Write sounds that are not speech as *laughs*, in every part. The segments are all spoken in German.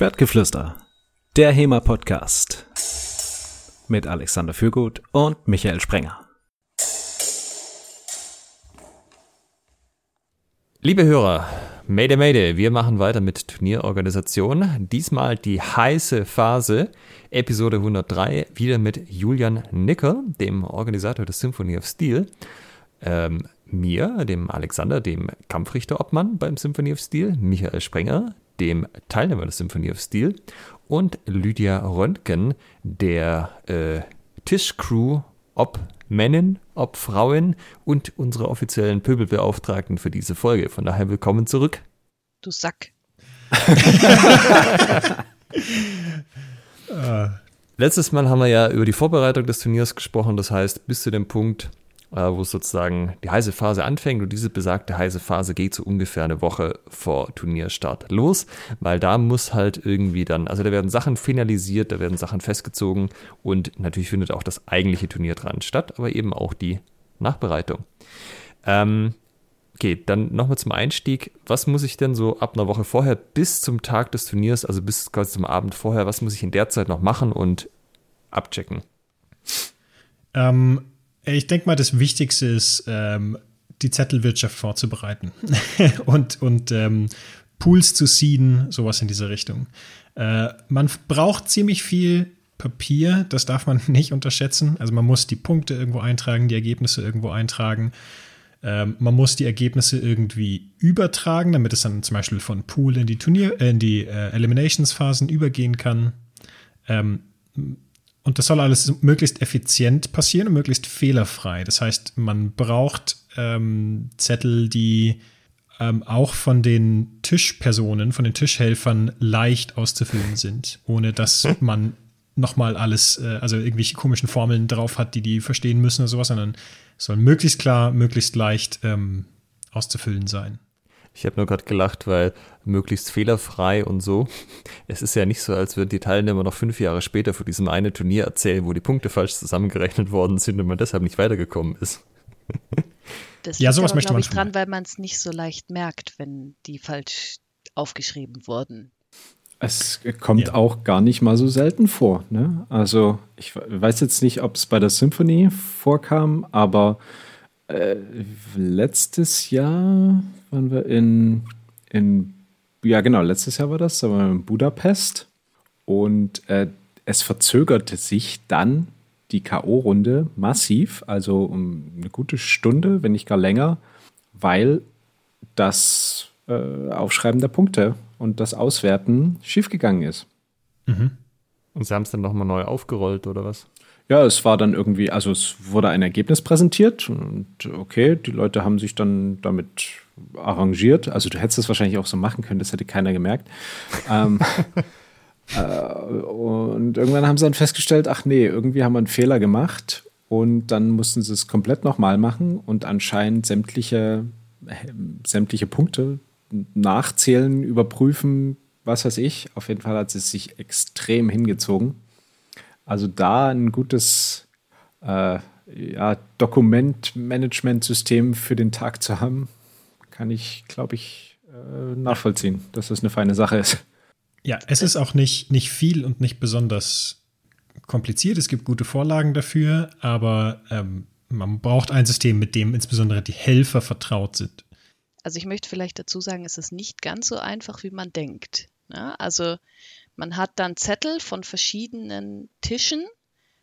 Schwertgeflüster, der HEMA-Podcast mit Alexander Fürgut und Michael Sprenger. Liebe Hörer, Mayday Mayday, wir machen weiter mit Turnierorganisation. Diesmal die heiße Phase, Episode 103, wieder mit Julian Nickel, dem Organisator des Symphony of Steel. Ähm, mir, dem Alexander, dem Kampfrichterobmann beim Symphony of Steel, Michael Sprenger, dem Teilnehmer des Symphony of Steel und Lydia Röntgen, der äh, Tischcrew, ob Männin, ob Frauen und unsere offiziellen Pöbelbeauftragten für diese Folge. Von daher willkommen zurück. Du Sack. *laughs* Letztes Mal haben wir ja über die Vorbereitung des Turniers gesprochen, das heißt bis zu dem Punkt, äh, wo sozusagen die heiße Phase anfängt und diese besagte heiße Phase geht so ungefähr eine Woche vor Turnierstart los, weil da muss halt irgendwie dann, also da werden Sachen finalisiert, da werden Sachen festgezogen und natürlich findet auch das eigentliche Turnier dran statt, aber eben auch die Nachbereitung. Ähm, okay, dann nochmal zum Einstieg. Was muss ich denn so ab einer Woche vorher bis zum Tag des Turniers, also bis quasi zum Abend vorher, was muss ich in der Zeit noch machen und abchecken? Ähm, ich denke mal, das Wichtigste ist, ähm, die Zettelwirtschaft vorzubereiten *laughs* und, und ähm, Pools zu seeden, sowas in diese Richtung. Äh, man braucht ziemlich viel Papier, das darf man *laughs* nicht unterschätzen. Also man muss die Punkte irgendwo eintragen, die Ergebnisse irgendwo eintragen. Ähm, man muss die Ergebnisse irgendwie übertragen, damit es dann zum Beispiel von Pool in die Turnier, äh, in die äh, Eliminations-Phasen übergehen kann. Ähm, und das soll alles möglichst effizient passieren und möglichst fehlerfrei. Das heißt, man braucht ähm, Zettel, die ähm, auch von den Tischpersonen, von den Tischhelfern leicht auszufüllen sind, ohne dass *laughs* man nochmal alles, äh, also irgendwelche komischen Formeln drauf hat, die die verstehen müssen oder sowas, sondern es soll möglichst klar, möglichst leicht ähm, auszufüllen sein. Ich habe nur gerade gelacht, weil möglichst fehlerfrei und so. Es ist ja nicht so, als würden die Teilnehmer noch fünf Jahre später vor diesem einen Turnier erzählen, wo die Punkte falsch zusammengerechnet worden sind und man deshalb nicht weitergekommen ist. Das ja, sowas möchte man ich dran, weil man es nicht so leicht merkt, wenn die falsch aufgeschrieben wurden. Es kommt ja. auch gar nicht mal so selten vor. Ne? Also ich weiß jetzt nicht, ob es bei der Symphony vorkam, aber äh, letztes Jahr waren wir in, in, ja genau, letztes Jahr war das, da waren wir in Budapest und äh, es verzögerte sich dann die K.O.-Runde massiv, also um eine gute Stunde, wenn nicht gar länger, weil das äh, Aufschreiben der Punkte und das Auswerten schiefgegangen ist. Mhm. Und sie haben es dann nochmal neu aufgerollt, oder was? Ja, es war dann irgendwie, also es wurde ein Ergebnis präsentiert und okay, die Leute haben sich dann damit arrangiert. Also du hättest es wahrscheinlich auch so machen können, das hätte keiner gemerkt. ähm, *laughs* äh, und irgendwann haben sie dann festgestellt, ach nee, irgendwie haben wir einen Fehler gemacht und dann mussten sie es komplett nochmal machen und anscheinend sämtliche, sämtliche Punkte nachzählen, überprüfen, was weiß ich. Auf jeden Fall hat es sich extrem hingezogen. Also da ein gutes äh, ja, Dokumentmanagementsystem für den Tag zu haben, kann ich, glaube ich, äh, nachvollziehen, dass das eine feine Sache ist. Ja, es ist auch nicht, nicht viel und nicht besonders kompliziert. Es gibt gute Vorlagen dafür, aber ähm, man braucht ein System, mit dem insbesondere die Helfer vertraut sind. Also ich möchte vielleicht dazu sagen, es ist nicht ganz so einfach, wie man denkt. Ja, also man hat dann Zettel von verschiedenen Tischen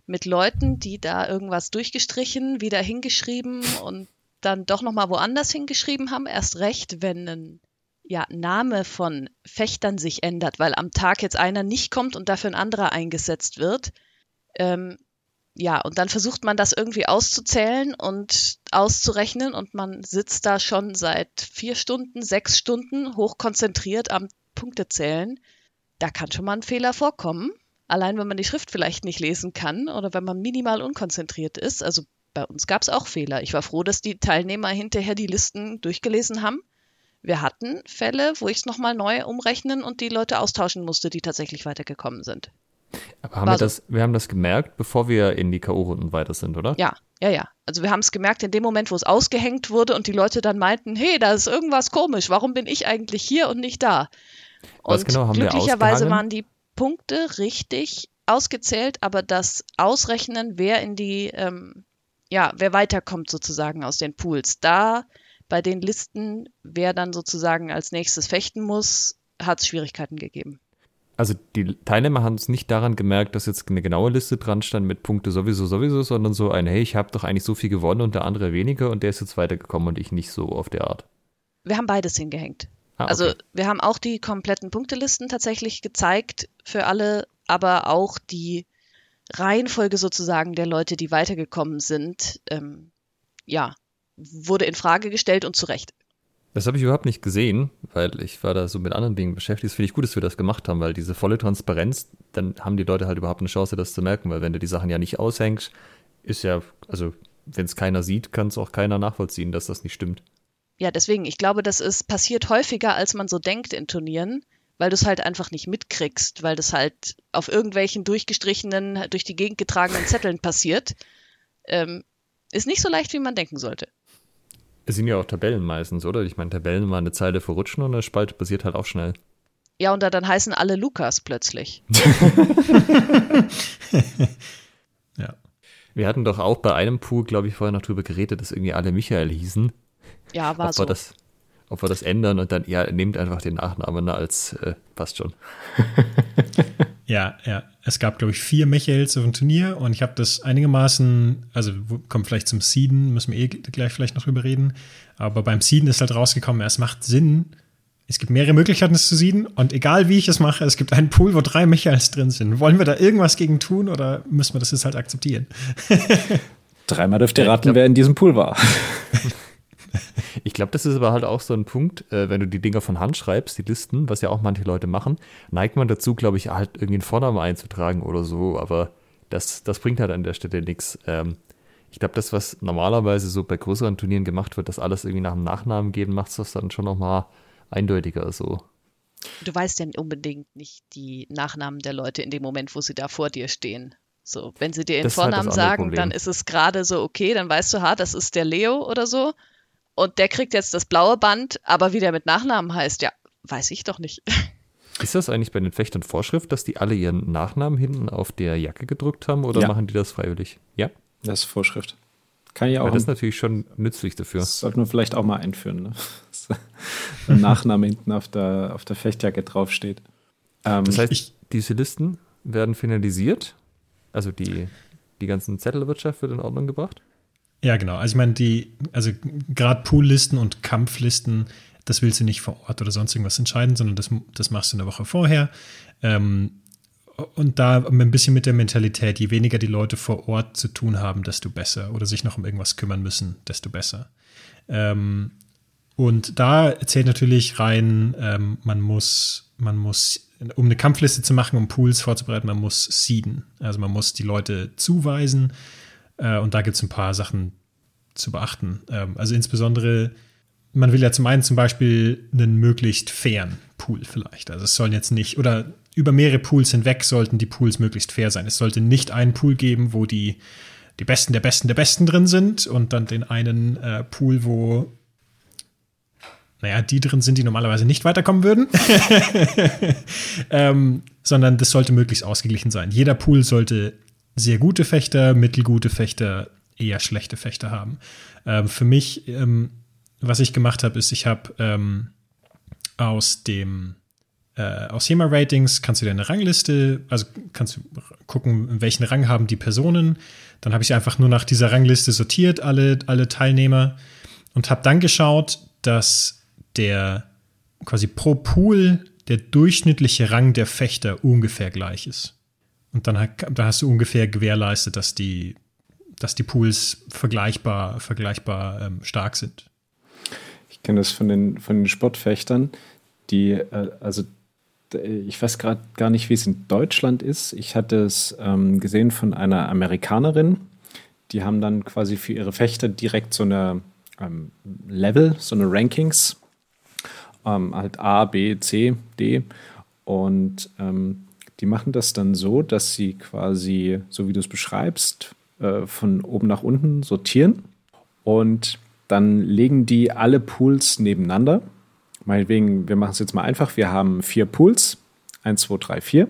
mit Leuten, die da irgendwas durchgestrichen, wieder hingeschrieben und dann doch nochmal woanders hingeschrieben haben. Erst recht, wenn ein ja, Name von Fechtern sich ändert, weil am Tag jetzt einer nicht kommt und dafür ein anderer eingesetzt wird. Ähm, ja, und dann versucht man das irgendwie auszuzählen und auszurechnen und man sitzt da schon seit vier Stunden, sechs Stunden hochkonzentriert am Punktezählen da kann schon mal ein Fehler vorkommen. Allein wenn man die Schrift vielleicht nicht lesen kann oder wenn man minimal unkonzentriert ist. Also bei uns gab es auch Fehler. Ich war froh, dass die Teilnehmer hinterher die Listen durchgelesen haben. Wir hatten Fälle, wo ich es nochmal neu umrechnen und die Leute austauschen musste, die tatsächlich weitergekommen sind. Aber haben wir, so. das, wir haben das gemerkt, bevor wir in die K.O.-Runden weiter sind, oder? Ja, ja, ja. Also wir haben es gemerkt in dem Moment, wo es ausgehängt wurde und die Leute dann meinten, hey, da ist irgendwas komisch, warum bin ich eigentlich hier und nicht da? Was Und genau haben wir glücklicherweise ausgehangen? waren die Punkte richtig ausgezählt, aber das Ausrechnen, wer in die, ähm, ja, wer weiterkommt sozusagen aus den Pools, da bei den Listen, wer dann sozusagen als nächstes fechten muss, hat es Schwierigkeiten gegeben. Also die Teilnehmer haben es nicht daran gemerkt, dass jetzt eine genaue Liste dran stand mit Punkte sowieso, sowieso, sondern so ein, hey, ich habe doch eigentlich so viel gewonnen und der andere weniger und der ist jetzt weitergekommen und ich nicht so auf der Art. Wir haben beides hingehängt. Ah, okay. Also wir haben auch die kompletten Punktelisten tatsächlich gezeigt für alle, aber auch die Reihenfolge sozusagen der Leute, die weitergekommen sind, ähm, ja, wurde in Frage gestellt und zu Recht. Das habe ich überhaupt nicht gesehen, weil ich war da so mit anderen Dingen beschäftigt. Das finde ich gut, dass wir das gemacht haben, weil diese volle Transparenz, dann haben die Leute halt überhaupt eine Chance, das zu merken, weil wenn du die Sachen ja nicht aushängst, ist ja, also wenn es keiner sieht, kann es auch keiner nachvollziehen, dass das nicht stimmt. Ja, deswegen, ich glaube, das ist passiert häufiger, als man so denkt in Turnieren, weil du es halt einfach nicht mitkriegst, weil das halt auf irgendwelchen durchgestrichenen, durch die Gegend getragenen Zetteln passiert. Ähm, ist nicht so leicht, wie man denken sollte. Es sind ja auch Tabellen meistens, oder? Ich meine, Tabellen mal eine Zeile verrutschen und eine Spalte passiert halt auch schnell. Ja, und da dann heißen alle Lukas plötzlich. *laughs* Ja. Wir hatten doch auch bei einem Pool, glaube ich, vorher noch drüber geredet, dass irgendwie alle Michael hießen. Ja, war ob, so. wir das, ob wir das ändern und dann, ja, nehmt einfach den Nachnamen na, als, äh, passt schon. *laughs* Ja, ja. Es gab, glaube ich, vier Michaels auf dem Turnier und ich habe das einigermaßen, also kommt vielleicht zum Seeden, müssen wir eh gleich vielleicht noch drüber reden. Aber beim Seeden ist halt rausgekommen, es macht Sinn. Es gibt mehrere Möglichkeiten, es zu sieden und egal wie ich es mache, es gibt einen Pool, wo drei Michaels drin sind. Wollen wir da irgendwas gegen tun oder müssen wir das jetzt halt akzeptieren? *laughs* Dreimal dürft ihr raten, glaub- wer in diesem Pool war. *laughs* *laughs* Ich glaube, das ist aber halt auch so ein Punkt, äh, wenn du die Dinger von Hand schreibst, die Listen, was ja auch manche Leute machen, neigt man dazu, glaube ich, halt irgendwie einen Vornamen einzutragen oder so, aber das, das bringt halt an der Stelle nichts. Ähm, ich glaube, das, was normalerweise so bei größeren Turnieren gemacht wird, dass alles irgendwie nach dem Nachnamen geht, macht das dann schon nochmal eindeutiger so. Du weißt ja unbedingt nicht die Nachnamen der Leute in dem Moment, wo sie da vor dir stehen. So, wenn sie dir ihren Das halt Vornamen andere sagen, Problem. dann ist es gerade so, okay, dann weißt du, ha, das ist der Leo oder so. Und der kriegt jetzt das blaue Band, aber wie der mit Nachnamen heißt, ja, weiß ich doch nicht. *laughs* Ist das eigentlich bei den Fechtern Vorschrift, dass die alle ihren Nachnamen hinten auf der Jacke gedrückt haben oder Ja. machen die das freiwillig? Ja, Das ist Vorschrift. Kann ja auch. das ist natürlich schon nützlich dafür. Das sollten wir vielleicht auch mal einführen, ne? *laughs* Dass ein Nachname hinten auf der, auf der Fechtjacke draufsteht. Ähm, Das heißt, Ich- diese Listen werden finalisiert, also die, die ganzen Zettelwirtschaft wird in Ordnung gebracht. Ja, genau. Also ich meine, die, also gerade Poollisten und Kampflisten, das willst du nicht vor Ort oder sonst irgendwas entscheiden, sondern das, das machst du eine Woche vorher. Ähm, und da ein bisschen mit der Mentalität, je weniger die Leute vor Ort zu tun haben, desto besser. Oder sich noch um irgendwas kümmern müssen, desto besser. Ähm, und da zählt natürlich rein, ähm, man muss, man muss, um eine Kampfliste zu machen, um Pools vorzubereiten, man muss seeden. Also man muss die Leute zuweisen. Äh, und da gibt es ein paar Sachen zu beachten. Ähm, also insbesondere, man will ja zum einen zum Beispiel einen möglichst fairen Pool vielleicht. Also es sollen jetzt nicht, oder über mehrere Pools hinweg sollten die Pools möglichst fair sein. Es sollte nicht einen Pool geben, wo die, die Besten der Besten der Besten drin sind und dann den einen äh, Pool, wo naja, die drin sind, die normalerweise nicht weiterkommen würden. *laughs* ähm, sondern das sollte möglichst ausgeglichen sein. Jeder Pool sollte sehr gute Fechter, mittelgute Fechter, eher schlechte Fechter haben. Ähm, für mich, ähm, was ich gemacht habe, ist, ich habe ähm, aus dem äh, aus HEMA-Ratings kannst du dir eine Rangliste, also kannst du gucken, welchen Rang haben die Personen. Dann habe ich einfach nur nach dieser Rangliste sortiert, alle, alle Teilnehmer, und habe dann geschaut, dass der quasi pro Pool der durchschnittliche Rang der Fechter ungefähr gleich ist. Und dann, dann hast du ungefähr gewährleistet, dass die, dass die Pools vergleichbar, vergleichbar ähm, stark sind. Ich kenne das von den, von den Sportfechtern, die, äh, also ich weiß gerade gar nicht, wie es in Deutschland ist. Ich hatte es ähm, gesehen von einer Amerikanerin. Die haben dann quasi für ihre Fechter direkt so eine ähm, Level, so eine Rankings, ähm, halt A, B, C, D. Und ähm, die machen das dann so, dass sie quasi, so wie du es beschreibst, äh, von oben nach unten sortieren. Und dann legen die alle Pools nebeneinander meinetwegen, wir machen es jetzt mal einfach. Wir haben vier Pools, 1, 2, 3, 4.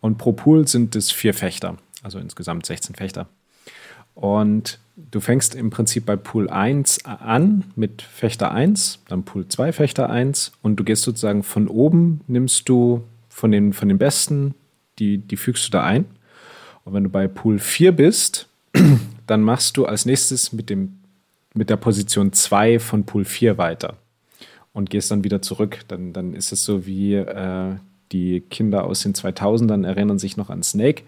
Und pro Pool sind es vier Fechter, also insgesamt 16 Fechter. Und du fängst im Prinzip bei Pool 1 an mit Fechter 1, dann Pool 2 Fechter 1 und du gehst sozusagen von oben, nimmst du von den, von den Besten, die, die fügst du da ein. Und wenn du bei Pool 4 bist, *clears throat* dann machst du als nächstes mit, dem, mit der Position 2 von Pool 4 weiter und gehst dann wieder zurück. Dann, dann ist es so wie äh, die Kinder aus den 2000ern erinnern sich noch an Snake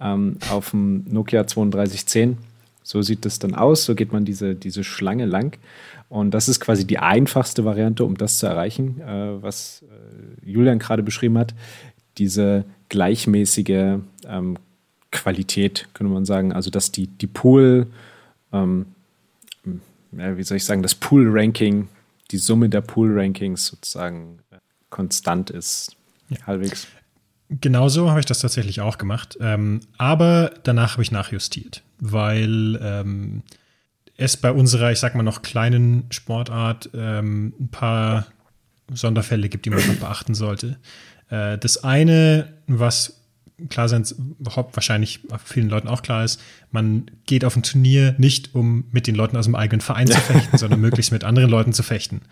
ähm, auf dem Nokia 3210. So sieht das dann aus, so geht man diese, diese Schlange lang. Und das ist quasi die einfachste Variante, um das zu erreichen, äh, was äh, Julian gerade beschrieben hat. Diese gleichmäßige ähm, Qualität, könnte man sagen. Also, dass die, die Pool, ähm, ja, wie soll ich sagen, das Pool-Ranking, die Summe der Pool-Rankings sozusagen äh, konstant ist, ja. halbwegs. Genauso habe ich das tatsächlich auch gemacht. Ähm, aber danach habe ich nachjustiert, weil ähm, es bei unserer, ich sag mal noch kleinen Sportart ähm, ein paar Sonderfälle gibt, die man beachten sollte. Äh, das eine, was klar sein, wahrscheinlich vielen Leuten auch klar ist, man geht auf ein Turnier nicht, um mit den Leuten aus dem eigenen Verein zu *laughs* fechten, sondern möglichst mit anderen Leuten zu fechten.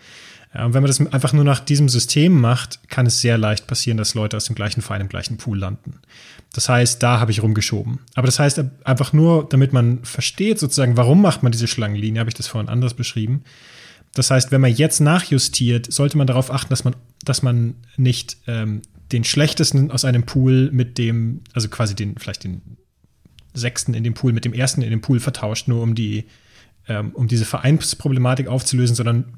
Ja, und wenn man das einfach nur nach diesem System macht, kann es sehr leicht passieren, dass Leute aus dem gleichen Verein im gleichen Pool landen. Das heißt, da habe ich rumgeschoben. Aber das heißt einfach nur, damit man versteht sozusagen, warum macht man diese Schlangenlinie, habe ich das vorhin anders beschrieben. Das heißt, wenn man jetzt nachjustiert, sollte man darauf achten, dass man, dass man nicht ähm, den schlechtesten aus einem Pool mit dem, also quasi den, vielleicht den sechsten in dem Pool mit dem ersten in dem Pool vertauscht, nur um die, ähm, um diese Vereinsproblematik aufzulösen, sondern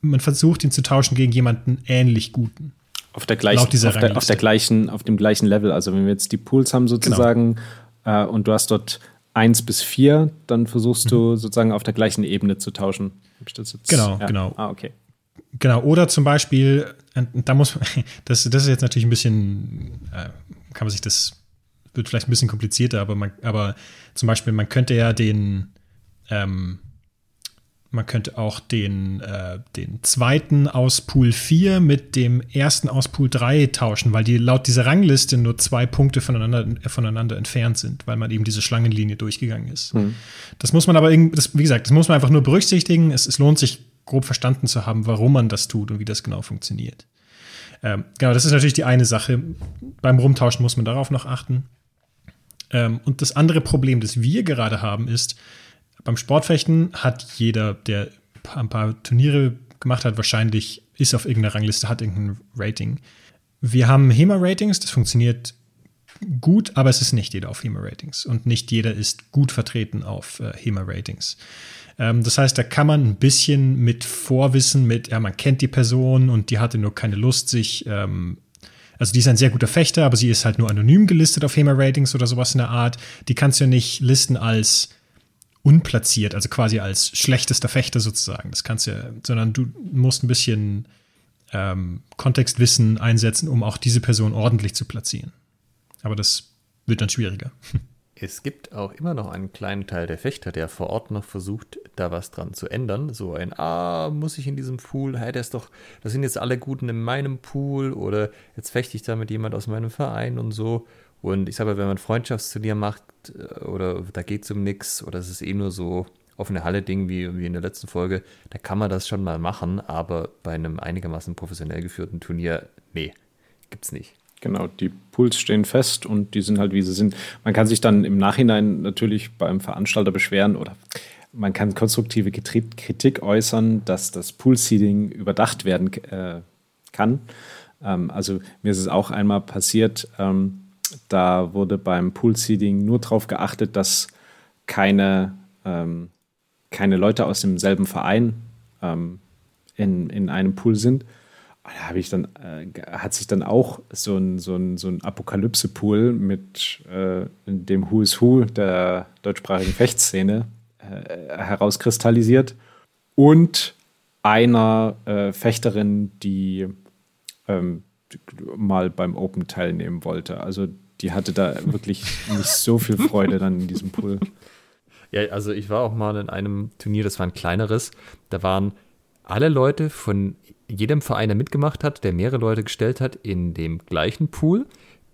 man versucht ihn zu tauschen gegen jemanden ähnlich guten. Auf der gleichen, auf der, auf der, gleichen, auf dem gleichen Level. Also wenn wir jetzt die Pools haben sozusagen genau. äh, und du hast dort eins bis vier, dann versuchst mhm. du sozusagen auf der gleichen Ebene zu tauschen. genau, ja. genau. Ah, okay. Genau, oder zum Beispiel, da muss *laughs* das, das ist jetzt natürlich ein bisschen, äh, kann man sich das, wird vielleicht ein bisschen komplizierter, aber man, aber zum Beispiel, man könnte ja den, ähm, man könnte auch den, äh, den zweiten aus Pool 4 mit dem ersten aus Pool 3 tauschen, weil die laut dieser Rangliste nur zwei Punkte voneinander, äh, voneinander entfernt sind, weil man eben diese Schlangenlinie durchgegangen ist. Mhm. Das muss man aber, das, wie gesagt, das muss man einfach nur berücksichtigen. Es, es, lohnt sich, grob verstanden zu haben, warum man das tut und wie das genau funktioniert. Ähm, genau, das ist natürlich die eine Sache. Beim Rumtauschen muss man darauf noch achten. Ähm, und das andere Problem, das wir gerade haben, ist, beim Sportfechten hat jeder, der ein paar Turniere gemacht hat, wahrscheinlich ist auf irgendeiner Rangliste, hat irgendein Rating. Wir haben HEMA-Ratings, das funktioniert gut, aber es ist nicht jeder auf HEMA-Ratings und nicht jeder ist gut vertreten auf äh, HEMA-Ratings. Ähm, das heißt, da kann man ein bisschen mit Vorwissen, mit, ja, man kennt die Person und die hatte nur keine Lust, sich, ähm, also die ist ein sehr guter Fechter, aber sie ist halt nur anonym gelistet auf HEMA-Ratings oder sowas in der Art. Die kannst du ja nicht listen als unplatziert, also quasi als schlechtester Fechter sozusagen. Das kannst du ja, sondern du musst ein bisschen ähm, Kontextwissen einsetzen, um auch diese Person ordentlich zu platzieren. Aber das wird dann schwieriger. *laughs* Es gibt auch immer noch einen kleinen Teil der Fechter, der vor Ort noch versucht, da was dran zu ändern. So ein, ah, muss ich in diesem Pool, hey, ist doch, das sind jetzt alle Guten in meinem Pool oder jetzt fechte ich da mit jemand aus meinem Verein und so. Und ich sage, wenn man Freundschaftsturnier macht äh, oder da geht es um nichts oder es ist eh nur so offene Halle-Ding wie, wie in der letzten Folge, da kann man das schon mal machen, aber bei einem einigermaßen professionell geführten Turnier, nee, gibt's nicht. Genau, die Pools stehen fest und die sind halt, wie sie sind. Man kann sich dann im Nachhinein natürlich beim Veranstalter beschweren oder man kann konstruktive Kritik äußern, dass das Pool-Seeding überdacht werden äh, kann. Ähm, also mir ist es auch einmal passiert, ähm, da wurde beim Pool-Seeding nur darauf geachtet, dass keine, ähm, keine Leute aus demselben Verein ähm, in, in einem Pool sind. Da habe ich dann, äh, hat sich dann auch so ein, so ein, so ein Apokalypse-Pool mit äh, dem Who is Who der deutschsprachigen Fechtszene äh, herauskristallisiert. Und einer äh, Fechterin, die ähm, mal beim Open teilnehmen wollte. Also die hatte da wirklich nicht so viel Freude dann in diesem Pool. Ja, also ich war auch mal in einem Turnier, das war ein kleineres. Da waren alle Leute von jedem Verein, der mitgemacht hat, der mehrere Leute gestellt hat, in dem gleichen Pool,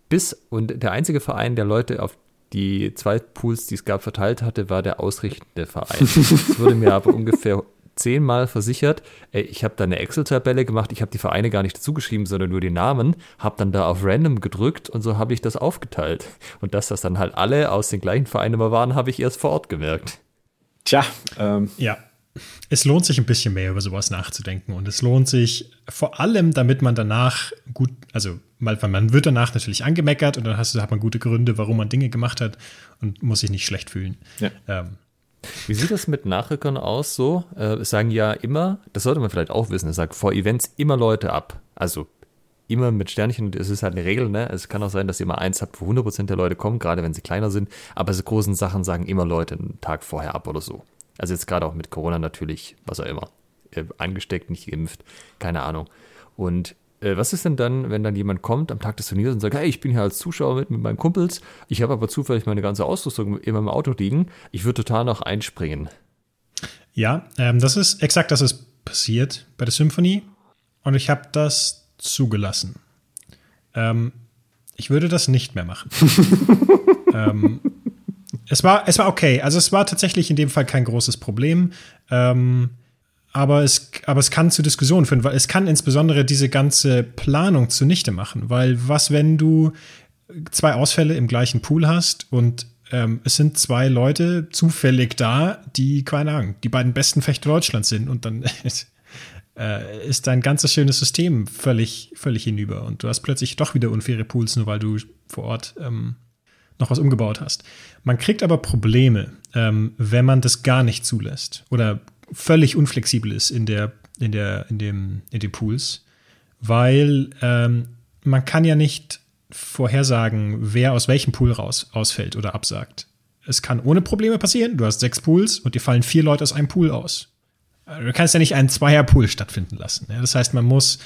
bis und der einzige Verein, der Leute auf die zwei Pools, die es gab, verteilt hatte, war der ausrichtende Verein. Es wurde mir aber ungefähr zehnmal versichert, ey, ich habe da eine Excel-Tabelle gemacht, ich habe die Vereine gar nicht dazugeschrieben, sondern nur die Namen, habe dann da auf Random gedrückt und so habe ich das aufgeteilt. Und dass das dann halt alle aus den gleichen Vereinen immer waren, habe ich erst vor Ort gemerkt. Tja, ähm. Ja. Es lohnt sich ein bisschen mehr über sowas nachzudenken und es lohnt sich vor allem, damit man danach gut, also man wird danach natürlich angemeckert und dann hast du, hat man gute Gründe, warum man Dinge gemacht hat und muss sich nicht schlecht fühlen. Ja. Ähm, wie sieht das mit Nachrückern aus so? Äh, es sagen ja immer, das sollte man vielleicht auch wissen, es sagt vor Events immer Leute ab. Also immer mit Sternchen, das ist halt eine Regel, ne? Es kann auch sein, dass ihr mal eins habt, wo 100% der Leute kommen, gerade wenn sie kleiner sind, aber so großen Sachen sagen immer Leute einen Tag vorher ab oder so. Also jetzt gerade auch mit Corona natürlich, was auch immer. Äh, angesteckt, nicht geimpft, keine Ahnung. Und äh, was ist denn dann, wenn dann jemand kommt am Tag des Turniers und sagt, hey, ich bin hier als Zuschauer mit, mit meinen Kumpels, ich habe aber zufällig meine ganze Ausrüstung in meinem Auto liegen, ich würde total noch einspringen. Ja, ähm, das ist exakt das ist passiert bei der Symphonie und ich habe das zugelassen. Ähm, ich würde das nicht mehr machen. *laughs* ähm, es war, es war okay. Also es war tatsächlich in dem Fall kein großes Problem. Ähm, aber es, aber es kann zu Diskussionen führen, weil es kann insbesondere diese ganze Planung zunichte machen. Weil was, wenn du zwei Ausfälle im gleichen Pool hast und ähm, es sind zwei Leute zufällig da, die, keine Ahnung, die beiden besten Fechter Deutschlands sind und dann *laughs* äh, ist dein ganzes schönes System völlig, völlig hinüber und du hast plötzlich doch wieder unfaire Pools, nur weil du vor Ort ähm, noch was umgebaut hast. Man kriegt aber Probleme, ähm, wenn man das gar nicht zulässt oder völlig unflexibel ist in der, in der, in dem, in den Pools, weil ähm, man kann ja nicht vorhersagen, wer aus welchem Pool raus ausfällt oder absagt. Es kann ohne Probleme passieren. Du hast sechs Pools und dir fallen vier Leute aus einem Pool aus. Du kannst ja nicht einen Zweierpool stattfinden lassen. Ja? Das heißt, man muss,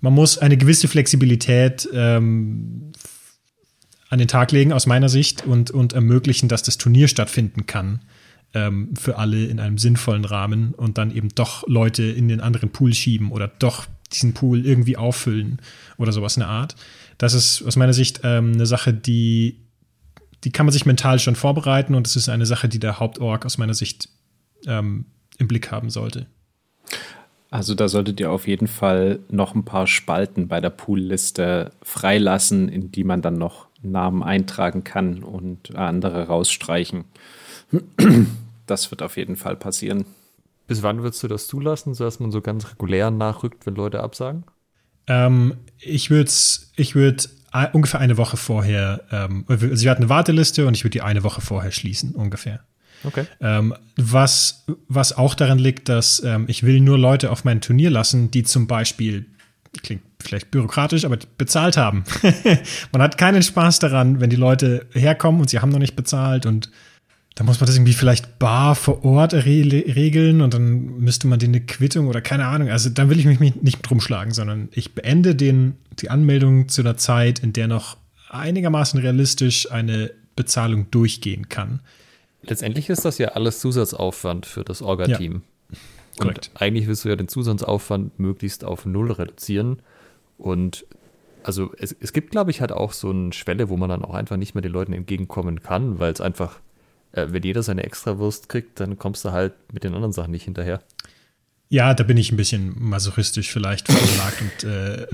man muss eine gewisse Flexibilität ähm, an den Tag legen, aus meiner Sicht, und, und ermöglichen, dass das Turnier stattfinden kann ähm, für alle in einem sinnvollen Rahmen und dann eben doch Leute in den anderen Pool schieben oder doch diesen Pool irgendwie auffüllen oder sowas in der Art. Das ist aus meiner Sicht ähm, eine Sache, die, die kann man sich mental schon vorbereiten und es ist eine Sache, die der Hauptorg aus meiner Sicht ähm, im Blick haben sollte. Also da solltet ihr auf jeden Fall noch ein paar Spalten bei der Poolliste freilassen, in die man dann noch Namen eintragen kann und andere rausstreichen. Das wird auf jeden Fall passieren. Bis wann würdest du das zulassen, sodass man so ganz regulär nachrückt, wenn Leute absagen? Ähm, ich würde ich würd ungefähr eine Woche vorher, ähm, also wir hatten eine Warteliste und ich würde die eine Woche vorher schließen, ungefähr. Okay. Ähm, was, was auch daran liegt, dass ähm, ich will nur Leute auf mein Turnier lassen, die zum Beispiel, klingt vielleicht bürokratisch, aber bezahlt haben. *laughs* man hat keinen Spaß daran, wenn die Leute herkommen und sie haben noch nicht bezahlt und da muss man das irgendwie vielleicht bar vor Ort re regeln und dann müsste man denen eine Quittung oder keine Ahnung. Also dann will ich mich nicht drum schlagen, sondern ich beende den, die Anmeldung zu einer Zeit, in der noch einigermaßen realistisch eine Bezahlung durchgehen kann. Letztendlich ist das ja alles Zusatzaufwand für das Orga-Team. Ja. Korrekt. Und eigentlich willst du ja den Zusatzaufwand möglichst auf Null reduzieren. Und also es, es gibt, glaube ich, halt auch so eine Schwelle, wo man dann auch einfach nicht mehr den Leuten entgegenkommen kann, weil es einfach äh, wenn jeder seine Extrawurst kriegt, dann kommst du halt mit den anderen Sachen nicht hinterher. Ja, da bin ich ein bisschen masochistisch vielleicht veranlagt und, äh,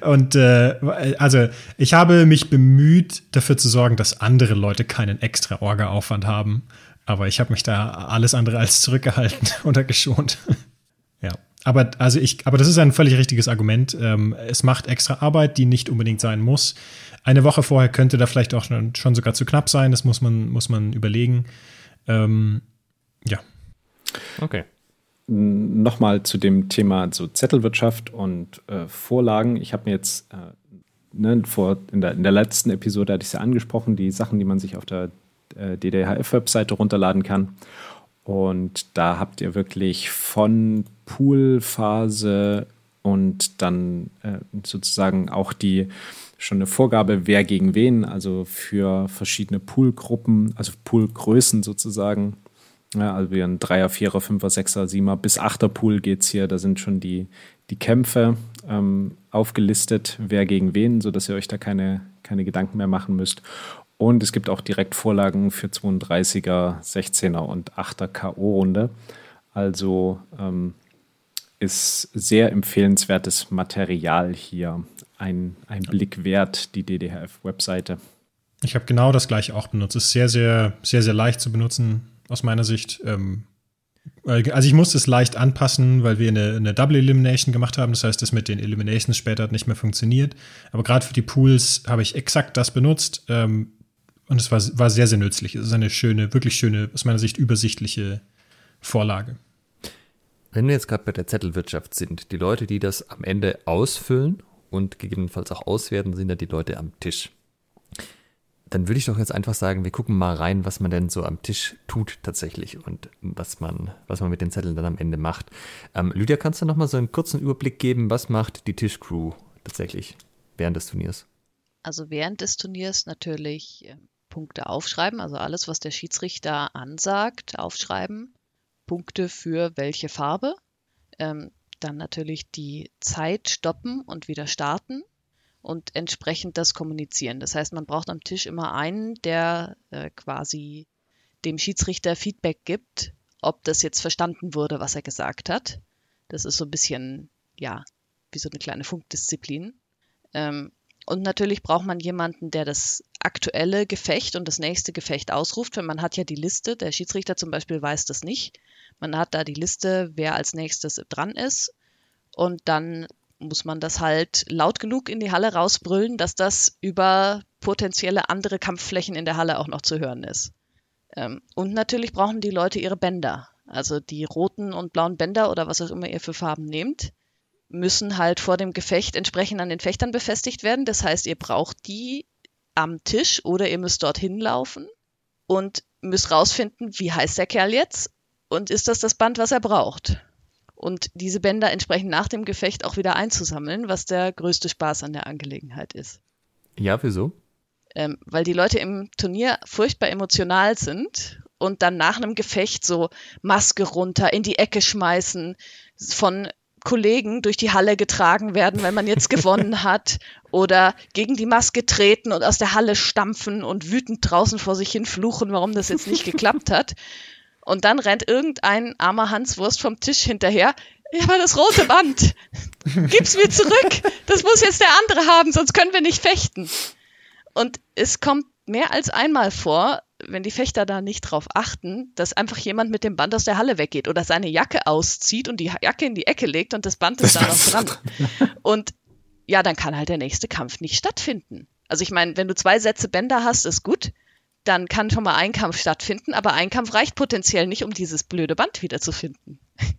*laughs* und äh, also ich habe mich bemüht, dafür zu sorgen, dass andere Leute keinen extra Orga-Aufwand haben, aber ich habe mich da alles andere als zurückgehalten *laughs* oder geschont. Aber also ich, aber das ist ein völlig richtiges Argument. Ähm, es macht extra Arbeit, die nicht unbedingt sein muss. Eine Woche vorher könnte da vielleicht auch schon, schon sogar zu knapp sein. Das muss man, muss man überlegen. Ähm, ja. Okay. Nochmal zu dem Thema so Zettelwirtschaft und äh, Vorlagen. Ich habe mir jetzt äh, ne, vor, in, der, in der letzten Episode hatte ich es ja angesprochen, die Sachen, die man sich auf der äh, DDHF-Webseite runterladen kann. Und da habt ihr wirklich von Poolphase und dann äh, sozusagen auch die schon eine Vorgabe, wer gegen wen, also für verschiedene Poolgruppen, also Poolgrößen sozusagen, Ja, also wie ein Dreier, Vierer, Fünfer, Sechser, Siebener bis Achter Pool geht es hier. Da sind schon die, die Kämpfe ähm, aufgelistet, wer gegen wen, sodass ihr euch da keine, keine Gedanken mehr machen müsst. Und es gibt auch direkt Vorlagen für 32er, 16er und 8er K.O.-Runde. Also ähm, ist sehr empfehlenswertes Material hier. Ein, ein Blick wert, die DDHF-Webseite. Ich habe genau das gleiche auch benutzt. Es ist sehr, sehr, sehr, sehr leicht zu benutzen, aus meiner Sicht. Ähm, also ich musste es leicht anpassen, weil wir eine, eine, Double Elimination gemacht haben. Das heißt, das mit den Eliminations später hat nicht mehr funktioniert. Aber gerade für die Pools habe ich exakt das benutzt. Ähm, und es war, war sehr, sehr nützlich. Es ist eine schöne, wirklich schöne, aus meiner Sicht übersichtliche Vorlage. Wenn wir jetzt gerade bei der Zettelwirtschaft sind, die Leute, die das am Ende ausfüllen und gegebenenfalls auch auswerten, sind ja die Leute am Tisch. Dann würde ich doch jetzt einfach sagen, wir gucken mal rein, was man denn so am Tisch tut tatsächlich und was man, was man mit den Zetteln dann am Ende macht. Ähm, Lydia, kannst du noch mal so einen kurzen Überblick geben, was macht die Tischcrew tatsächlich während des Turniers? Also während des Turniers natürlich ähm, Punkte aufschreiben, also alles, was der Schiedsrichter ansagt, aufschreiben. Punkte für welche Farbe. Ähm, dann natürlich die Zeit stoppen und wieder starten und entsprechend das kommunizieren. Das heißt, man braucht am Tisch immer einen, der äh, quasi dem Schiedsrichter Feedback gibt, ob das jetzt verstanden wurde, was er gesagt hat. Das ist so ein bisschen, ja, wie so eine kleine Funkdisziplin. Ähm, und natürlich braucht man jemanden, der das aktuelle Gefecht und das nächste Gefecht ausruft, weil man hat ja die Liste. Der Schiedsrichter zum Beispiel weiß das nicht. Man hat da die Liste, wer als nächstes dran ist. Und dann muss man das halt laut genug in die Halle rausbrüllen, dass das über potenzielle andere Kampfflächen in der Halle auch noch zu hören ist. Ähm, und natürlich brauchen die Leute ihre Bänder. Also die roten und blauen Bänder oder was auch immer ihr für Farben nehmt müssen halt vor dem Gefecht entsprechend an den Fechtern befestigt werden. Das heißt, ihr braucht die am Tisch oder ihr müsst dorthin laufen und müsst rausfinden, wie heißt der Kerl jetzt und ist das das Band, was er braucht. Und diese Bänder entsprechend nach dem Gefecht auch wieder einzusammeln, was der größte Spaß an der Angelegenheit ist. Ja, wieso? Ähm, weil die Leute im Turnier furchtbar emotional sind und dann nach einem Gefecht so Maske runter in die Ecke schmeißen, von Kollegen durch die Halle getragen werden, wenn man jetzt gewonnen *laughs* hat oder gegen die Maske treten und aus der Halle stampfen und wütend draußen vor sich hin fluchen, warum das jetzt nicht geklappt hat. Und dann rennt irgendein armer Hanswurst vom Tisch hinterher. Ja, aber das rote Band. *laughs* Gib's mir zurück. Das muss jetzt der andere haben, sonst können wir nicht fechten. Und es kommt mehr als einmal vor, wenn die Fechter da nicht drauf achten, dass einfach jemand mit dem Band aus der Halle weggeht oder seine Jacke auszieht und die Jacke in die Ecke legt und das Band ist das da noch dran. *laughs* Und ja, dann kann halt der nächste Kampf nicht stattfinden. Also ich meine, wenn du zwei Sätze Bänder hast, ist gut. Dann kann schon mal ein Kampf stattfinden, aber ein Kampf reicht potenziell nicht, um dieses blöde Band wiederzufinden. *laughs*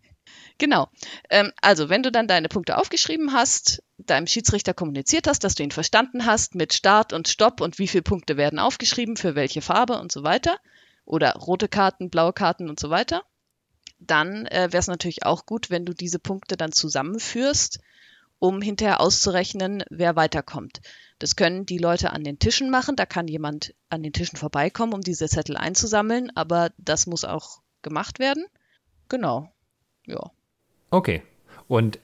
Genau. Ähm, also, wenn du dann deine Punkte aufgeschrieben hast, deinem Schiedsrichter kommuniziert hast, dass du ihn verstanden hast mit Start und Stopp und wie viele Punkte werden aufgeschrieben, für welche Farbe und so weiter, oder rote Karten, blaue Karten und so weiter, dann äh, wäre es natürlich auch gut, wenn du diese Punkte dann zusammenführst, um hinterher auszurechnen, wer weiterkommt. Das können die Leute an den Tischen machen, da kann jemand an den Tischen vorbeikommen, um diese Zettel einzusammeln, aber das muss auch gemacht werden. Genau. Ja. Okay. Und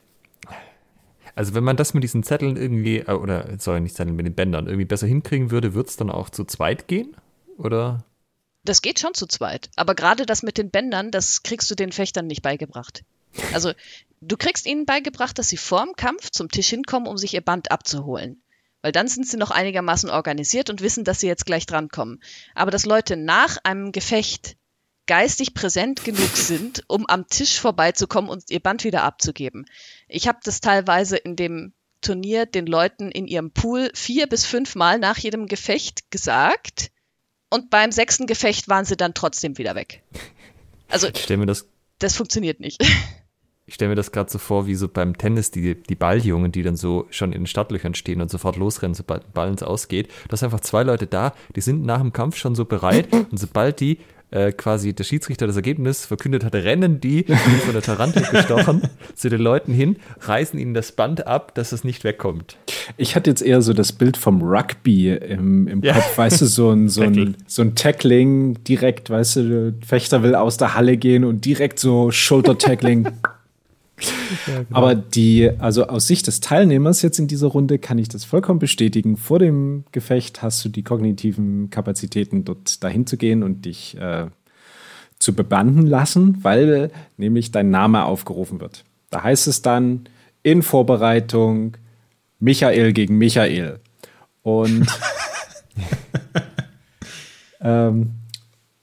also wenn man das mit diesen Zetteln irgendwie, äh, oder sorry, nicht Zetteln, mit den Bändern irgendwie besser hinkriegen würde, wird es dann auch zu zweit gehen? Oder? Das geht schon zu zweit. Aber gerade das mit den Bändern, das kriegst du den Fechtern nicht beigebracht. Also du kriegst ihnen beigebracht, dass sie vorm Kampf zum Tisch hinkommen, um sich ihr Band abzuholen. Weil dann sind sie noch einigermaßen organisiert und wissen, dass sie jetzt gleich drankommen. Aber dass Leute nach einem Gefecht geistig präsent genug sind, um am Tisch vorbeizukommen und ihr Band wieder abzugeben. Ich habe das teilweise in dem Turnier den Leuten in ihrem Pool vier bis fünf Mal nach jedem Gefecht gesagt und beim sechsten Gefecht waren sie dann trotzdem wieder weg. Also ich mir das, das funktioniert nicht. Ich stelle mir das gerade so vor, wie so beim Tennis die, die Balljungen, die dann so schon in den Startlöchern stehen und sofort losrennen, sobald ein Ball ins Ausgeht. Da sind einfach zwei Leute da, die sind nach dem Kampf schon so bereit *laughs* und sobald die äh, quasi der Schiedsrichter das Ergebnis verkündet hatte, rennen die, wie von der Tarantel *laughs* gestochen, zu den Leuten hin, reißen ihnen das Band ab, dass es nicht wegkommt. Ich hatte jetzt eher so das Bild vom Rugby im, im Ja. Kopf, weißt du, so ein, *laughs* so, ein, so ein Tackling direkt, weißt du, der Fechter will aus der Halle gehen und direkt so Schulter-Tackling. *laughs* Aber die, also aus Sicht des Teilnehmers jetzt in dieser Runde kann ich das vollkommen bestätigen. Vor dem Gefecht hast du die kognitiven Kapazitäten, dort dahin zu gehen und dich äh, zu bebanden lassen, weil nämlich dein Name aufgerufen wird. Da heißt es dann in Vorbereitung Michael gegen Michael. Und, *laughs* ähm,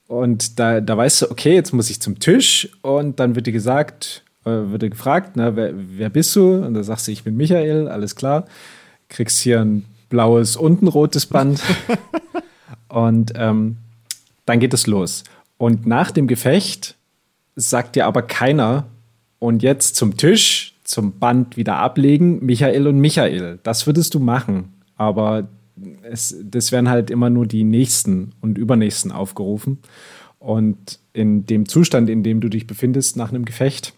und da, da weißt du, okay, jetzt muss ich zum Tisch und dann wird dir gesagt, wird dir gefragt, na, wer, wer bist du? Und da sagst du, ich bin Michael, alles klar. Kriegst hier ein blaues und ein rotes Band. *laughs* und ähm, dann geht es los. Und nach dem Gefecht sagt dir aber keiner, und jetzt zum Tisch, zum Band wieder ablegen, Michael und Michael. Das würdest du machen. Aber es, das werden halt immer nur die nächsten und übernächsten aufgerufen. Und in dem Zustand, in dem du dich befindest nach einem Gefecht,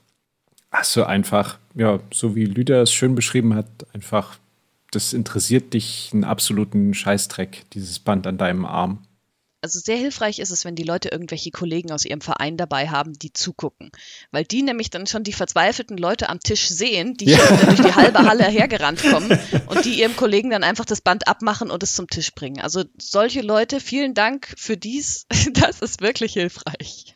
hast du einfach, ja, so wie Lüder es schön beschrieben hat, einfach, das interessiert dich einen absoluten Scheißdreck, dieses Band an deinem Arm. Also sehr hilfreich ist es, wenn die Leute irgendwelche Kollegen aus ihrem Verein dabei haben, die zugucken. Weil die nämlich dann schon die verzweifelten Leute am Tisch sehen, die Ja. durch die halbe Halle hergerannt kommen und die ihrem Kollegen dann einfach das Band abmachen und es zum Tisch bringen. Also solche Leute, vielen Dank für dies. *laughs* Das ist wirklich hilfreich.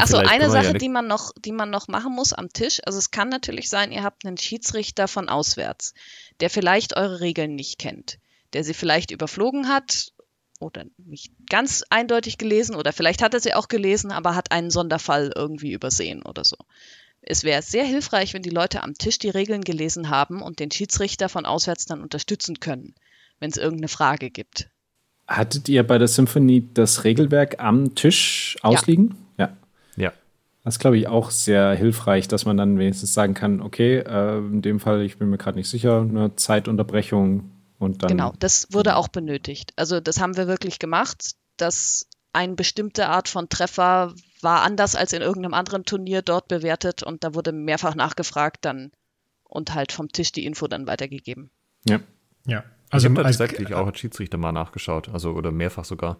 Achso, eine Sache, eine- die man noch, die man noch machen muss am Tisch. Also es kann natürlich sein, ihr habt einen Schiedsrichter von auswärts, der vielleicht eure Regeln nicht kennt, der sie vielleicht überflogen hat oder nicht ganz eindeutig gelesen oder vielleicht hat er sie auch gelesen, aber hat einen Sonderfall irgendwie übersehen oder so. Es wäre sehr hilfreich, wenn die Leute am Tisch die Regeln gelesen haben und den Schiedsrichter von auswärts dann unterstützen können, wenn es irgendeine Frage gibt. Hattet ihr bei der Symphonie das Regelwerk am Tisch ausliegen? Ja. Ja. Das ist, glaube ich, auch sehr hilfreich, dass man dann wenigstens sagen kann, okay, äh, in dem Fall, ich bin mir gerade nicht sicher, eine Zeitunterbrechung und dann. Genau, das wurde auch benötigt. Also das haben wir wirklich gemacht, dass eine bestimmte Art von Treffer war anders als in irgendeinem anderen Turnier dort bewertet und da wurde mehrfach nachgefragt dann und halt vom Tisch die Info dann weitergegeben. Ja. Ja. Also ich habe tatsächlich auch als Schiedsrichter mal nachgeschaut, also oder mehrfach sogar.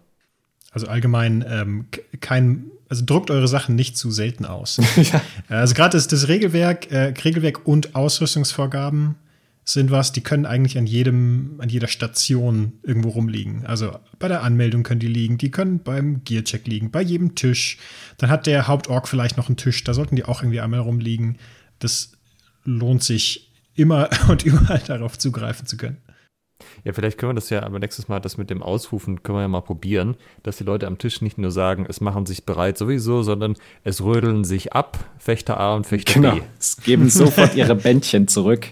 Also allgemein ähm, kein, also druckt eure Sachen nicht zu selten aus. *laughs* Also gerade das, das Regelwerk, äh, Regelwerk und Ausrüstungsvorgaben sind was, die können eigentlich an jedem, an jeder Station irgendwo rumliegen. Also bei der Anmeldung können die liegen, die können beim Gearcheck liegen, bei jedem Tisch. Dann hat der Hauptorg vielleicht noch einen Tisch, da sollten die auch irgendwie einmal rumliegen. Das lohnt sich immer *laughs* und überall darauf zugreifen zu können. Ja, vielleicht können wir das ja aber nächstes Mal, das mit dem Ausrufen, können wir ja mal probieren, dass die Leute am Tisch nicht nur sagen, es machen sich bereit sowieso, sondern es rödeln sich ab, Fechter A und Fechter Genau. B. Es geben sofort ihre Bändchen zurück.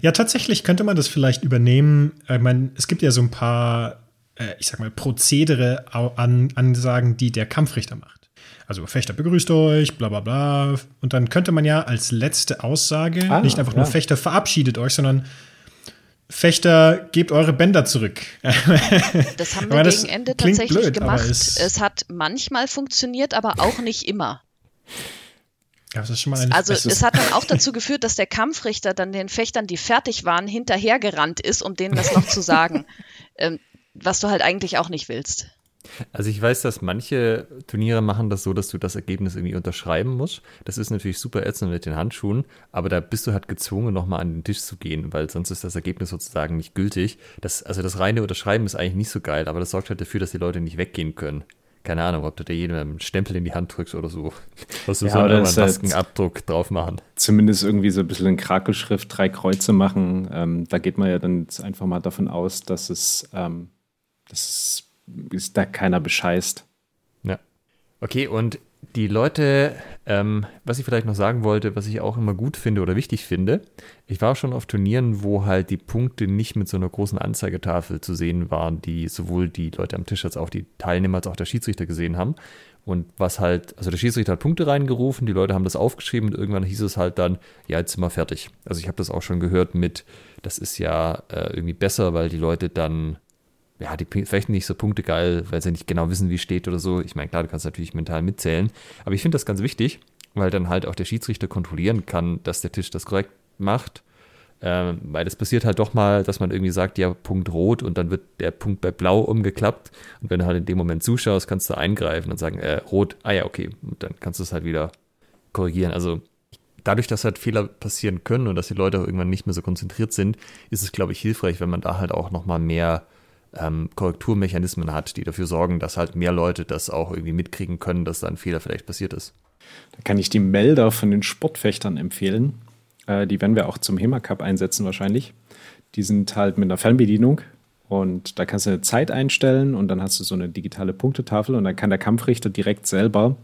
Ja, tatsächlich könnte man das vielleicht übernehmen. Ich meine, es gibt ja so ein paar, äh, ich sag mal, Prozedere an Ansagen, die der Kampfrichter macht. Also Fechter begrüßt euch, bla bla bla. Und dann könnte man ja als letzte Aussage Ah, nicht einfach nur ja. Fechter verabschiedet euch, sondern Fechter gebt eure Bänder zurück. *laughs* Das haben wir gegen Ende tatsächlich blöd, gemacht. es- Es hat manchmal funktioniert, aber auch nicht immer. Das ist schon mal eine Also Es es hat dann auch dazu geführt, dass der Kampfrichter dann den Fechtern, die fertig waren, hinterhergerannt ist, um denen das noch zu sagen. *laughs* Ähm, was du halt eigentlich auch nicht willst. Also ich weiß, dass manche Turniere machen das so, dass du das Ergebnis irgendwie unterschreiben musst. Das ist natürlich super ätzend mit den Handschuhen, aber da bist du halt gezwungen, nochmal an den Tisch zu gehen, weil sonst ist das Ergebnis sozusagen nicht gültig. Das, also das reine Unterschreiben ist eigentlich nicht so geil, aber das sorgt halt dafür, dass die Leute nicht weggehen können. Keine Ahnung, ob du da jedem einen Stempel in die Hand drückst oder so. Was du Ja, so einen halt- Maskenabdruck drauf machen. Zumindest irgendwie so ein bisschen in Krakelschrift drei Kreuze machen. Ähm, da geht man ja dann einfach mal davon aus, dass es, ähm, dass es ist da keiner bescheißt. Ja. Okay, und die Leute, ähm, was ich vielleicht noch sagen wollte, was ich auch immer gut finde oder wichtig finde, ich war schon auf Turnieren, wo halt die Punkte nicht mit so einer großen Anzeigetafel zu sehen waren, die sowohl die Leute am Tisch als auch die Teilnehmer als auch der Schiedsrichter gesehen haben. Und was halt, also der Schiedsrichter hat Punkte reingerufen, die Leute haben das aufgeschrieben und irgendwann hieß es halt dann, ja, jetzt sind wir fertig. Also ich habe das auch schon gehört mit, das ist ja äh, irgendwie besser, weil die Leute dann ja, die fechten nicht so Punkte geil, weil sie nicht genau wissen, wie steht oder so. Ich meine, klar, du kannst natürlich mental mitzählen, aber ich finde das ganz wichtig, weil dann halt auch der Schiedsrichter kontrollieren kann, dass der Tisch das korrekt macht. Ähm, weil das passiert halt doch mal, dass man irgendwie sagt, ja, Punkt rot und dann wird der Punkt bei blau umgeklappt. Und wenn du halt in dem Moment zuschaust, kannst du eingreifen und sagen, äh, rot, ah ja, okay. Und dann kannst du es halt wieder korrigieren. Also dadurch, dass halt Fehler passieren können und dass die Leute auch irgendwann nicht mehr so konzentriert sind, ist es, glaube ich, hilfreich, wenn man da halt auch nochmal mehr ähm, Korrekturmechanismen hat, die dafür sorgen, dass halt mehr Leute das auch irgendwie mitkriegen können, dass da ein Fehler vielleicht passiert ist. Da kann ich die Melder von den Sportfechtern empfehlen. Äh, die werden wir auch zum HEMA Cup einsetzen wahrscheinlich. Die sind halt mit einer Fernbedienung und da kannst du eine Zeit einstellen und dann hast du so eine digitale Punktetafel und dann kann der Kampfrichter direkt selber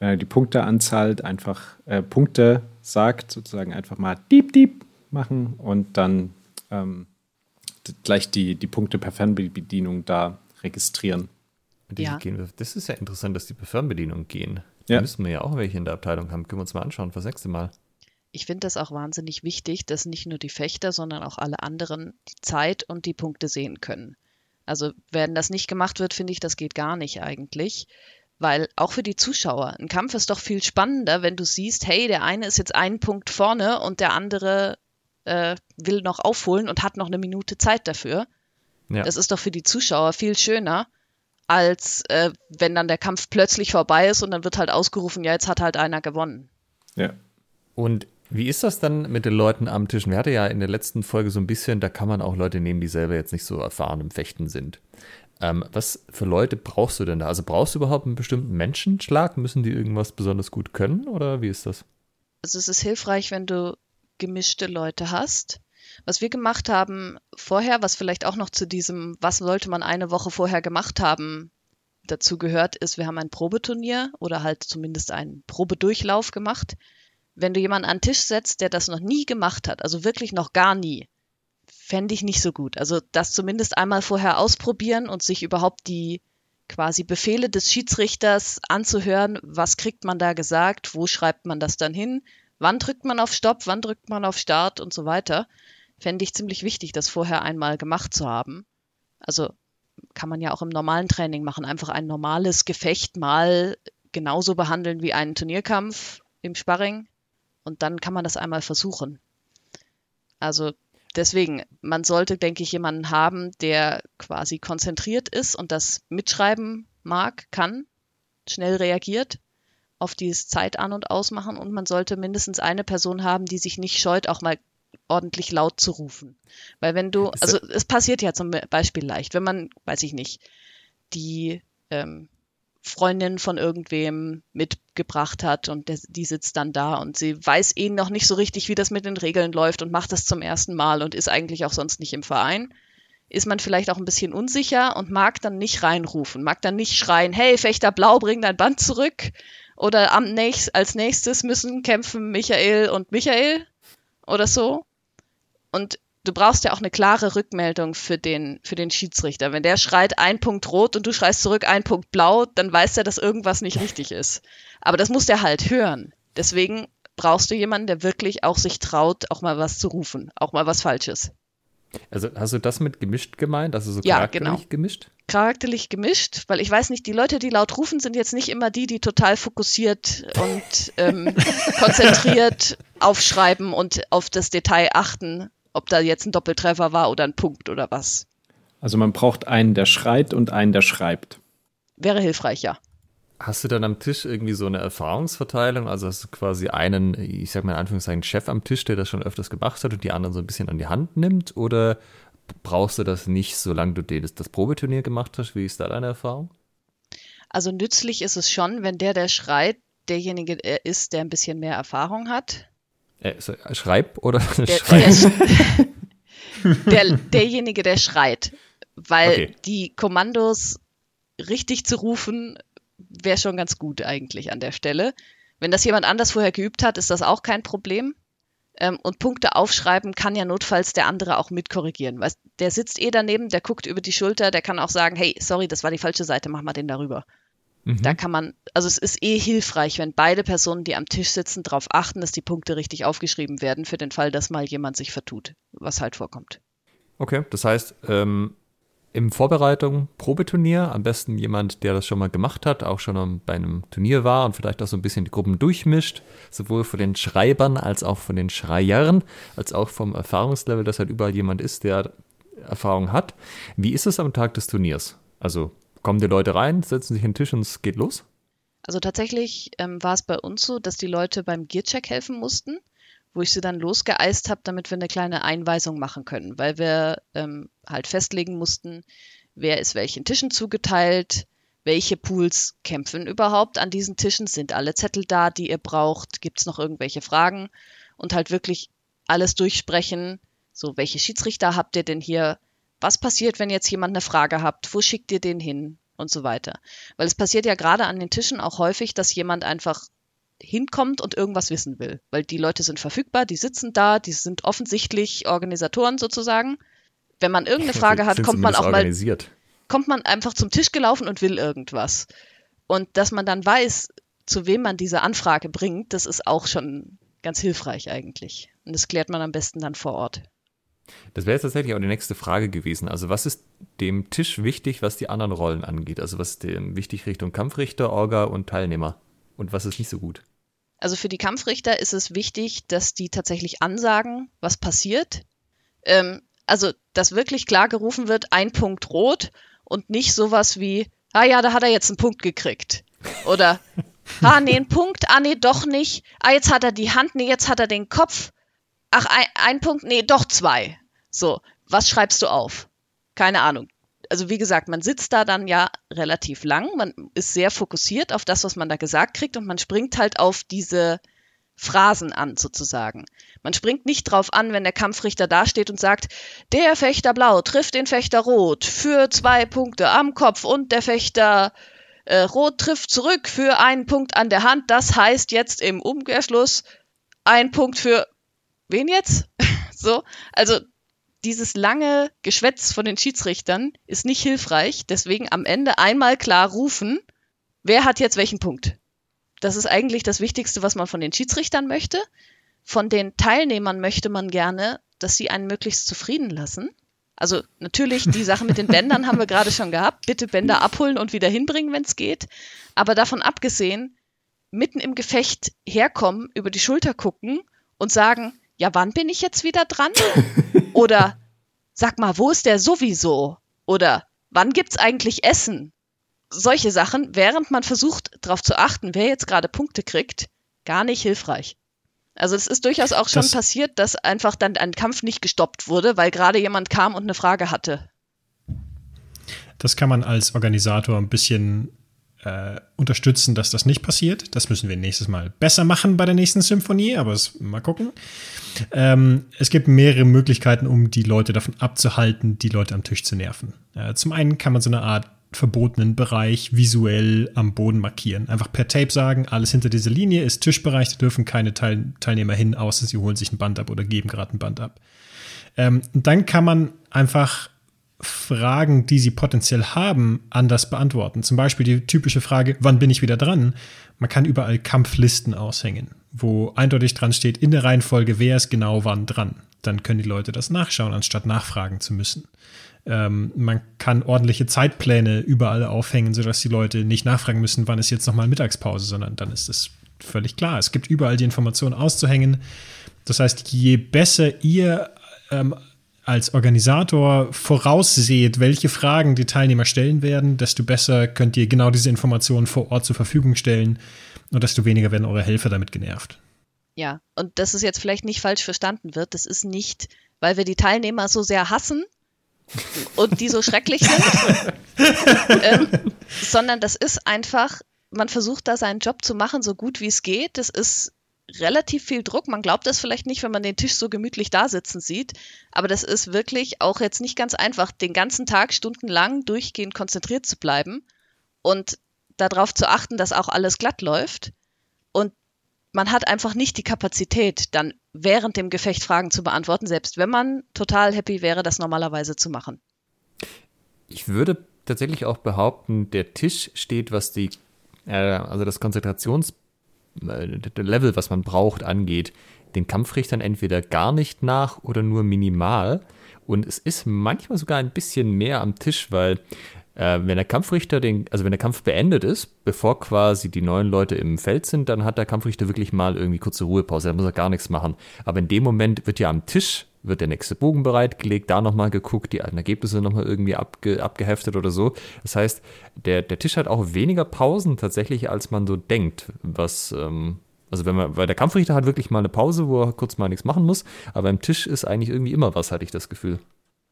äh, die Punkteanzahl einfach äh, Punkte sagt, sozusagen einfach mal Diep, Diep machen und dann ähm, gleich die, die Punkte per Fernbedienung da registrieren. Ja. Gehen, das ist ja interessant, dass die per Fernbedienung gehen. Da ja. müssen wir ja auch welche in der Abteilung haben. Können wir uns mal anschauen fürs nächste Mal. Ich finde das auch wahnsinnig wichtig, dass nicht nur die Fechter, sondern auch alle anderen die Zeit und die Punkte sehen können. Also wenn das nicht gemacht wird, finde ich, das geht gar nicht eigentlich. Weil auch für die Zuschauer, ein Kampf ist doch viel spannender, wenn du siehst, hey, der eine ist jetzt einen Punkt vorne und der andere äh, will noch aufholen und hat noch eine Minute Zeit dafür. Ja. Das ist doch für die Zuschauer viel schöner, als äh, wenn dann der Kampf plötzlich vorbei ist und dann wird halt ausgerufen, ja, jetzt hat halt einer gewonnen. Ja. Und wie ist das dann mit den Leuten am Tisch? Wir hatten ja in der letzten Folge so ein bisschen, da kann man auch Leute nehmen, die selber jetzt nicht so erfahren im Fechten sind. Ähm, was für Leute brauchst du denn da? Also brauchst du überhaupt einen bestimmten Menschenschlag? Müssen die irgendwas besonders gut können oder wie ist das? Also es ist hilfreich, wenn du gemischte Leute hast. Was wir gemacht haben vorher, was vielleicht auch noch zu diesem, was sollte man eine Woche vorher gemacht haben, dazu gehört, ist, wir haben ein Probeturnier oder halt zumindest einen Probedurchlauf gemacht. Wenn du jemanden an den Tisch setzt, der das noch nie gemacht hat, also wirklich noch gar nie, fände ich nicht so gut. Also das zumindest einmal vorher ausprobieren und sich überhaupt die quasi Befehle des Schiedsrichters anzuhören, was kriegt man da gesagt, wo schreibt man das dann hin, wann drückt man auf Stopp, wann drückt man auf Start und so weiter, fände ich ziemlich wichtig, das vorher einmal gemacht zu haben. Also kann man ja auch im normalen Training machen, einfach ein normales Gefecht mal genauso behandeln wie einen Turnierkampf im Sparring und dann kann man das einmal versuchen. Also deswegen, man sollte, denke ich, jemanden haben, der quasi konzentriert ist und das mitschreiben mag, kann, schnell reagiert auf dieses Zeit an und ausmachen und man sollte mindestens eine Person haben, die sich nicht scheut, auch mal ordentlich laut zu rufen. Weil wenn du, also es passiert ja zum Beispiel leicht, wenn man, weiß ich nicht, die ähm, Freundin von irgendwem mitgebracht hat und der, die sitzt dann da und sie weiß eh noch nicht so richtig, wie das mit den Regeln läuft und macht das zum ersten Mal und ist eigentlich auch sonst nicht im Verein, ist man vielleicht auch ein bisschen unsicher und mag dann nicht reinrufen, mag dann nicht schreien, hey, Fechter Blau, bring dein Band zurück. Oder am nächst, als nächstes müssen kämpfen Michael und Michael oder so. Und du brauchst ja auch eine klare Rückmeldung für den, für den Schiedsrichter. Wenn der schreit ein Punkt rot und du schreist zurück ein Punkt blau, dann weiß er, dass irgendwas nicht richtig ist. Aber das muss der halt hören. Deswegen brauchst du jemanden, der wirklich auch sich traut, auch mal was zu rufen, auch mal was Falsches. Also hast du das mit gemischt gemeint? Also so ja, charakterlich genau. gemischt? Charakterlich gemischt, weil ich weiß nicht, die Leute, die laut rufen, sind jetzt nicht immer die, die total fokussiert und ähm, *laughs* konzentriert aufschreiben und auf das Detail achten, ob da jetzt ein Doppeltreffer war oder ein Punkt oder was. Also man braucht einen, der schreit und einen, der schreibt. Wäre hilfreich, ja. Hast du dann am Tisch irgendwie so eine Erfahrungsverteilung? Also hast du quasi einen, ich sag mal in Anführungszeichen, Chef am Tisch, der das schon öfters gemacht hat und die anderen so ein bisschen an die Hand nimmt? Oder brauchst du das nicht, solange du das, das Probeturnier gemacht hast? Wie ist da deine Erfahrung? Also nützlich ist es schon, wenn der, der schreit, derjenige ist, der ein bisschen mehr Erfahrung hat. Äh, schreib oder der, *laughs* schreib? Der, *laughs* der, derjenige, der schreit. Weil okay. die Kommandos richtig zu rufen, wäre schon ganz gut eigentlich an der Stelle. Wenn das jemand anders vorher geübt hat, ist das auch kein Problem. Ähm, und Punkte aufschreiben kann ja notfalls der andere auch mitkorrigieren. Weil der sitzt eh daneben, der guckt über die Schulter, der kann auch sagen, hey, sorry, das war die falsche Seite, mach mal den darüber. Mhm. Da kann man, also es ist eh hilfreich, wenn beide Personen, die am Tisch sitzen, darauf achten, dass die Punkte richtig aufgeschrieben werden, für den Fall, dass mal jemand sich vertut, was halt vorkommt. Okay, das heißt, ähm, in Vorbereitung Probeturnier, am besten jemand, der das schon mal gemacht hat, auch schon bei einem Turnier war und vielleicht auch so ein bisschen die Gruppen durchmischt, sowohl von den Schreibern als auch von den Schreiern, als auch vom Erfahrungslevel, dass halt überall jemand ist, der Erfahrung hat. Wie ist es am Tag des Turniers? Also kommen die Leute rein, setzen sich an den Tisch und es geht los? Also tatsächlich ähm, war es bei uns so, dass die Leute beim Gearcheck helfen mussten wo ich sie dann losgeeist habe, damit wir eine kleine Einweisung machen können, weil wir ähm, halt festlegen mussten, wer ist welchen Tischen zugeteilt, welche Pools kämpfen überhaupt an diesen Tischen, sind alle Zettel da, die ihr braucht, gibt es noch irgendwelche Fragen und halt wirklich alles durchsprechen, so welche Schiedsrichter habt ihr denn hier, was passiert, wenn jetzt jemand eine Frage habt, wo schickt ihr den hin und so weiter. Weil es passiert ja gerade an den Tischen auch häufig, dass jemand einfach hinkommt und irgendwas wissen will. Weil die Leute sind verfügbar, die sitzen da, die sind offensichtlich Organisatoren sozusagen. Wenn man irgendeine Frage hat, kommt man auch mal, kommt man einfach zum Tisch gelaufen und will irgendwas. Und dass man dann weiß, zu wem man diese Anfrage bringt, das ist auch schon ganz hilfreich eigentlich. Und das klärt man am besten dann vor Ort. Das wäre jetzt tatsächlich auch die nächste Frage gewesen. Also was ist dem Tisch wichtig, was die anderen Rollen angeht? Also was ist dem wichtig Richtung Kampfrichter, Orga und Teilnehmer? Und was ist nicht so gut? Also für die Kampfrichter ist es wichtig, dass die tatsächlich ansagen, was passiert. Ähm, also, dass wirklich klar gerufen wird, ein Punkt rot und nicht sowas wie, ah ja, da hat er jetzt einen Punkt gekriegt. Oder, *laughs* ah nee, ein Punkt, ah nee, doch nicht. Ah, jetzt hat er die Hand, nee, jetzt hat er den Kopf. Ach, ein, ein Punkt, nee, doch zwei. So, was schreibst du auf? Keine Ahnung also wie gesagt, man sitzt da dann ja relativ lang, man ist sehr fokussiert auf das, was man da gesagt kriegt und man springt halt auf diese Phrasen an sozusagen. Man springt nicht drauf an, wenn der Kampfrichter dasteht und sagt, der Fechter Blau trifft den Fechter Rot für zwei Punkte am Kopf und der Fechter äh, Rot trifft zurück für einen Punkt an der Hand. Das heißt jetzt im Umkehrschluss ein Punkt für wen jetzt? *laughs* so, also dieses lange Geschwätz von den Schiedsrichtern ist nicht hilfreich. Deswegen am Ende einmal klar rufen, wer hat jetzt welchen Punkt. Das ist eigentlich das Wichtigste, was man von den Schiedsrichtern möchte. Von den Teilnehmern möchte man gerne, dass sie einen möglichst zufrieden lassen. Also natürlich, die Sache mit den Bändern haben wir gerade schon gehabt. Bitte Bänder abholen und wieder hinbringen, wenn es geht. Aber davon abgesehen, mitten im Gefecht herkommen, über die Schulter gucken und sagen, ja, wann bin ich jetzt wieder dran? *laughs* Oder sag mal, wo ist der sowieso? Oder wann gibt's eigentlich Essen? Solche Sachen, während man versucht, darauf zu achten, wer jetzt gerade Punkte kriegt, gar nicht hilfreich. Also es ist durchaus auch schon das, passiert, dass einfach dann ein Kampf nicht gestoppt wurde, weil gerade jemand kam und eine Frage hatte. Das kann man als Organisator ein bisschen äh, unterstützen, dass das nicht passiert. Das müssen wir nächstes Mal besser machen bei der nächsten Symphonie, aber es, mal gucken. Ähm, es gibt mehrere Möglichkeiten, um die Leute davon abzuhalten, die Leute am Tisch zu nerven. Äh, zum einen kann man so eine Art verbotenen Bereich visuell am Boden markieren. Einfach per Tape sagen, alles hinter dieser Linie ist Tischbereich, da dürfen keine Teil Teilnehmer hin, außer sie holen sich ein Band ab oder geben gerade ein Band ab. Ähm, dann kann man einfach Fragen, die sie potenziell haben, anders beantworten. Zum Beispiel die typische Frage, wann bin ich wieder dran? Man kann überall Kampflisten aushängen, wo eindeutig dran steht, in der Reihenfolge, wer ist genau wann dran. Dann können die Leute das nachschauen, anstatt nachfragen zu müssen. Ähm, man kann ordentliche Zeitpläne überall aufhängen, sodass die Leute nicht nachfragen müssen, wann ist jetzt nochmal Mittagspause, sondern dann ist es völlig klar. Es gibt überall die Informationen auszuhängen. Das heißt, je besser ihr ähm, als Organisator vorausseht, welche Fragen die Teilnehmer stellen werden, desto besser könnt ihr genau diese Informationen vor Ort zur Verfügung stellen und desto weniger werden eure Helfer damit genervt. Ja, und dass es jetzt vielleicht nicht falsch verstanden wird, das ist nicht, weil wir die Teilnehmer so sehr hassen und die so schrecklich *laughs* sind, ähm, sondern das ist einfach, man versucht da seinen Job zu machen, so gut wie es geht. Das ist relativ viel Druck. Man glaubt das vielleicht nicht, wenn man den Tisch so gemütlich da sitzen sieht. Aber das ist wirklich auch jetzt nicht ganz einfach, den ganzen Tag stundenlang durchgehend konzentriert zu bleiben und darauf zu achten, dass auch alles glatt läuft. Und man hat einfach nicht die Kapazität, dann während dem Gefecht Fragen zu beantworten, selbst wenn man total happy wäre, das normalerweise zu machen. Ich würde tatsächlich auch behaupten, der Tisch steht, was die, äh, also das Konzentrations- Level, was man braucht, angeht, den Kampfrichtern entweder gar nicht nach oder nur minimal. Und es ist manchmal sogar ein bisschen mehr am Tisch, weil äh, wenn der Kampfrichter den, also wenn der Kampf beendet ist, bevor quasi die neuen Leute im Feld sind, dann hat der Kampfrichter wirklich mal irgendwie kurze Ruhepause, da muss er gar nichts machen. Aber in dem Moment wird ja am Tisch wird der nächste Bogen bereitgelegt, da nochmal geguckt, die alten Ergebnisse nochmal irgendwie abge, abgeheftet oder so. Das heißt, der, der Tisch hat auch weniger Pausen tatsächlich, als man so denkt, was, ähm, also wenn man, weil der Kampfrichter hat wirklich mal eine Pause, wo er kurz mal nichts machen muss, aber im Tisch ist eigentlich irgendwie immer was, hatte ich das Gefühl.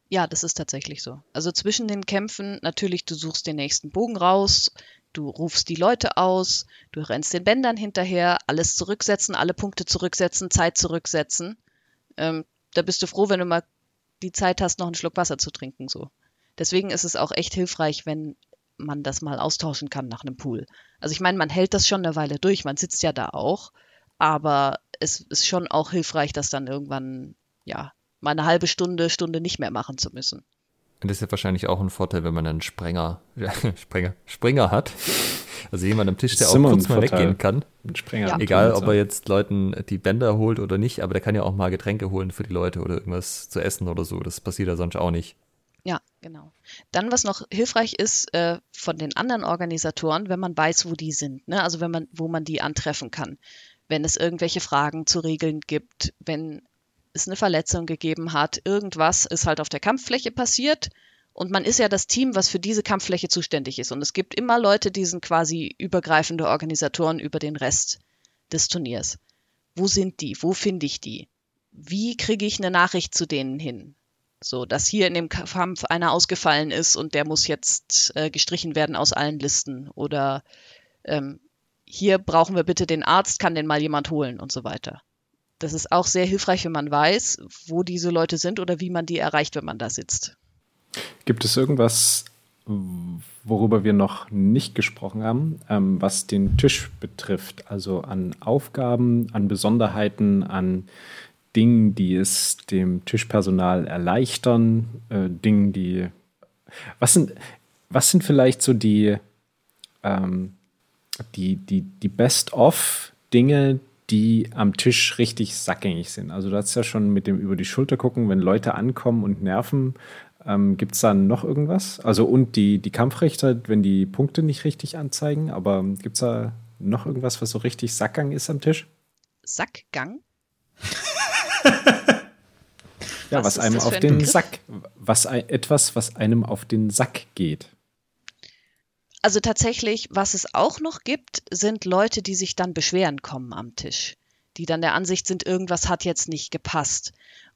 Ja, das ist tatsächlich so. Also zwischen den Kämpfen, natürlich, du suchst den nächsten Bogen raus, du rufst die Leute aus, du rennst den Bändern hinterher, alles zurücksetzen, alle Punkte zurücksetzen, Zeit zurücksetzen. Ähm, da bist du froh, wenn du mal die Zeit hast, noch einen Schluck Wasser zu trinken. So. Deswegen ist es auch echt hilfreich, wenn man das mal austauschen kann nach einem Pool. Also ich meine, man hält das schon eine Weile durch, man sitzt ja da auch, aber es ist schon auch hilfreich, das dann irgendwann, ja, mal eine halbe Stunde, Stunde nicht mehr machen zu müssen. Und das ist ja wahrscheinlich auch ein Vorteil, wenn man einen Sprenger, *laughs* Sprenger, Springer hat. Also jemand am Tisch, der auch kurz mal weggehen kann. Ja. Egal, ob er jetzt Leuten die Bänder holt oder nicht, aber der kann ja auch mal Getränke holen für die Leute oder irgendwas zu essen oder so. Das passiert ja sonst auch nicht. Ja, genau. Dann, was noch hilfreich ist äh, von den anderen Organisatoren, wenn man weiß, wo die sind, ne? also wenn man, wo man die antreffen kann. Wenn es irgendwelche Fragen zu regeln gibt, wenn es eine Verletzung gegeben hat, irgendwas ist halt auf der Kampffläche passiert und man ist ja das Team, was für diese Kampffläche zuständig ist. Und es gibt immer Leute, die sind quasi übergreifende Organisatoren über den Rest des Turniers. Wo sind die? Wo finde ich die? Wie kriege ich eine Nachricht zu denen hin? So, dass hier in dem Kampf einer ausgefallen ist und der muss jetzt äh, gestrichen werden aus allen Listen. Oder ähm, hier brauchen wir bitte den Arzt, kann den mal jemand holen und so weiter. Das ist auch sehr hilfreich, wenn man weiß, wo diese Leute sind oder wie man die erreicht, wenn man da sitzt. Gibt es irgendwas, worüber wir noch nicht gesprochen haben, ähm, was den Tisch betrifft? Also an Aufgaben, an Besonderheiten, an Dingen, die es dem Tischpersonal erleichtern, äh, Dingen, die. Was sind, was sind vielleicht so die, ähm, die, die, die Best-of-Dinge, die am Tisch richtig sackgängig sind? Also, du hast ja schon mit dem über die Schulter gucken, wenn Leute ankommen und nerven, ähm, Gibt es da noch irgendwas? Also und die, die Kampfrichter, wenn die Punkte nicht richtig anzeigen, aber gibt es da noch irgendwas, was so richtig Sackgang ist am Tisch? Sackgang? ja, was, was einem auf den Sack, was etwas, was einem auf den Sack geht. Also tatsächlich, was es auch noch gibt, sind Leute, die sich dann beschweren kommen am Tisch, die dann der Ansicht sind, irgendwas hat jetzt nicht gepasst.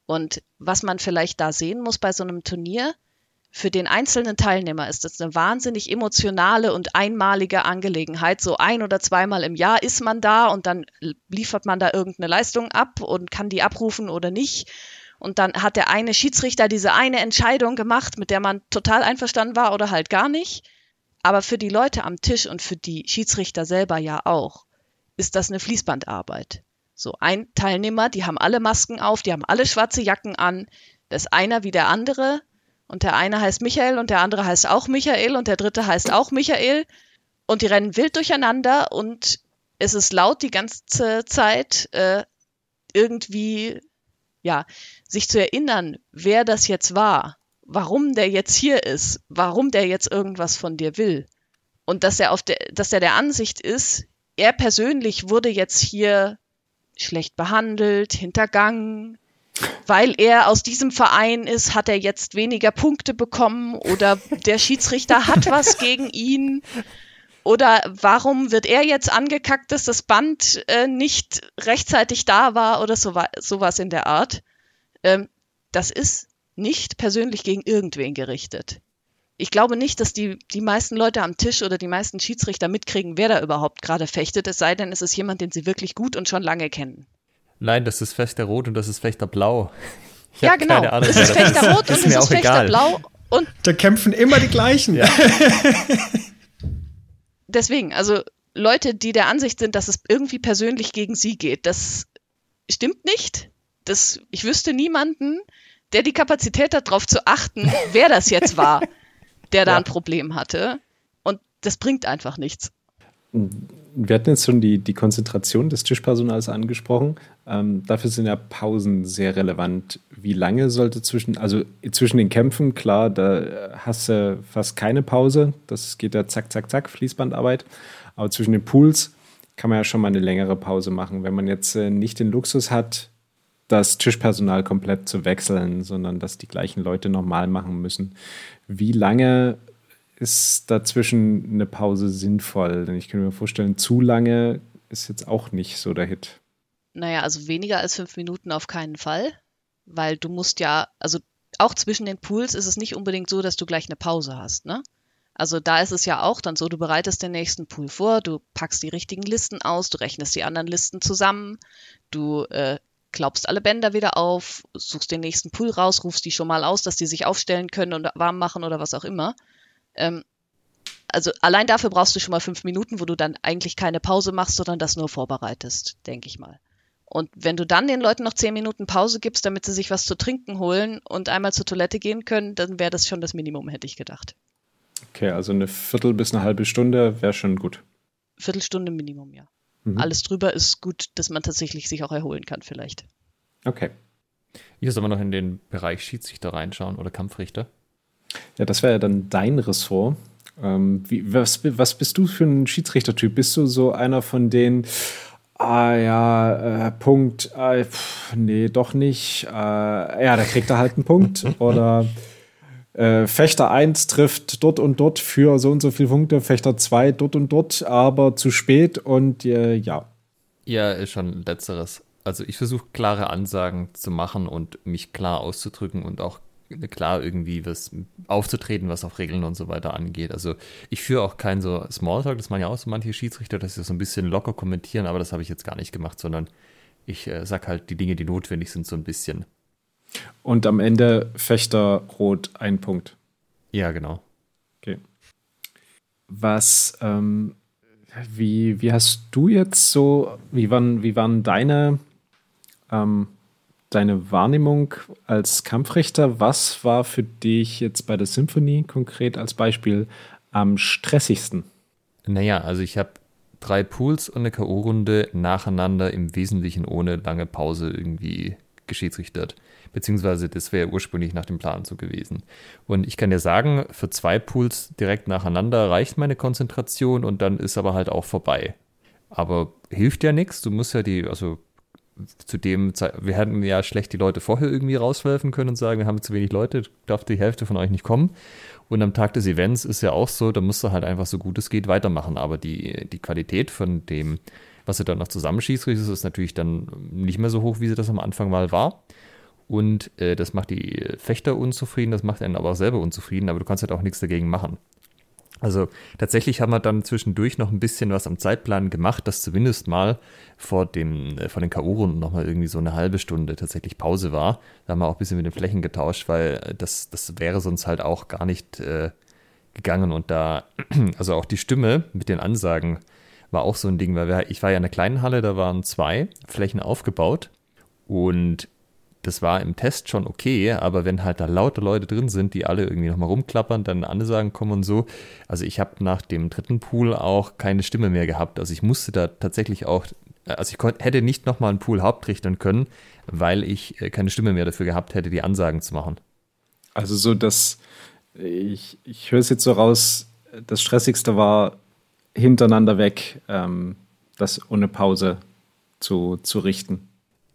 Und was man vielleicht da sehen muss bei so einem Turnier, für den einzelnen Teilnehmer ist das eine wahnsinnig emotionale und einmalige Angelegenheit. So ein oder zweimal im Jahr ist man da und dann liefert man da irgendeine Leistung ab und kann die abrufen oder nicht. Und dann hat der eine Schiedsrichter diese eine Entscheidung gemacht, mit der man total einverstanden war oder halt gar nicht. Aber für die Leute am Tisch und für die Schiedsrichter selber ja auch, ist das eine Fließbandarbeit. So ein Teilnehmer, die haben alle Masken auf, die haben alle schwarze Jacken an. Das einer wie der andere. Und der eine heißt Michael und der andere heißt auch Michael und der dritte heißt auch Michael. Und die rennen wild durcheinander und es ist laut die ganze Zeit äh, irgendwie, ja, sich zu erinnern, wer das jetzt war, warum der jetzt hier ist, warum der jetzt irgendwas von dir will. Und dass er auf der, dass er der Ansicht ist, er persönlich wurde jetzt hier schlecht behandelt, hintergangen. Weil er aus diesem Verein ist, hat er jetzt weniger Punkte bekommen oder der Schiedsrichter hat *laughs* was gegen ihn. Oder warum wird er jetzt angekackt, dass das Band äh, nicht rechtzeitig da war oder so, sowas in der Art. Ähm, das ist nicht persönlich gegen irgendwen gerichtet ich glaube nicht, dass die, die meisten Leute am Tisch oder die meisten Schiedsrichter mitkriegen, wer da überhaupt gerade fechtet, es sei denn, es ist jemand, den sie wirklich gut und schon lange kennen. Nein, das ist Fechter Rot und das ist Fechter Blau. Ich ja, genau. Ahnung, es ist Fechter Rot und es ist Fechter Blau. Und da kämpfen immer die gleichen. Ja. *laughs* Deswegen, also Leute, die der Ansicht sind, dass es irgendwie persönlich gegen sie geht, das stimmt nicht. Das, ich wüsste niemanden, der die Kapazität hat, darauf zu achten, wer das jetzt war. *laughs* der da ja. ein Problem hatte. Und das bringt einfach nichts. Wir hatten jetzt schon die, die Konzentration des Tischpersonals angesprochen. Ähm, dafür sind ja Pausen sehr relevant. Wie lange sollte zwischen, also zwischen den Kämpfen, klar, da hast du fast keine Pause. Das geht ja zack, zack, zack, Fließbandarbeit. Aber zwischen den Pools kann man ja schon mal eine längere Pause machen. Wenn man jetzt äh, nicht den Luxus hat, das Tischpersonal komplett zu wechseln, sondern dass die gleichen Leute normal machen müssen. Wie lange ist dazwischen eine Pause sinnvoll? Denn ich könnte mir vorstellen, zu lange ist jetzt auch nicht so der Hit. Naja, also weniger als fünf Minuten auf keinen Fall, weil du musst ja, also auch zwischen den Pools ist es nicht unbedingt so, dass du gleich eine Pause hast, ne? Also da ist es ja auch dann so, du bereitest den nächsten Pool vor, du packst die richtigen Listen aus, du rechnest die anderen Listen zusammen, du äh, klaubst alle Bänder wieder auf, suchst den nächsten Pool raus, rufst die schon mal aus, dass die sich aufstellen können und warm machen oder was auch immer. Ähm, also allein dafür brauchst du schon mal fünf Minuten, wo du dann eigentlich keine Pause machst, sondern das nur vorbereitest, denke ich mal. Und wenn du dann den Leuten noch zehn Minuten Pause gibst, damit sie sich was zu trinken holen und einmal zur Toilette gehen können, dann wäre das schon das Minimum, hätte ich gedacht. Okay, also eine Viertel bis eine halbe Stunde wäre schon gut. Viertelstunde Minimum, ja. Mhm. Alles drüber ist gut, dass man tatsächlich sich auch erholen kann, vielleicht. Okay. Hier soll man noch in den Bereich Schiedsrichter reinschauen oder Kampfrichter. Ja, das wäre ja dann dein Ressort. Ähm, wie, was, was bist du für ein Schiedsrichtertyp? Bist du so einer von denen, ah ja, äh, Punkt, äh, pff, nee, doch nicht, äh, ja, da kriegt er halt einen Punkt. *laughs* Oder äh, Fechter 1 trifft dort und dort für so und so viele Punkte, Fechter 2 dort und dort, aber zu spät und äh, ja. Ja, ist schon letzteres. Also ich versuche klare Ansagen zu machen und mich klar auszudrücken und auch klar irgendwie was aufzutreten, was auch Regeln und so weiter angeht. Also ich führe auch kein so Smalltalk, das machen ja auch so manche Schiedsrichter, dass sie so ein bisschen locker kommentieren, aber das habe ich jetzt gar nicht gemacht, sondern ich äh, sag halt die Dinge, die notwendig sind, so ein bisschen. Und am Ende Fechter Rot ein Punkt. Ja, genau. Okay. Was, ähm, wie, wie hast du jetzt so, wie waren, wie waren deine, ähm, deine Wahrnehmung als Kampfrichter? Was war für dich jetzt bei der Symphonie konkret als Beispiel am stressigsten? Naja, also ich habe drei Pools und eine K.O.-Runde nacheinander im Wesentlichen ohne lange Pause irgendwie geschiedsrichtert beziehungsweise das wäre ursprünglich nach dem Plan so gewesen. Und ich kann dir sagen, für zwei Pools direkt nacheinander reicht meine Konzentration und dann ist aber halt auch vorbei. Aber hilft ja nichts, du musst ja die, also zu dem wir hätten ja schlecht die Leute vorher irgendwie rauswerfen können und sagen, wir haben zu wenig Leute, darf die Hälfte von euch nicht kommen. Und am Tag des Events ist ja auch so, da musst du halt einfach so gut es geht weitermachen. Aber die, die Qualität von dem, was du dann noch zusammenschießt, ist natürlich dann nicht mehr so hoch, wie sie das am Anfang mal war. Und äh, das macht die Fechter unzufrieden, das macht einen aber auch selber unzufrieden, aber du kannst halt auch nichts dagegen machen. Also tatsächlich haben wir dann zwischendurch noch ein bisschen was am Zeitplan gemacht, dass zumindest mal vor, dem, äh, vor den K.O.-Runden nochmal irgendwie so eine halbe Stunde tatsächlich Pause war. Da haben wir auch ein bisschen mit den Flächen getauscht, weil das, das wäre sonst halt auch gar nicht äh, gegangen. Und da, *clears throat* also auch die Stimme mit den Ansagen war auch so ein Ding, weil wir, ich war ja in einer kleinen Halle, da waren zwei Flächen aufgebaut. Und das war im Test schon okay, aber wenn halt da lauter Leute drin sind, die alle irgendwie nochmal rumklappern, dann Ansagen kommen und so. Also ich habe nach dem dritten Pool auch keine Stimme mehr gehabt. Also ich musste da tatsächlich auch, also ich hätte nicht nochmal einen Pool hauptrichtern können, weil ich äh, keine Stimme mehr dafür gehabt hätte, die Ansagen zu machen. Also so, dass ich, ich höre es jetzt so raus, das Stressigste war hintereinander weg, ähm, das ohne Pause zu, zu richten.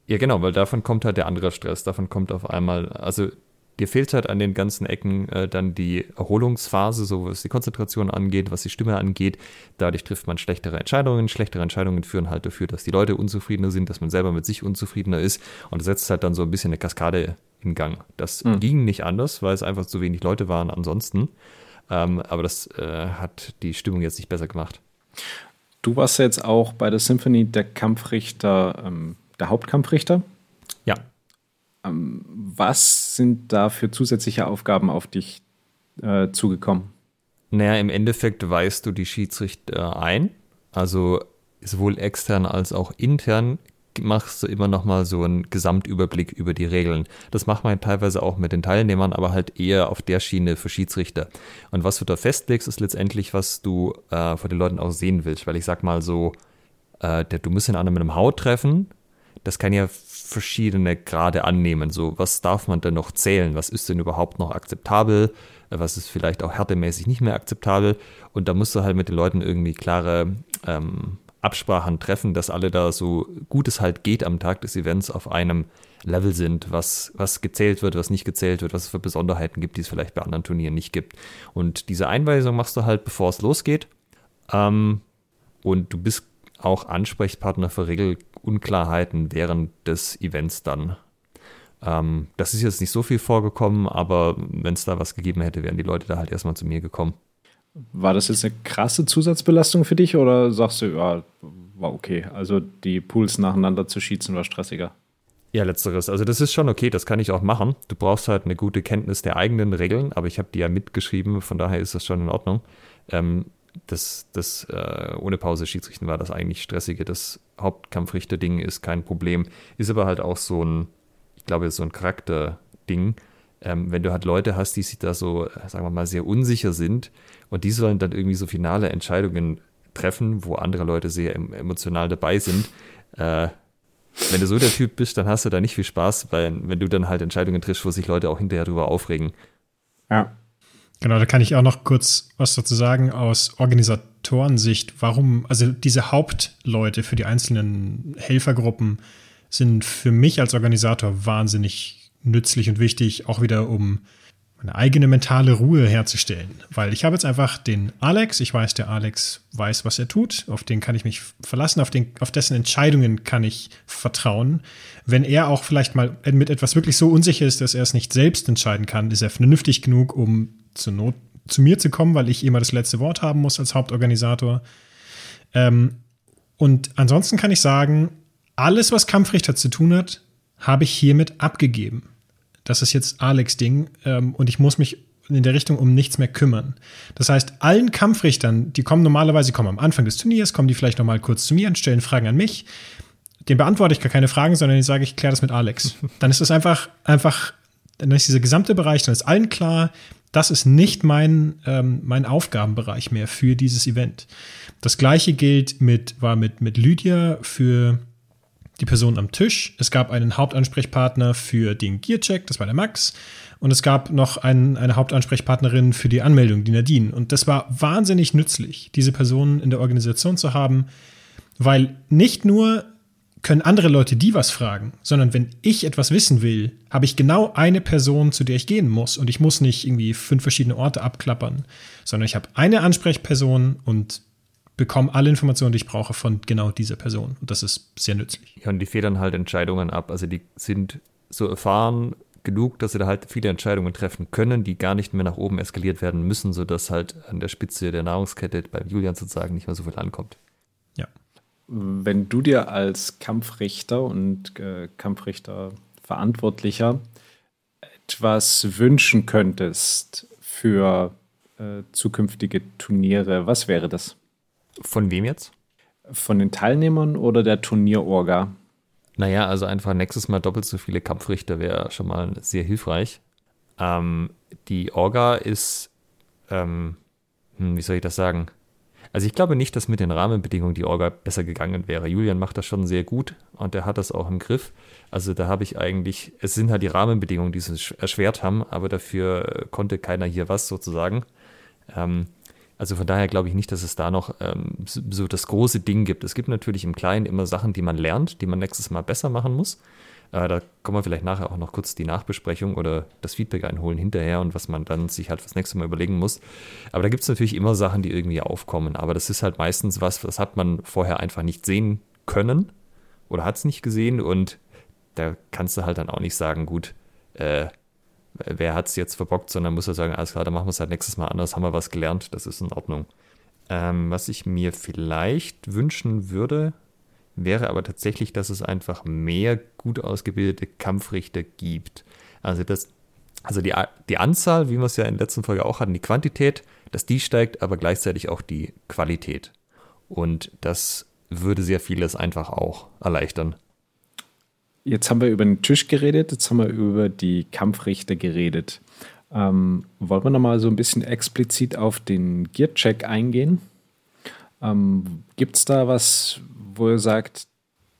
Ja, genau, weil davon kommt halt der andere Stress. Davon kommt auf einmal, also dir fehlt halt an den ganzen Ecken äh, dann die Erholungsphase, so was die Konzentration angeht, was die Stimme angeht. Dadurch trifft man schlechtere Entscheidungen. Schlechtere Entscheidungen führen halt dafür, dass die Leute unzufriedener sind, dass man selber mit sich unzufriedener ist. Und das setzt halt dann so ein bisschen eine Kaskade in Gang. Das mhm. ging nicht anders, weil es einfach zu wenig Leute waren ansonsten. Ähm, aber das äh, hat die Stimmung jetzt nicht besser gemacht. Du warst ja jetzt auch bei der Symphony der Kampfrichter ähm, der Hauptkampfrichter. Ja. Ähm, was sind da für zusätzliche Aufgaben auf dich äh, zugekommen? Naja, im Endeffekt weist du die Schiedsrichter ein. Also sowohl extern als auch intern machst du immer nochmal so einen Gesamtüberblick über die Regeln. Das macht man teilweise auch mit den Teilnehmern, aber halt eher auf der Schiene für Schiedsrichter. Und was du da festlegst, ist letztendlich, was du äh, von den Leuten auch sehen willst. Weil ich sag mal so, äh, der, du musst den anderen mit einem Haut treffen. Das kann ja verschiedene Grade annehmen. So, was darf man denn noch zählen? Was ist denn überhaupt noch akzeptabel? Was ist vielleicht auch härtemäßig nicht mehr akzeptabel? Und da musst du halt mit den Leuten irgendwie klare ähm, Absprachen treffen, dass alle da so gut es halt geht am Tag des Events auf einem Level sind, was, was gezählt wird, was nicht gezählt wird, was es für Besonderheiten gibt, die es vielleicht bei anderen Turnieren nicht gibt. Und diese Einweisung machst du halt, bevor es losgeht. Ähm, und du bist auch Ansprechpartner für Regelunklarheiten während des Events dann. Ähm, das ist jetzt nicht so viel vorgekommen, aber wenn es da was gegeben hätte, wären die Leute da halt erstmal zu mir gekommen. War das jetzt eine krasse Zusatzbelastung für dich oder sagst du, ja, war okay? Also die Pools nacheinander zu schießen war stressiger. Ja, letzteres. Also das ist schon okay, das kann ich auch machen. Du brauchst halt eine gute Kenntnis der eigenen Regeln, aber ich habe die ja mitgeschrieben, von daher ist das schon in Ordnung. Ähm, das, das äh, ohne Pause Schiedsrichten war das eigentlich stressige. Das Hauptkampfrichter-Ding ist kein Problem. Ist aber halt auch so ein, ich glaube, so ein Charakterding. Ähm, wenn du halt Leute hast, die sich da so, sagen wir mal, sehr unsicher sind und die sollen dann irgendwie so finale Entscheidungen treffen, wo andere Leute sehr emotional dabei sind. Äh, wenn du so der Typ bist, dann hast du da nicht viel Spaß, weil wenn du dann halt Entscheidungen triffst, wo sich Leute auch hinterher drüber aufregen. Ja. Genau, da kann ich auch noch kurz was dazu sagen aus Organisatorensicht. Warum, also diese Hauptleute für die einzelnen Helfergruppen sind für mich als Organisator wahnsinnig nützlich und wichtig, auch wieder um eine eigene mentale Ruhe herzustellen. Weil ich habe jetzt einfach den Alex, ich weiß, der Alex weiß, was er tut, auf den kann ich mich verlassen, auf, den, auf dessen Entscheidungen kann ich vertrauen. Wenn er auch vielleicht mal mit etwas wirklich so unsicher ist, dass er es nicht selbst entscheiden kann, ist er vernünftig genug, um zur Not zu mir zu kommen, weil ich immer das letzte Wort haben muss als Hauptorganisator. Ähm, und ansonsten kann ich sagen, alles, was Kampfrichter zu tun hat, habe ich hiermit abgegeben das ist jetzt Alex Ding ähm, und ich muss mich in der Richtung um nichts mehr kümmern. Das heißt, allen Kampfrichtern, die kommen normalerweise, kommen am Anfang des Turniers, kommen die vielleicht noch mal kurz zu mir und stellen Fragen an mich. Den beantworte ich gar keine Fragen, sondern ich sage, ich kläre das mit Alex. Dann ist es einfach, einfach, dann ist dieser gesamte Bereich, dann ist allen klar, das ist nicht mein, ähm, mein Aufgabenbereich mehr für dieses Event. Das gleiche gilt mit, war mit, mit Lydia für die Person am Tisch. Es gab einen Hauptansprechpartner für den Gearcheck, das war der Max. Und es gab noch einen, eine Hauptansprechpartnerin für die Anmeldung, die Nadine. Und das war wahnsinnig nützlich, diese Personen in der Organisation zu haben, weil nicht nur können andere Leute die was fragen, sondern wenn ich etwas wissen will, habe ich genau eine Person, zu der ich gehen muss. Und ich muss nicht irgendwie fünf verschiedene Orte abklappern, sondern ich habe eine Ansprechperson und bekomme alle Informationen, die ich brauche von genau dieser Person. Und das ist sehr nützlich. Ja, und die federn halt Entscheidungen ab. Also die sind so erfahren genug, dass sie da halt viele Entscheidungen treffen können, die gar nicht mehr nach oben eskaliert werden müssen, sodass halt an der Spitze der Nahrungskette beim Julian sozusagen nicht mehr so viel ankommt. Wenn du dir als Kampfrichter und äh, Kampfrichter Verantwortlicher etwas wünschen könntest für äh, zukünftige Turniere, was wäre das? Von wem jetzt? Von den Teilnehmern oder der Turnierorga? Naja, also einfach nächstes Mal doppelt so viele Kampfrichter wäre schon mal sehr hilfreich. Ähm, die Orga ist, ähm, hm, wie soll ich das sagen? Also ich glaube nicht, dass mit den Rahmenbedingungen die Orga besser gegangen wäre. Julian macht das schon sehr gut und er hat das auch im Griff. Also da habe ich eigentlich, es sind halt die Rahmenbedingungen, die es erschwert haben, aber dafür konnte keiner hier was sozusagen. Ähm, also von daher glaube ich nicht, dass es da noch ähm, so das große Ding gibt. Es gibt natürlich im Kleinen immer Sachen, die man lernt, die man nächstes Mal besser machen muss. Äh, da kommen wir vielleicht nachher auch noch kurz die Nachbesprechung oder das Feedback einholen hinterher und was man dann sich halt fürs nächste Mal überlegen muss. Aber da gibt es natürlich immer Sachen, die irgendwie aufkommen. Aber das ist halt meistens was, das hat man vorher einfach nicht sehen können oder hat es nicht gesehen und da kannst du halt dann auch nicht sagen, gut, äh, wer hat es jetzt verbockt, sondern muss er sagen, alles klar, dann machen wir es halt nächstes Mal anders, haben wir was gelernt, das ist in Ordnung. Ähm, was ich mir vielleicht wünschen würde, wäre aber tatsächlich, dass es einfach mehr gut ausgebildete Kampfrichter gibt. Also das, also die, die Anzahl, wie wir es ja in der letzten Folge auch hatten, die Quantität, dass die steigt, aber gleichzeitig auch die Qualität. Und das würde sehr vieles einfach auch erleichtern. Jetzt haben wir über den Tisch geredet, jetzt haben wir über die Kampfrichter geredet. Ähm, wollen wir nochmal so ein bisschen explizit auf den Gear-Check eingehen? Ähm, Gibt es da was, wo ihr sagt,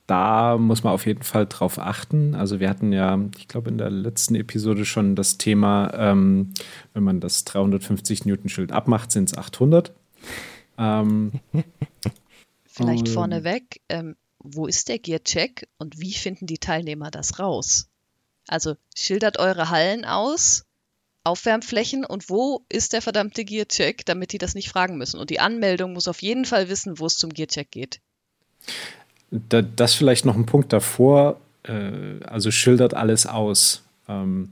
da muss man auf jeden Fall drauf achten? Also wir hatten ja, ich glaube, in der letzten Episode schon das Thema, ähm, wenn man das 350 Newton Schild abmacht, sind es 800. Ähm, *laughs* Vielleicht vorneweg, ähm, wo ist der Gear-Check und wie finden die Teilnehmer das raus? Also schildert eure Hallen aus, Aufwärmflächen und wo ist der verdammte Gear-Check, damit die das nicht fragen müssen. Und die Anmeldung muss auf jeden Fall wissen, wo es zum Gear-Check geht. Da, das vielleicht noch ein Punkt davor, äh, also schildert alles aus. Ähm,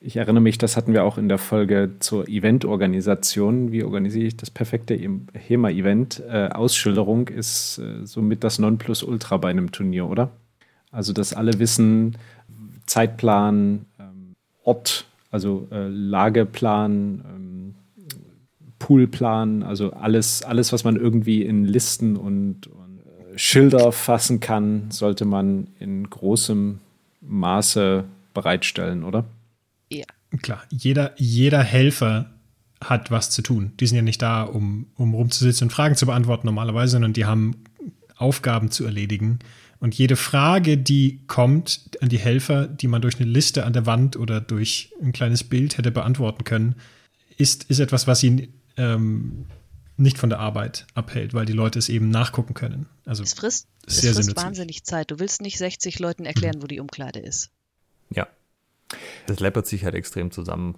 ich erinnere mich, das hatten wir auch in der Folge zur Eventorganisation. Wie organisiere ich das perfekte HEMA-Event? Äh, Ausschilderung ist äh, somit das Nonplusultra bei einem Turnier, oder? Also, dass alle wissen, Zeitplan, ähm, Ort, also äh, Lageplan, ähm, Poolplan, also alles, alles, was man irgendwie in Listen und, und äh, Schilder fassen kann, sollte man in großem Maße bereitstellen, oder? Ja. Klar, jeder, jeder Helfer hat was zu tun. Die sind ja nicht da, um, um rumzusitzen und Fragen zu beantworten normalerweise, sondern die haben Aufgaben zu erledigen. Und jede Frage, die kommt an die Helfer, die man durch eine Liste an der Wand oder durch ein kleines Bild hätte beantworten können, ist, ist etwas, was sie ähm, nicht von der Arbeit abhält, weil die Leute es eben nachgucken können. Also Es frisst, es frisst wahnsinnig Zeit. Du willst nicht 60 Leuten erklären, wo die Umkleide ist. Ja. Das läppert sich halt extrem zusammen.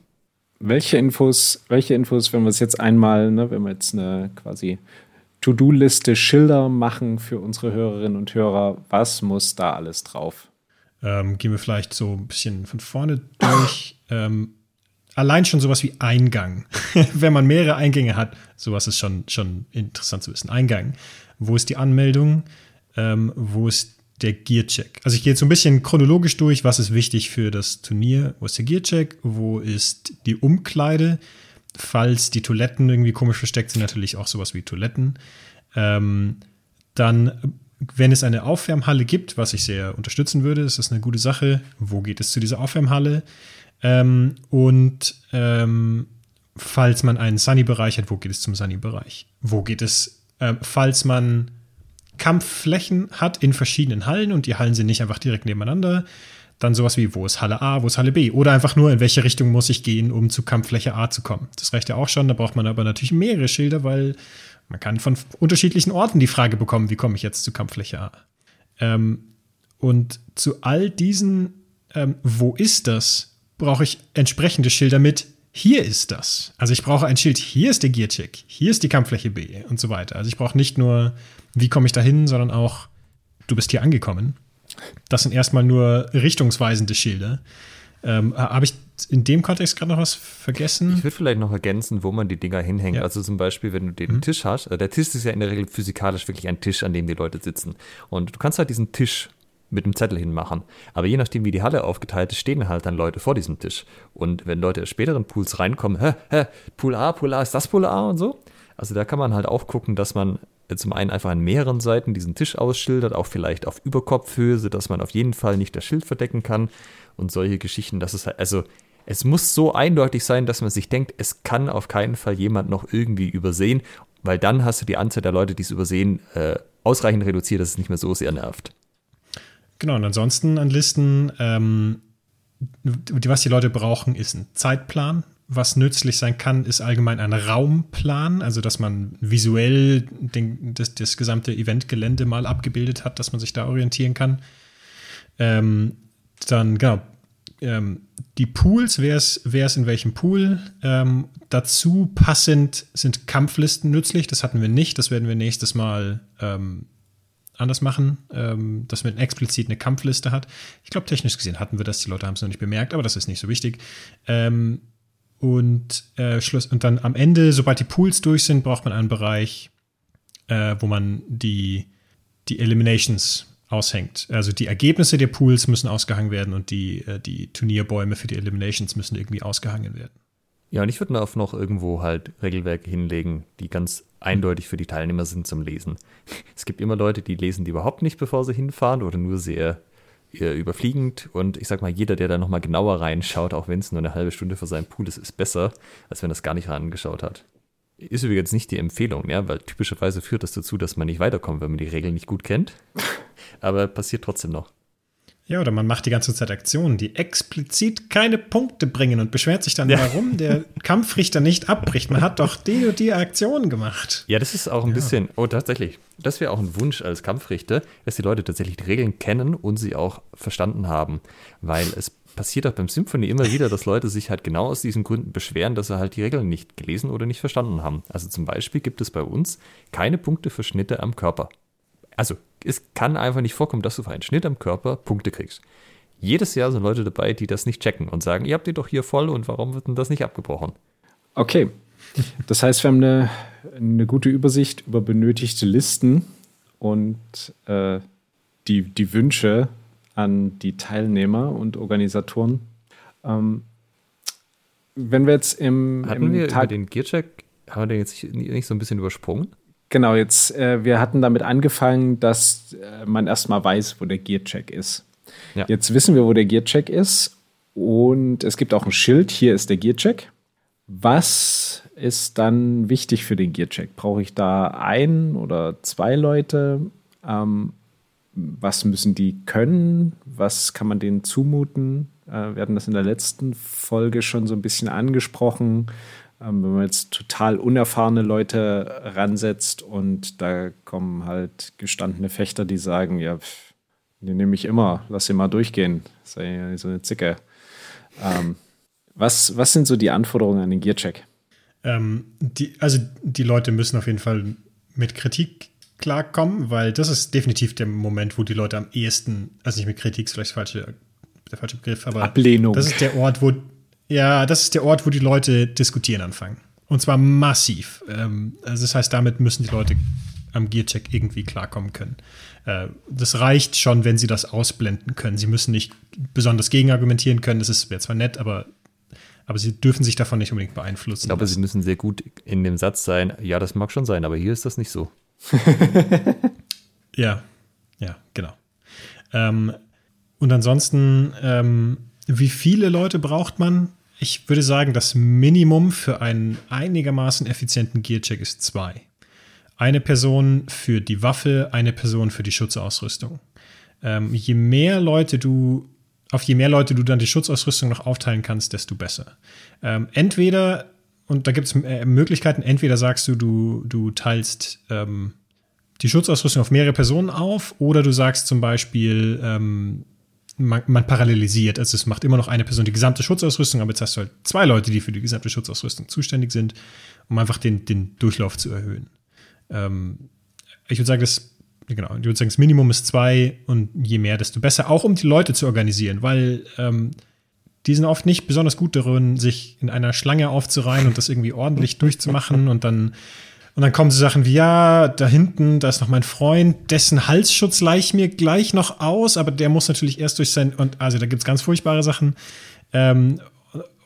Welche Infos, welche Infos, wenn wir es jetzt einmal, ne, wenn wir jetzt eine quasi To-Do-Liste Schilder machen für unsere Hörerinnen und Hörer, was muss da alles drauf? ähm, gehen wir vielleicht so ein bisschen von vorne durch. *coughs* Ähm, allein schon sowas wie Eingang. *laughs* Wenn man mehrere Eingänge hat, sowas ist schon, schon interessant zu wissen. Eingang. Wo ist die Anmeldung? Ähm, wo ist der Gearcheck? Also ich gehe jetzt so ein bisschen chronologisch durch, was ist wichtig für das Turnier. Wo ist der Gearcheck? Wo ist die Umkleide? Falls die Toiletten irgendwie komisch versteckt sind, natürlich auch sowas wie Toiletten. Ähm, dann, wenn es eine Aufwärmhalle gibt, was ich sehr unterstützen würde, ist das eine gute Sache. Wo geht es zu dieser Aufwärmhalle? Ähm, und ähm, falls man einen Sunny-Bereich hat, wo geht es zum Sunny-Bereich? Wo geht es, äh, falls man Kampfflächen hat in verschiedenen Hallen und die Hallen sind nicht einfach direkt nebeneinander, dann sowas wie, wo ist Halle A, wo ist Halle B? Oder einfach nur, in welche Richtung muss ich gehen, um zu Kampffläche A zu kommen. Das reicht ja auch schon, da braucht man aber natürlich mehrere Schilder, weil man kann von unterschiedlichen Orten die Frage bekommen, wie komme ich jetzt zu Kampffläche A? Ähm, und zu all diesen, ähm, wo ist das, brauche ich entsprechende Schilder mit, hier ist das. Also ich brauche ein Schild, hier ist der Gearcheck, hier ist die Kampffläche B und so weiter. Also ich brauche nicht nur, wie komme ich da hin, sondern auch, du bist hier angekommen. Das sind erstmal nur richtungsweisende Schilder. Ähm, Habe ich in dem Kontext gerade noch was vergessen? Ich würde vielleicht noch ergänzen, wo man die Dinger hinhängt. Ja. Also zum Beispiel, wenn du den Tisch hast, äh, der Tisch ist ja in der Regel physikalisch wirklich ein Tisch, an dem die Leute sitzen. Und du kannst halt diesen Tisch mit einem Zettel hinmachen. Aber je nachdem, wie die Halle aufgeteilt ist, stehen halt dann Leute vor diesem Tisch. Und wenn Leute aus späteren Pools reinkommen, hä, hä, Pool A, Pool A, ist das Pool A und so? Also da kann man halt auch gucken, dass man äh, zum einen einfach an mehreren Seiten diesen Tisch ausschildert, auch vielleicht auf Überkopfhöhe, sodass man auf jeden Fall nicht das Schild verdecken kann und solche Geschichten. Das ist halt, also es muss so eindeutig sein, dass man sich denkt, es kann auf keinen Fall jemand noch irgendwie übersehen, weil dann hast du die Anzahl der Leute, die es übersehen, äh, ausreichend reduziert, dass es nicht mehr so sehr nervt. Genau, und ansonsten an Listen, ähm, was die Leute brauchen, ist ein Zeitplan. Was nützlich sein kann, ist allgemein ein Raumplan, also dass man visuell den, das, das gesamte Eventgelände mal abgebildet hat, dass man sich da orientieren kann. Ähm, dann, genau, ähm, die Pools, wer ist, wer ist in welchem Pool. Ähm, dazu passend sind Kampflisten nützlich, das hatten wir nicht, das werden wir nächstes Mal ähm, anders machen, ähm, dass man explizit eine Kampfliste hat. Ich glaube, technisch gesehen hatten wir das, die Leute haben es noch nicht bemerkt, aber das ist nicht so wichtig. Ähm, und, äh, Schluss, und dann am Ende, sobald die Pools durch sind, braucht man einen Bereich, äh, wo man die, die Eliminations aushängt. Also die Ergebnisse der Pools müssen ausgehangen werden und die, äh, die Turnierbäume für die Eliminations müssen irgendwie ausgehangen werden. Ja, und ich würde auf noch irgendwo halt Regelwerke hinlegen, die ganz eindeutig für die Teilnehmer sind zum Lesen. *laughs* Es gibt immer Leute, die lesen die überhaupt nicht, bevor sie hinfahren oder nur sehr überfliegend und ich sag mal, jeder, der da nochmal genauer reinschaut, auch wenn es nur eine halbe Stunde vor seinem Pool ist, ist besser, als wenn er es gar nicht angeschaut hat. Ist übrigens nicht die Empfehlung, ja, weil typischerweise führt das dazu, dass man nicht weiterkommt, wenn man die Regeln nicht gut kennt. *laughs* Aber passiert trotzdem noch. Ja, oder man macht die ganze Zeit Aktionen, die explizit keine Punkte bringen und beschwert sich dann, Ja. warum der *laughs* Kampfrichter nicht abbricht. Man hat doch die und die Aktion gemacht. Ja, das ist auch ein bisschen, oh, tatsächlich, das wäre auch ein Wunsch als Kampfrichter, dass die Leute tatsächlich die Regeln kennen und sie auch verstanden haben. Weil es passiert auch beim Symphony immer wieder, dass Leute sich halt genau aus diesen Gründen beschweren, dass sie halt die Regeln nicht gelesen oder nicht verstanden haben. Also zum Beispiel gibt es bei uns keine Punkte für Schnitte am Körper. Also es kann einfach nicht vorkommen, dass du für einen Schnitt am Körper Punkte kriegst. Jedes Jahr sind Leute dabei, die das nicht checken und sagen, ihr habt die doch hier voll und warum wird denn das nicht abgebrochen? Okay. Das heißt, wir haben eine, eine gute Übersicht über benötigte Listen und äh, die, die Wünsche an die Teilnehmer und Organisatoren. Ähm, wenn wir jetzt im, Hatten im wir über Tag den Gearcheck, haben wir den jetzt nicht, nicht so ein bisschen übersprungen? Genau, jetzt, äh, wir hatten damit angefangen, dass äh, man erstmal weiß, wo der Gearcheck ist. Ja. Jetzt wissen wir, wo der Gearcheck ist. Und es gibt auch ein Schild, hier ist der Gearcheck. Was ist dann wichtig für den Gearcheck? Brauche ich da ein oder zwei Leute? Ähm, was müssen die können? Was kann man denen zumuten? Äh, wir hatten das in der letzten Folge schon so ein bisschen angesprochen. Ähm, wenn man jetzt total unerfahrene Leute ransetzt und da kommen halt gestandene Fechter, die sagen, ja, pff, den nehme ich immer, lass ihn mal durchgehen. Sei ja so eine Zicke. Ähm, was, was sind so die Anforderungen an den Gearcheck? Ähm, die, also die Leute müssen auf jeden Fall mit Kritik klarkommen, weil das ist definitiv der Moment, wo die Leute am ehesten, also nicht mit Kritik, ist vielleicht falsche, der falsche Begriff, aber Ablehnung. das ist der Ort, wo ja, das ist der Ort, wo die Leute diskutieren anfangen. Und zwar massiv. Ähm, also das heißt, damit müssen die Leute am Gearcheck irgendwie klarkommen können. Äh, das reicht schon, wenn sie das ausblenden können. Sie müssen nicht besonders gegenargumentieren können. Das ist wäre zwar nett, aber, aber sie dürfen sich davon nicht unbedingt beeinflussen. Ich glaube, lassen. sie müssen sehr gut in dem Satz sein, ja, das mag schon sein, aber hier ist das nicht so. *laughs* Ja, ja, genau. Ähm, und ansonsten, ähm, wie viele Leute braucht man? Ich würde sagen, das Minimum für einen einigermaßen effizienten Gearcheck ist zwei. Eine Person für die Waffe, eine Person für die Schutzausrüstung. Ähm, je mehr Leute du, auf je mehr Leute du dann die Schutzausrüstung noch aufteilen kannst, desto besser. Ähm, entweder, und da gibt es äh, Möglichkeiten, entweder sagst du, du, du teilst ähm, die Schutzausrüstung auf mehrere Personen auf oder du sagst zum Beispiel, ähm, man, man parallelisiert. Also es macht immer noch eine Person die gesamte Schutzausrüstung, aber jetzt hast du halt zwei Leute, die für die gesamte Schutzausrüstung zuständig sind, um einfach den, den Durchlauf zu erhöhen. Ähm, ich würde sagen, das, genau, ich würde sagen, das Minimum ist zwei und je mehr, desto besser, auch um die Leute zu organisieren, weil ähm, die sind oft nicht besonders gut darin, sich in einer Schlange aufzureihen und das irgendwie ordentlich durchzumachen und dann und dann kommen so Sachen wie, ja, da hinten, da ist noch mein Freund, dessen Halsschutz leih ich mir gleich noch aus, aber der muss natürlich erst durch sein, und also da gibt es ganz furchtbare Sachen. Ähm,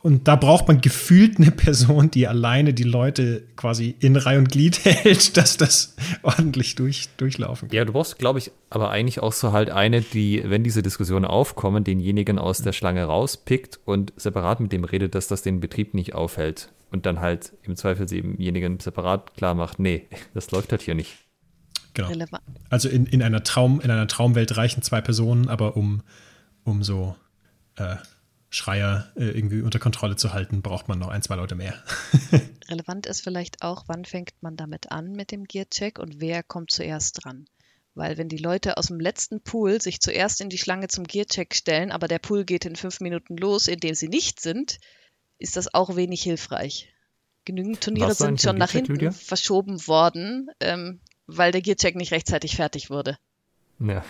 und da braucht man gefühlt eine Person, die alleine die Leute quasi in Reihe und Glied *laughs* hält, dass das ordentlich durch, durchlaufen kann. Ja, du brauchst, glaube ich, aber eigentlich auch so halt eine, die, wenn diese Diskussionen aufkommen, denjenigen aus der Schlange rauspickt und separat mit dem redet, dass das den Betrieb nicht aufhält. Und dann halt im Zweifel demjenigen separat klar macht, nee, *laughs* das läuft halt hier nicht. Genau. Also in, in, einer Traum, in einer Traumwelt reichen zwei Personen, aber um, um so äh, Schreier äh, irgendwie unter Kontrolle zu halten, braucht man noch ein, zwei Leute mehr. *laughs* Relevant ist vielleicht auch, wann fängt man damit an mit dem Gearcheck und wer kommt zuerst dran. Weil wenn die Leute aus dem letzten Pool sich zuerst in die Schlange zum Gearcheck stellen, aber der Pool geht in fünf Minuten los, in dem sie nicht sind, ist das auch wenig hilfreich. Genügend Turniere sind schon nach hinten Lydia? verschoben worden, ähm, weil der Gearcheck nicht rechtzeitig fertig wurde. Ja.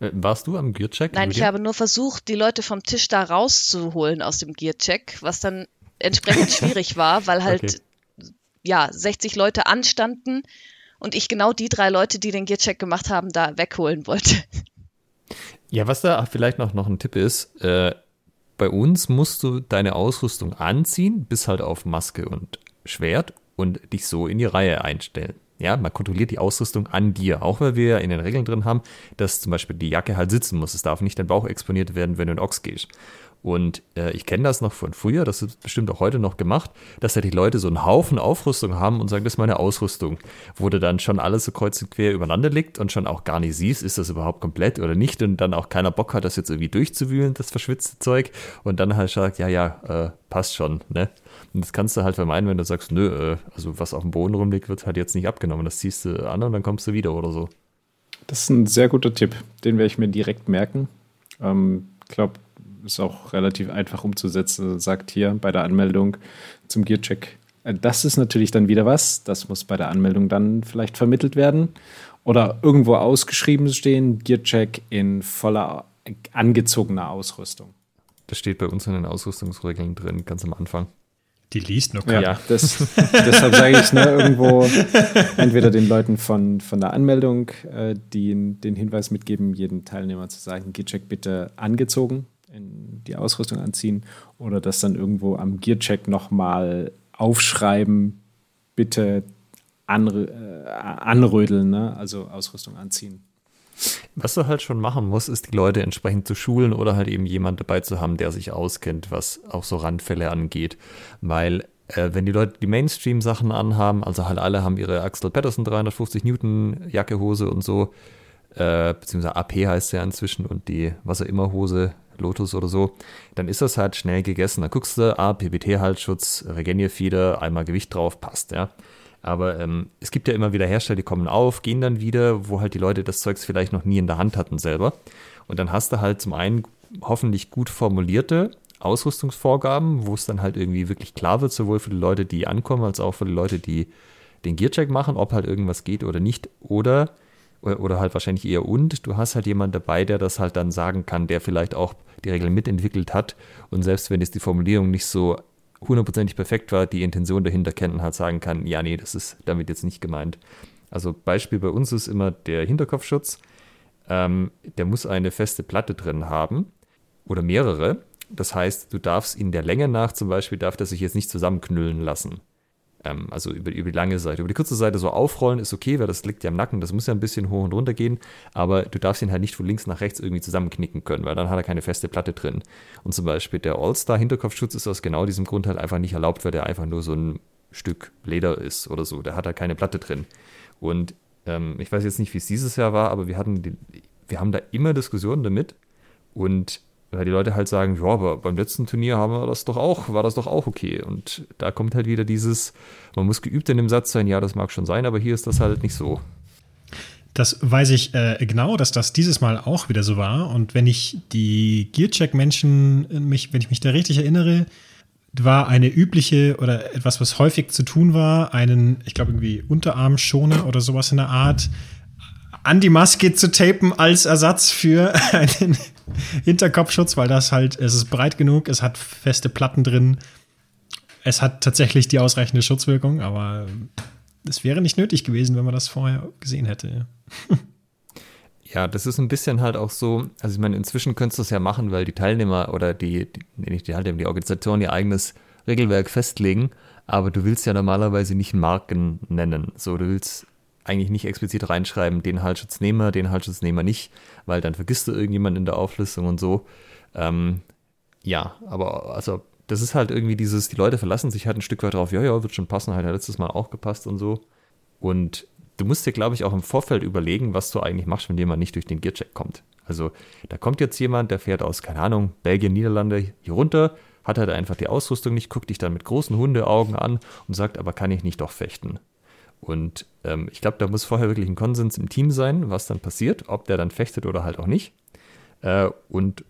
Äh, Warst du am Gearcheck? Nein, ich Lydia? habe nur versucht, die Leute vom Tisch da rauszuholen aus dem Gearcheck, was dann entsprechend *laughs* schwierig war, weil halt Okay. ja 60 Leute anstanden und ich genau die drei Leute, die den Gearcheck gemacht haben, da wegholen wollte. Ja, was da vielleicht noch, noch ein Tipp ist, äh, bei uns musst du deine Ausrüstung anziehen, bis halt auf Maske und Schwert und dich so in die Reihe einstellen. Ja, man kontrolliert die Ausrüstung an dir, auch weil wir in den Regeln drin haben, dass zum Beispiel die Jacke halt sitzen muss. Es darf nicht dein Bauch exponiert werden, wenn du in Ochs gehst. Und äh, ich kenne das noch von früher, das ist bestimmt auch heute noch gemacht, dass da die Leute so einen Haufen Aufrüstung haben und sagen, das ist meine Ausrüstung, wo du dann schon alles so kreuz und quer übereinander liegt und schon auch gar nicht siehst, ist das überhaupt komplett oder nicht und dann auch keiner Bock hat, das jetzt irgendwie durchzuwühlen, das verschwitzte Zeug und dann halt sagt, ja, ja, äh, passt schon, ne? Und das kannst du halt vermeiden, wenn du sagst, nö, äh, also was auf dem Boden rumliegt, wird halt jetzt nicht abgenommen, das ziehst du an und dann kommst du wieder oder so. Das ist ein sehr guter Tipp, den werde ich mir direkt merken. Ich ähm, glaube, ist auch relativ einfach umzusetzen. Sagt hier bei der Anmeldung zum Gearcheck. Äh, das ist natürlich dann wieder was. Das muss bei der Anmeldung dann vielleicht vermittelt werden. Oder irgendwo ausgeschrieben stehen, Gearcheck in voller angezogener Ausrüstung. Das steht bei uns in den Ausrüstungsregeln drin, ganz am Anfang. Die liest noch keiner. Ja, das, *laughs* deshalb sage ich ne, irgendwo entweder den Leuten von, von der Anmeldung, äh, die den Hinweis mitgeben, jeden Teilnehmer zu sagen, Gearcheck bitte angezogen in die Ausrüstung anziehen oder das dann irgendwo am Gearcheck nochmal aufschreiben, bitte anr äh, anrödeln, ne? also Ausrüstung anziehen. Was du halt schon machen musst, ist die Leute entsprechend zu schulen oder halt eben jemand dabei zu haben, der sich auskennt, was auch so Randfälle angeht. Weil äh, wenn die Leute die Mainstream-Sachen anhaben, also halt alle haben ihre Axel Patterson 350 Newton Jacke, Hose und so, äh, beziehungsweise AP heißt ja inzwischen und die was auch immer Hose Lotus oder so, dann ist das halt schnell gegessen. Da guckst du, ah, PBT-Halsschutz, Regenier-Fieder, einmal Gewicht drauf, passt, ja. Aber ähm, es gibt ja immer wieder Hersteller, die kommen auf, gehen dann wieder, wo halt die Leute das Zeugs vielleicht noch nie in der Hand hatten selber. Und dann hast du halt zum einen hoffentlich gut formulierte Ausrüstungsvorgaben, wo es dann halt irgendwie wirklich klar wird, sowohl für die Leute, die ankommen, als auch für die Leute, die den Gearcheck machen, ob halt irgendwas geht oder nicht. Oder oder halt wahrscheinlich eher und, du hast halt jemand dabei, der das halt dann sagen kann, der vielleicht auch die Regeln mitentwickelt hat und selbst wenn jetzt die Formulierung nicht so hundertprozentig perfekt war, die Intention dahinter kennt und halt sagen kann, ja, nee, das ist damit jetzt nicht gemeint. Also Beispiel bei uns ist immer der Hinterkopfschutz. Ähm, der muss eine feste Platte drin haben oder mehrere. Das heißt, du darfst in der Länge nach zum Beispiel, darf der sich jetzt nicht zusammenknüllen lassen. Ähm, also über, über die lange Seite. Über die kurze Seite so aufrollen ist okay, weil das liegt ja im Nacken, das muss ja ein bisschen hoch und runter gehen, aber du darfst ihn halt nicht von links nach rechts irgendwie zusammenknicken können, weil dann hat er keine feste Platte drin. Und zum Beispiel der All-Star-Hinterkopfschutz ist aus genau diesem Grund halt einfach nicht erlaubt, weil der einfach nur so ein Stück Leder ist oder so. Der hat halt keine Platte drin. Und ähm, ich weiß jetzt nicht, wie es dieses Jahr war, aber wir hatten, die, wir haben da immer Diskussionen damit und weil die Leute halt sagen, ja, aber beim letzten Turnier haben wir das doch auch, war das doch auch okay. Und da kommt halt wieder dieses, man muss geübt in dem Satz sein, ja, das mag schon sein, aber hier ist das halt nicht so. Das weiß ich äh, genau, dass das dieses Mal auch wieder so war. Und wenn ich die Gearcheck-Menschen, mich, wenn ich mich da richtig erinnere, war eine übliche oder etwas, was häufig zu tun war, einen, ich glaube, irgendwie Unterarmschoner oder sowas in der Art an die Maske zu tapen als Ersatz für *laughs* einen Hinterkopfschutz, weil das halt, es ist breit genug, es hat feste Platten drin. Es hat tatsächlich die ausreichende Schutzwirkung, aber es wäre nicht nötig gewesen, wenn man das vorher gesehen hätte. Ja, *laughs* das ist ein bisschen halt auch so, also ich meine, inzwischen könntest du es ja machen, weil die Teilnehmer oder die, die nicht die Teilnehmer, die Organisation ihr eigenes Regelwerk festlegen, aber du willst ja normalerweise nicht Marken nennen. So, du willst eigentlich nicht explizit reinschreiben, den Halsschutznehmer, den Halsschutznehmer nicht, weil dann vergisst du irgendjemanden in der Auflistung und so. Ähm, ja, aber also das ist halt irgendwie dieses, die Leute verlassen sich halt ein Stück weit drauf, ja, ja, wird schon passen, hat ja letztes Mal auch gepasst und so. Und du musst dir, glaube ich, auch im Vorfeld überlegen, was du eigentlich machst, wenn jemand nicht durch den Gearcheck kommt. Also da kommt jetzt jemand, der fährt aus, keine Ahnung, Belgien, Niederlande hier runter, hat halt einfach die Ausrüstung nicht, guckt dich dann mit großen Hundeaugen an und sagt, aber kann ich nicht doch fechten? Und ähm, ich glaube, da muss vorher wirklich ein Konsens im Team sein, was dann passiert, ob der dann fechtet oder halt auch nicht. Äh, und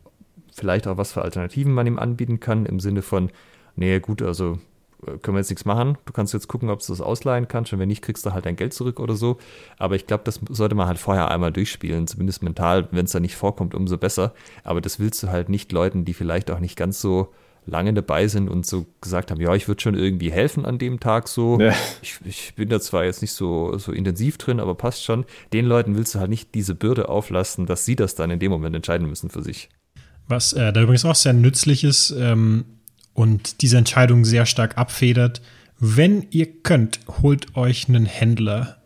vielleicht auch, was für Alternativen man ihm anbieten kann, im Sinne von, nee, gut, also äh, können wir jetzt nichts machen. Du kannst jetzt gucken, ob du das ausleihen kannst. Und wenn nicht, kriegst du halt dein Geld zurück oder so. Aber ich glaube, das sollte man halt vorher einmal durchspielen, zumindest mental. Wenn es da nicht vorkommt, umso besser. Aber das willst du halt nicht Leuten, die vielleicht auch nicht ganz so lange dabei sind und so gesagt haben, ja, ich würde schon irgendwie helfen an dem Tag so. Ja. Ich, ich, bin da zwar jetzt nicht so, so intensiv drin, aber passt schon. Den Leuten willst du halt nicht diese Bürde auflasten, dass sie das dann in dem Moment entscheiden müssen für sich. Was äh, da übrigens auch sehr nützlich ist ähm, und diese Entscheidung sehr stark abfedert, wenn ihr könnt, holt euch einen Händler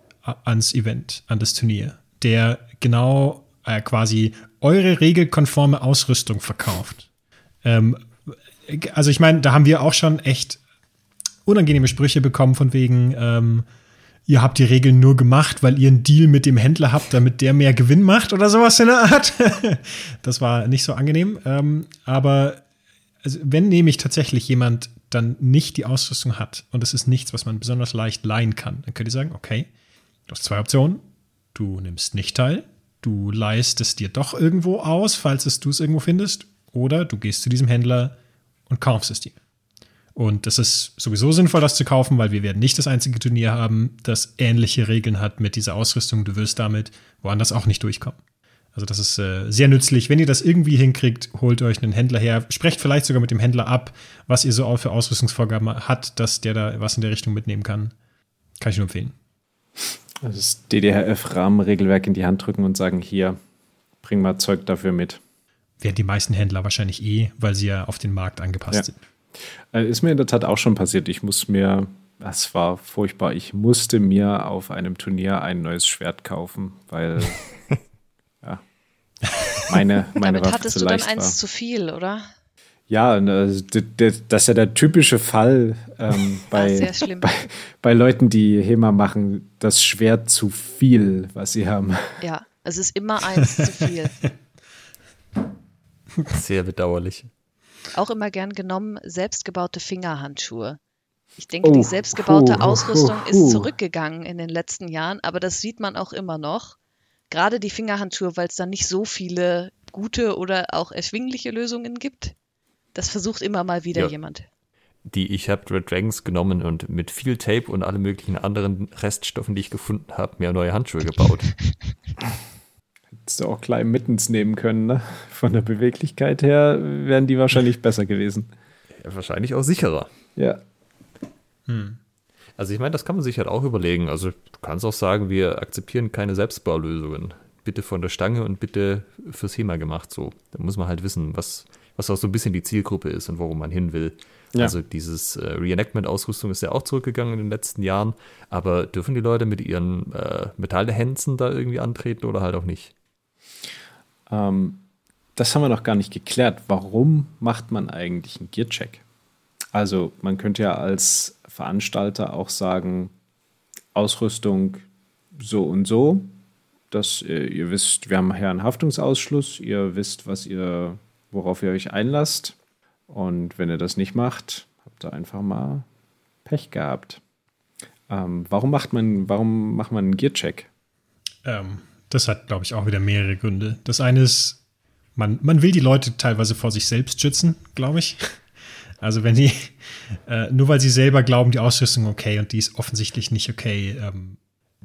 ans Event, an das Turnier, der genau äh, quasi eure regelkonforme Ausrüstung verkauft. Ähm, also ich meine, da haben wir auch schon echt unangenehme Sprüche bekommen von wegen, ähm, ihr habt die Regeln nur gemacht, weil ihr einen Deal mit dem Händler habt, damit der mehr Gewinn macht oder sowas in der Art. *laughs* das war nicht so angenehm. Ähm, aber also wenn nämlich tatsächlich jemand dann nicht die Ausrüstung hat und es ist nichts, was man besonders leicht leihen kann, dann könnt ihr sagen, okay, du hast zwei Optionen. Du nimmst nicht teil, du leihst es dir doch irgendwo aus, falls es du es irgendwo findest, oder du gehst zu diesem Händler es dir. Und das ist sowieso sinnvoll, das zu kaufen, weil wir werden nicht das einzige Turnier haben, das ähnliche Regeln hat mit dieser Ausrüstung. Du wirst damit woanders auch nicht durchkommen. Also das ist äh, sehr nützlich. Wenn ihr das irgendwie hinkriegt, holt euch einen Händler her. Sprecht vielleicht sogar mit dem Händler ab, was ihr so für Ausrüstungsvorgaben hat, dass der da was in der Richtung mitnehmen kann. Kann ich nur empfehlen. Also das DDRF-Rahmenregelwerk in die Hand drücken und sagen, hier, bring mal Zeug dafür mit. Werden die meisten Händler wahrscheinlich eh, weil sie ja auf den Markt angepasst ja. sind. Äh, ist mir in der Tat auch schon passiert. Ich muss mir, das war furchtbar, ich musste mir auf einem Turnier ein neues Schwert kaufen, weil *laughs* ja, meine, *laughs* meine Damit Waffe hattest zu du dann leicht eins war. zu viel, oder? Ja, das ist ja der typische Fall ähm, *laughs* bei, sehr schlimm. bei, bei Leuten, die HEMA machen, das Schwert zu viel, was sie haben. Ja, es ist immer eins zu viel. *laughs* Sehr bedauerlich. Auch immer gern genommen selbstgebaute Fingerhandschuhe. Ich denke, Oh, die selbstgebaute hu, hu, Ausrüstung hu. ist zurückgegangen in den letzten Jahren, aber das sieht man auch immer noch. Gerade die Fingerhandschuhe, weil es da nicht so viele gute oder auch erschwingliche Lösungen gibt. Das versucht immer mal wieder Ja. jemand. Die ich habe Red Dragons genommen und mit viel Tape und alle möglichen anderen Reststoffen, die ich gefunden habe, mir neue Handschuhe gebaut. *laughs* Hättest du auch klein mittens nehmen können, ne? Von der Beweglichkeit her wären die wahrscheinlich besser gewesen. ja, wahrscheinlich auch sicherer. Ja. Also ich meine, das kann man sich halt auch überlegen. Also du kannst auch sagen, wir akzeptieren keine Selbstbaulösungen. Bitte von der Stange und bitte fürs HEMA gemacht so. Da muss man halt wissen, was, was auch so ein bisschen die Zielgruppe ist und worum man hin will. Ja. Also dieses äh, Reenactment-Ausrüstung ist ja auch zurückgegangen in den letzten Jahren. Aber dürfen die Leute mit ihren äh, Metallhänzen da irgendwie antreten oder halt auch nicht? Ähm, das haben wir noch gar nicht geklärt. Warum macht man eigentlich einen Gear-Check? Also man könnte ja als Veranstalter auch sagen, Ausrüstung so und so, dass äh, ihr wisst, wir haben hier einen Haftungsausschluss, ihr wisst, was ihr, worauf ihr euch einlasst. Und wenn ihr das nicht macht, habt ihr einfach mal Pech gehabt. Ähm, warum macht man, warum macht man einen Gear-Check? Ähm, das hat, glaube ich, auch wieder mehrere Gründe. Das eine ist, man, man will die Leute teilweise vor sich selbst schützen, glaube ich. *laughs* Also wenn die, *laughs* äh, nur weil sie selber glauben, die Ausrüstung okay und die ist offensichtlich nicht okay, ähm,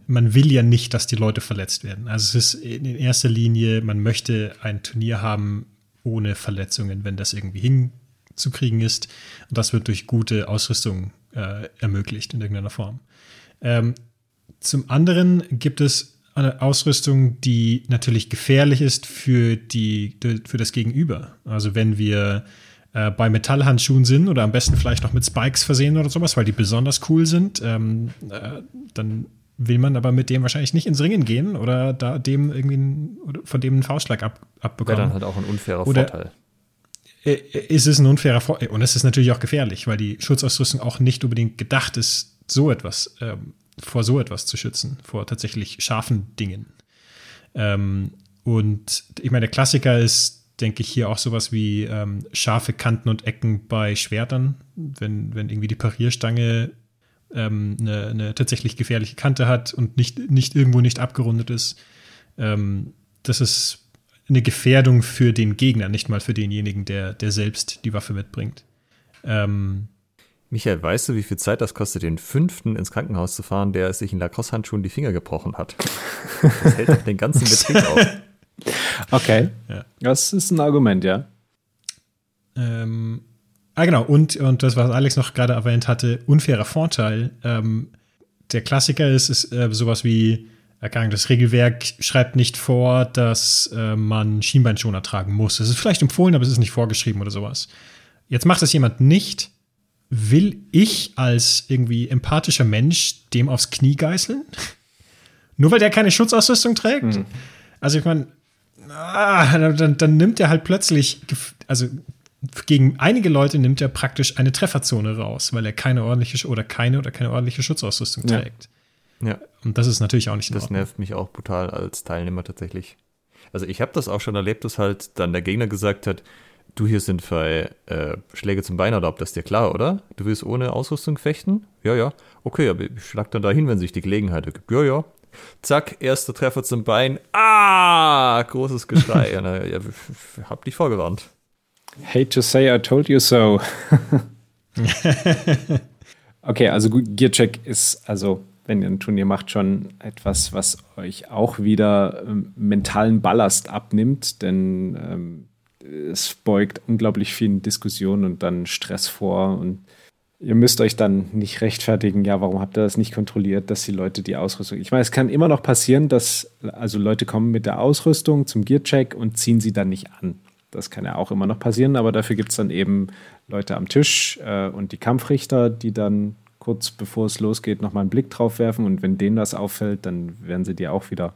man will ja nicht, dass die Leute verletzt werden. Also es ist in erster Linie, man möchte ein Turnier haben ohne Verletzungen, wenn das irgendwie hinzukriegen ist. Und das wird durch gute Ausrüstung äh, ermöglicht in irgendeiner Form. Ähm, zum anderen gibt es Ausrüstung, die natürlich gefährlich ist für, die, für das Gegenüber. Also wenn wir äh, bei Metallhandschuhen sind oder am besten vielleicht noch mit Spikes versehen oder sowas, weil die besonders cool sind, ähm, äh, dann will man aber mit dem wahrscheinlich nicht ins Ringen gehen oder da dem irgendwie einen, oder von dem einen Faustschlag ab, Wäre abbekommen. dann halt auch ein unfairer Oder- Vorteil. Ist es ein unfairer Vor und es ist natürlich auch gefährlich, weil die Schutzausrüstung auch nicht unbedingt gedacht ist, so etwas ähm, vor so etwas zu schützen, vor tatsächlich scharfen Dingen. Ähm, und ich meine, der Klassiker ist, denke ich, hier auch sowas wie ähm, scharfe Kanten und Ecken bei Schwertern, wenn, wenn irgendwie die Parierstange ähm, eine, eine tatsächlich gefährliche Kante hat und nicht, nicht irgendwo nicht abgerundet ist. Ähm, das ist eine Gefährdung für den Gegner, nicht mal für denjenigen, der, der selbst die Waffe mitbringt. Ähm, Michael, weißt du, wie viel Zeit das kostet, den fünften ins Krankenhaus zu fahren, der sich in Lacoste-Handschuhen die Finger gebrochen hat? Das hält doch den ganzen Betrieb *laughs* auf. Okay. Ja. Das ist ein Argument, ja. Ähm, ah, genau. Und, und das, was Alex noch gerade erwähnt hatte, unfairer Vorteil. Ähm, der Klassiker ist, ist äh, sowas wie, Ahnung, das Regelwerk schreibt nicht vor, dass äh, man Schienbeinschoner tragen muss. Es ist vielleicht empfohlen, aber es ist nicht vorgeschrieben oder sowas. Jetzt macht das jemand nicht. Will ich als irgendwie empathischer Mensch dem aufs Knie geißeln? *laughs* Nur weil der keine Schutzausrüstung trägt? Mhm. Also ich meine, ah, dann, dann nimmt er halt plötzlich, also gegen einige Leute nimmt er praktisch eine Trefferzone raus, weil er keine ordentliche oder keine oder keine ordentliche Schutzausrüstung ja. trägt. Ja. Und das ist natürlich auch nicht Das nervt mich auch brutal als Teilnehmer tatsächlich. Also ich habe das auch schon erlebt, dass halt dann der Gegner gesagt hat, du hier sind für äh, Schläge zum Bein erlaubt, das ist dir klar, oder? Du willst ohne Ausrüstung fechten? Ja, ja. Okay, aber ich schlag dann dahin, wenn sich die Gelegenheit ergibt. Ja, ja. Zack, erster Treffer zum Bein. Ah, großes Geschrei. *laughs* ja, na, ja, hab dich vorgewarnt. Hate to say I told you so. *laughs* okay, also Gearcheck ist also wenn ihr ein Turnier macht, schon etwas, was euch auch wieder ähm, mentalen Ballast abnimmt, denn ähm, es beugt unglaublich vielen Diskussionen und dann Stress vor und ihr müsst euch dann nicht rechtfertigen, ja, warum habt ihr das nicht kontrolliert, dass die Leute die Ausrüstung. Ich meine, es kann immer noch passieren, dass also Leute kommen mit der Ausrüstung zum Gearcheck und ziehen sie dann nicht an. Das kann ja auch immer noch passieren, aber dafür gibt es dann eben Leute am Tisch äh, und die Kampfrichter, die dann kurz bevor es losgeht, nochmal einen Blick drauf werfen. Und wenn denen das auffällt, dann werden sie dir auch wieder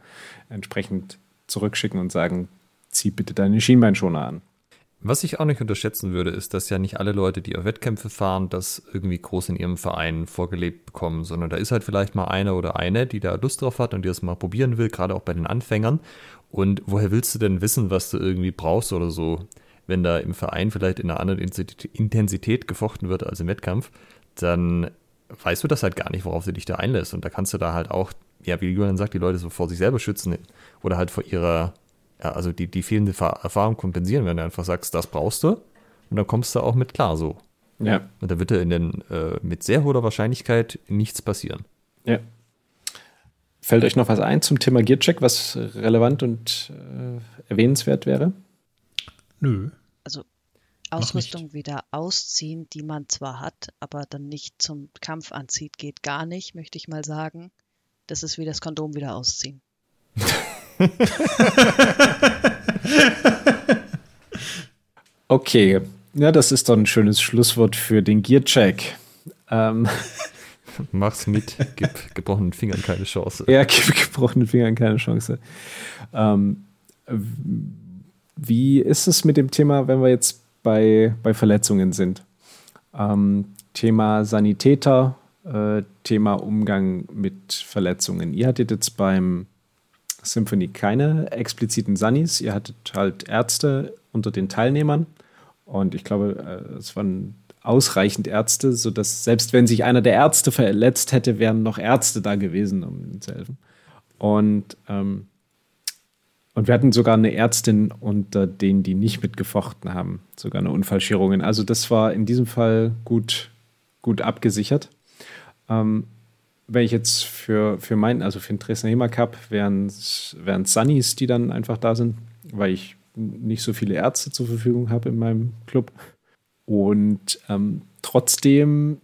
entsprechend zurückschicken und sagen, zieh bitte deine Schienbeinschoner an. Was ich auch nicht unterschätzen würde, ist, dass ja nicht alle Leute, die auf Wettkämpfe fahren, das irgendwie groß in ihrem Verein vorgelebt bekommen, sondern da ist halt vielleicht mal einer oder eine, die da Lust drauf hat und die das mal probieren will, gerade auch bei den Anfängern. Und woher willst du denn wissen, was du irgendwie brauchst oder so? Wenn da im Verein vielleicht in einer anderen Intensität gefochten wird als im Wettkampf, dann weißt du das halt gar nicht, worauf du dich da einlässt. Und da kannst du da halt auch, ja, wie Julian sagt, die Leute so vor sich selber schützen oder halt vor ihrer, also die, die fehlende Erfahrung kompensieren, wenn du einfach sagst, das brauchst du. Und dann kommst du auch mit klar so. Ja. Und da wird dir in den, äh, mit sehr hoher Wahrscheinlichkeit nichts passieren. Ja. Fällt euch noch was ein zum Thema Gearcheck, was relevant und äh, erwähnenswert wäre? Nö. Ausrüstung wieder ausziehen, die man zwar hat, aber dann nicht zum Kampf anzieht, geht gar nicht, möchte ich mal sagen. Das ist wie das Kondom wieder ausziehen. *laughs* *laughs* okay, ja, das ist doch ein schönes Schlusswort für den Gear-Check. Ähm. *laughs* Mach's mit, gib gebrochenen Fingern keine Chance. Ja, gib gebrochenen Fingern keine Chance. Ähm, wie ist es mit dem Thema, wenn wir jetzt bei, bei Verletzungen sind. Ähm, Thema Sanitäter, äh, Thema Umgang mit Verletzungen. Ihr hattet jetzt beim Symphony keine expliziten Sanis, ihr hattet halt Ärzte unter den Teilnehmern und ich glaube, äh, es waren ausreichend Ärzte, sodass selbst wenn sich einer der Ärzte verletzt hätte, wären noch Ärzte da gewesen, um ihm zu helfen. Und ähm, und wir hatten sogar eine Ärztin unter denen, die nicht mitgefochten haben, sogar eine Unfallschirurgin. Also das war in diesem Fall gut, gut abgesichert. Ähm, wenn ich jetzt für, für meinen, also für den Dresdner HEMA Cup, wären es Sunnies, die dann einfach da sind, weil ich nicht so viele Ärzte zur Verfügung habe in meinem Club. Und ähm, trotzdem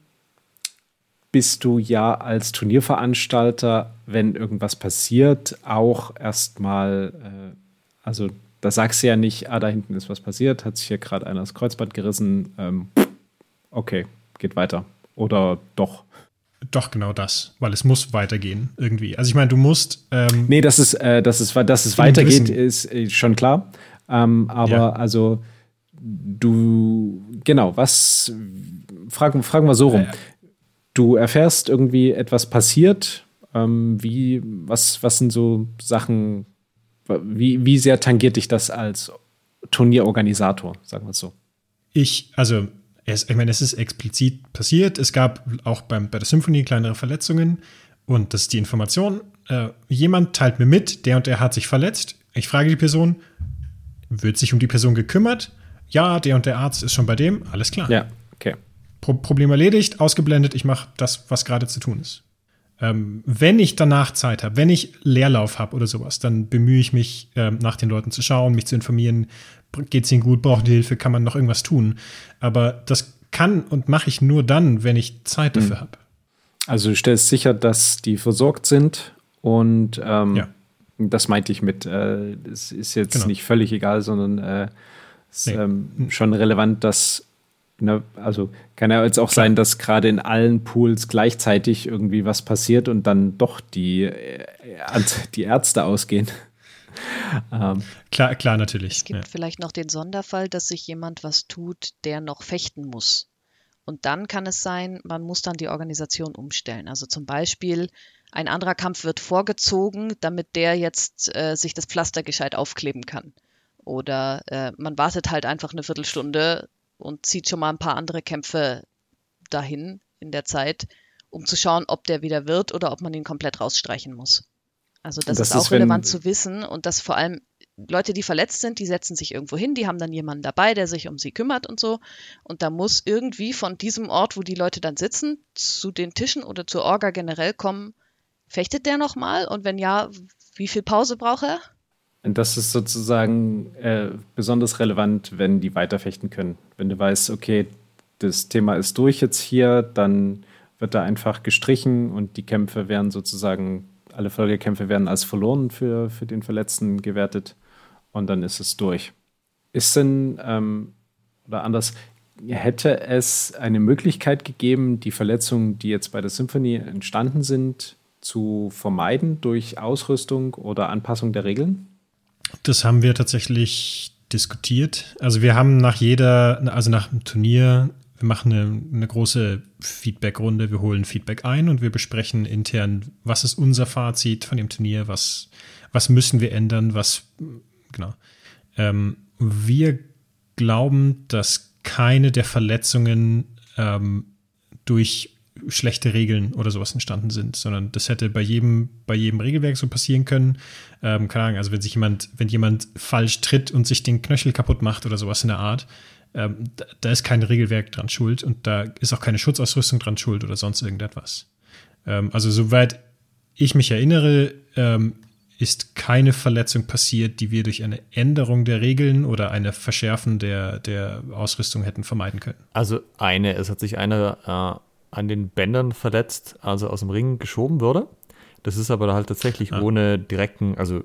bist du ja als Turnierveranstalter, wenn irgendwas passiert, auch erstmal, äh, also da sagst du ja nicht, ah, da hinten ist was passiert, hat sich hier gerade einer das Kreuzband gerissen, ähm, okay, geht weiter. Oder doch. Doch, genau das, weil es muss weitergehen irgendwie. Also ich meine, du musst. Ähm, nee, dass es, äh, dass es, dass es weitergeht, ist äh, schon klar. Ähm, aber ja. also du, genau, was, fragen, fragen wir so rum. Ja, ja du erfährst irgendwie etwas passiert. Ähm, wie, was, was sind so Sachen, wie, wie sehr tangiert dich das als Turnierorganisator, sagen wir es so? Ich, also, es, ich meine, es ist explizit passiert. Es gab auch beim, bei der Symphonie kleinere Verletzungen und das ist die Information. Äh, jemand teilt mir mit, der und der hat sich verletzt. Ich frage die Person, wird sich um die Person gekümmert? Ja, der und der Arzt ist schon bei dem, alles klar. Ja, okay. Pro Problem erledigt, ausgeblendet, ich mache das, was gerade zu tun ist. Ähm, wenn ich danach Zeit habe, wenn ich Leerlauf habe oder sowas, dann bemühe ich mich, ähm, nach den Leuten zu schauen, mich zu informieren, geht es ihnen gut, brauchen die Hilfe, kann man noch irgendwas tun. Aber das kann und mache ich nur dann, wenn ich Zeit dafür mhm. habe. Also du stellst sicher, dass die versorgt sind und ähm, ja. das meinte ich mit, äh, es ist jetzt genau. nicht völlig egal, sondern äh, es ist nee. ähm, schon relevant, dass Ne, also kann ja jetzt auch sein, dass gerade in allen Pools gleichzeitig irgendwie was passiert und dann doch die äh, die Ärzte ausgehen. Ähm, klar, klar, natürlich. Es gibt ja. vielleicht noch den Sonderfall, dass sich jemand was tut, der noch fechten muss. Und dann kann es sein, man muss dann die Organisation umstellen. Also zum Beispiel ein anderer Kampf wird vorgezogen, damit der jetzt äh, sich das Pflaster gescheit aufkleben kann. Oder äh, man wartet halt einfach eine Viertelstunde und zieht schon mal ein paar andere Kämpfe dahin in der Zeit, um zu schauen, ob der wieder wird oder ob man ihn komplett rausstreichen muss. Also das, das ist auch ist, relevant zu wissen und dass vor allem Leute, die verletzt sind, die setzen sich irgendwo hin, die haben dann jemanden dabei, der sich um sie kümmert und so. Und da muss irgendwie von diesem Ort, wo die Leute dann sitzen, zu den Tischen oder zur Orga generell kommen, fechtet der nochmal? Und wenn ja, wie viel Pause braucht er? Und das ist sozusagen äh, besonders relevant, wenn die weiterfechten können. Wenn du weißt, okay, das Thema ist durch jetzt hier, dann wird da einfach gestrichen und die Kämpfe werden sozusagen, alle Folgekämpfe werden als verloren für, für den Verletzten gewertet und dann ist es durch. Ist denn, ähm, oder anders, hätte es eine Möglichkeit gegeben, die Verletzungen, die jetzt bei der Symphonie entstanden sind, zu vermeiden durch Ausrüstung oder Anpassung der Regeln? Das haben wir tatsächlich diskutiert. Also wir haben nach jeder, also nach dem Turnier, wir machen eine, eine große Feedback-Runde, wir holen Feedback ein und wir besprechen intern, was ist unser Fazit von dem Turnier, was, was müssen wir ändern, was genau. Ähm, wir glauben, dass keine der Verletzungen ähm, durch schlechte Regeln oder sowas entstanden sind, sondern das hätte bei jedem, bei jedem Regelwerk so passieren können. Ähm, keine Ahnung, also wenn sich jemand, wenn jemand falsch tritt und sich den Knöchel kaputt macht oder sowas in der Art, ähm, da, da, ist kein Regelwerk dran schuld und da ist auch keine Schutzausrüstung dran schuld oder sonst irgendetwas. Ähm, also soweit ich mich erinnere, ähm, ist keine Verletzung passiert, die wir durch eine Änderung der Regeln oder eine Verschärfen der, der Ausrüstung hätten vermeiden können. Also eine, es hat sich einer äh, an den Bändern verletzt, also aus dem Ring geschoben wurde. Das ist aber halt tatsächlich ah. ohne direkten, also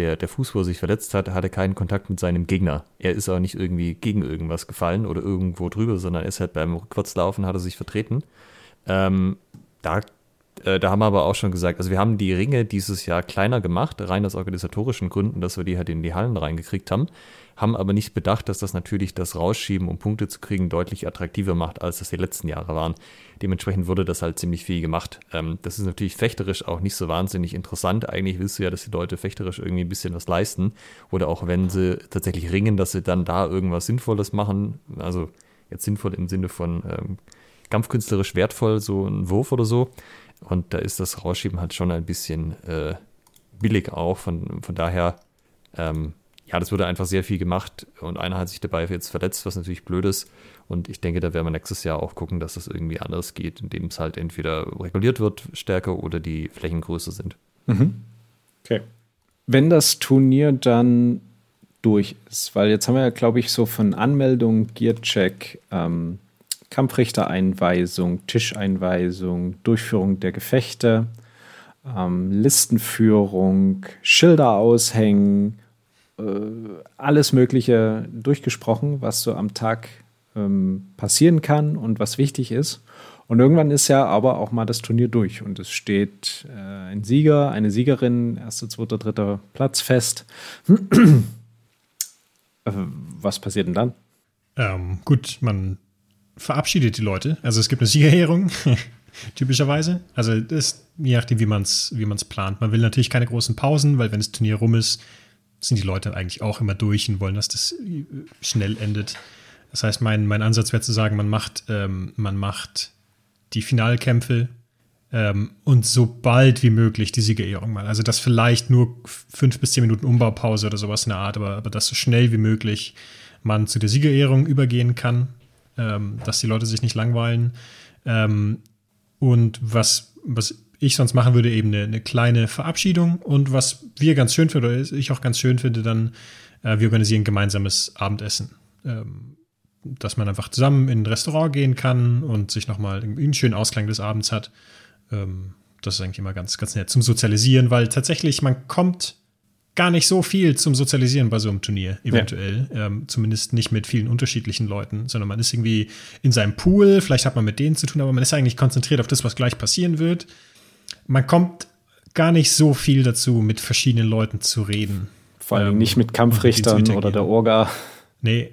der, der Fuß, wo er sich verletzt hat, hatte keinen Kontakt mit seinem Gegner. Er ist auch nicht irgendwie gegen irgendwas gefallen oder irgendwo drüber, sondern er ist halt beim Rückwärtslaufen, hat er sich vertreten. Ähm, da äh, da haben wir aber auch schon gesagt, also wir haben die Ringe dieses Jahr kleiner gemacht, rein aus organisatorischen Gründen, dass wir die halt in die Hallen reingekriegt haben, haben aber nicht bedacht, dass das natürlich das Rausschieben, um Punkte zu kriegen, deutlich attraktiver macht, als das die letzten Jahre waren. Dementsprechend wurde das halt ziemlich viel gemacht. Ähm, das ist natürlich fechterisch auch nicht so wahnsinnig interessant. Eigentlich willst du ja, dass die Leute fechterisch irgendwie ein bisschen was leisten. Oder auch wenn sie tatsächlich ringen, dass sie dann da irgendwas Sinnvolles machen. Also jetzt sinnvoll im Sinne von ähm, kampfkünstlerisch wertvoll, so ein Wurf oder so. Und da ist das Rausschieben halt schon ein bisschen äh, billig auch. Von, von daher, ähm, ja, das wurde einfach sehr viel gemacht und einer hat sich dabei jetzt verletzt, was natürlich blöd ist. Und ich denke, da werden wir nächstes Jahr auch gucken, dass das irgendwie anders geht, indem es halt entweder reguliert wird stärker oder die Flächen größer sind. Mhm. Okay. Wenn das Turnier dann durch ist, weil jetzt haben wir ja, glaube ich, so von Anmeldung, Gearcheck, ähm, Kampfrichtereinweisung, Tischeinweisung, Durchführung der Gefechte, ähm, Listenführung, Schilder aushängen, alles Mögliche durchgesprochen, was so am Tag ähm, passieren kann und was wichtig ist. Und irgendwann ist ja aber auch mal das Turnier durch und es steht äh, ein Sieger, eine Siegerin, erster, zweiter, dritter Platz fest. *clears throat* äh, was passiert denn dann? Ähm, gut, man verabschiedet die Leute. Also es gibt eine Siegerehrung, *laughs* typischerweise. Also das ist je nachdem, wie man es wie man's plant. Man will natürlich keine großen Pausen, weil wenn das Turnier rum ist, sind die Leute eigentlich auch immer durch und wollen, dass das schnell endet. Das heißt, mein, mein Ansatz wäre zu sagen, man macht, ähm, man macht die Finalkämpfe ähm, und so bald wie möglich die Siegerehrung mal. Also das vielleicht nur fünf bis zehn Minuten Umbaupause oder sowas in der Art, aber, aber dass so schnell wie möglich man zu der Siegerehrung übergehen kann ähm, dass die Leute sich nicht langweilen. Ähm, und was, was ich sonst machen würde, eben eine, eine, kleine Verabschiedung. Und was wir ganz schön finden, oder ich auch ganz schön finde, dann, äh, wir organisieren gemeinsames Abendessen. Ähm, dass man einfach zusammen in ein Restaurant gehen kann und sich nochmal einen schönen Ausklang des Abends hat. Ähm, das ist eigentlich immer ganz, ganz nett zum Sozialisieren, weil tatsächlich man kommt gar nicht so viel zum Sozialisieren bei so einem Turnier, eventuell. Ja. Ähm, zumindest nicht mit vielen unterschiedlichen Leuten, sondern man ist irgendwie in seinem Pool, vielleicht hat man mit denen zu tun, aber man ist eigentlich konzentriert auf das, was gleich passieren wird. Man kommt gar nicht so viel dazu, mit verschiedenen Leuten zu reden. Vor allem Ähm, nicht mit Kampfrichtern oder der. Orga. Nee,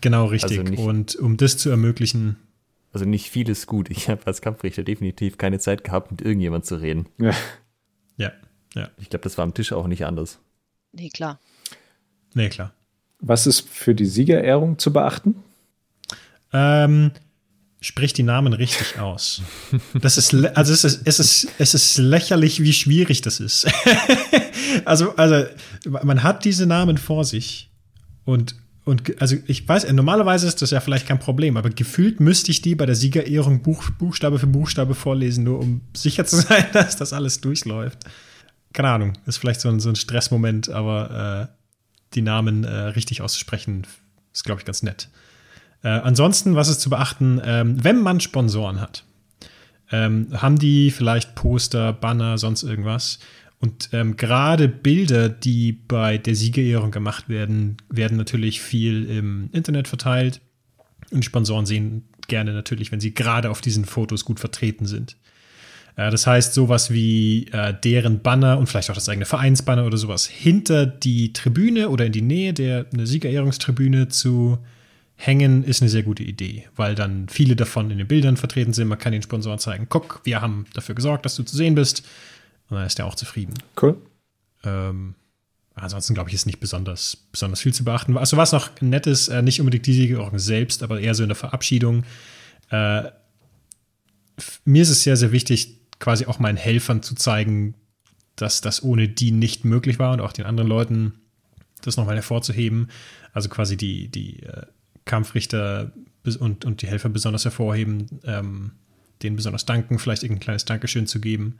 genau richtig. Also nicht- und um das zu ermöglichen, Also nicht vieles gut. Ich habe als Kampfrichter definitiv keine Zeit gehabt, mit irgendjemand zu reden. Ja. ja, ja, Ich glaube, das war am Tisch auch nicht anders. Nee, klar. nee, klar. Was ist für die Siegerehrung zu beachten? Ähm, sprich die Namen richtig aus. Das ist, also es ist, es ist, es ist lächerlich, wie schwierig das ist. *laughs* also, also, man hat diese Namen vor sich und, und, also ich weiß, normalerweise ist das ja vielleicht kein Problem, aber gefühlt müsste ich die bei der Siegerehrung Buch, Buchstabe für Buchstabe vorlesen, nur um sicher zu *laughs* sein, dass das alles durchläuft. Keine Ahnung, ist vielleicht so ein, so ein Stressmoment, aber äh, die Namen äh, richtig auszusprechen, ist, glaube ich, ganz nett. Äh, ansonsten, was ist zu beachten, ähm, wenn man Sponsoren hat, ähm, haben die vielleicht Poster, Banner, sonst irgendwas. Und ähm, gerade Bilder, die bei der Siegerehrung gemacht werden, werden natürlich viel im Internet verteilt. Und Sponsoren sehen gerne natürlich, wenn sie gerade auf diesen Fotos gut vertreten sind. Äh, das heißt, sowas wie äh, deren Banner und vielleicht auch das eigene Vereinsbanner oder sowas hinter die Tribüne oder in die Nähe der eine Siegerehrungstribüne zu hängen, ist eine sehr gute Idee, weil dann viele davon in den Bildern vertreten sind. Man kann den Sponsoren zeigen, guck, wir haben dafür gesorgt, dass du zu sehen bist. Und dann ist er auch zufrieden. Cool. Ähm, ansonsten glaube ich, ist nicht besonders, besonders viel zu beachten. Also was noch nett ist, äh, nicht unbedingt die Siegerehrung selbst, aber eher so in der Verabschiedung. Äh, mir ist es sehr, sehr wichtig, quasi auch meinen Helfern zu zeigen, dass das ohne die nicht möglich war und auch den anderen Leuten das nochmal hervorzuheben. Also quasi die, die äh, Kampfrichter und, und die Helfer besonders hervorheben, ähm, denen besonders danken, vielleicht irgendein kleines Dankeschön zu geben.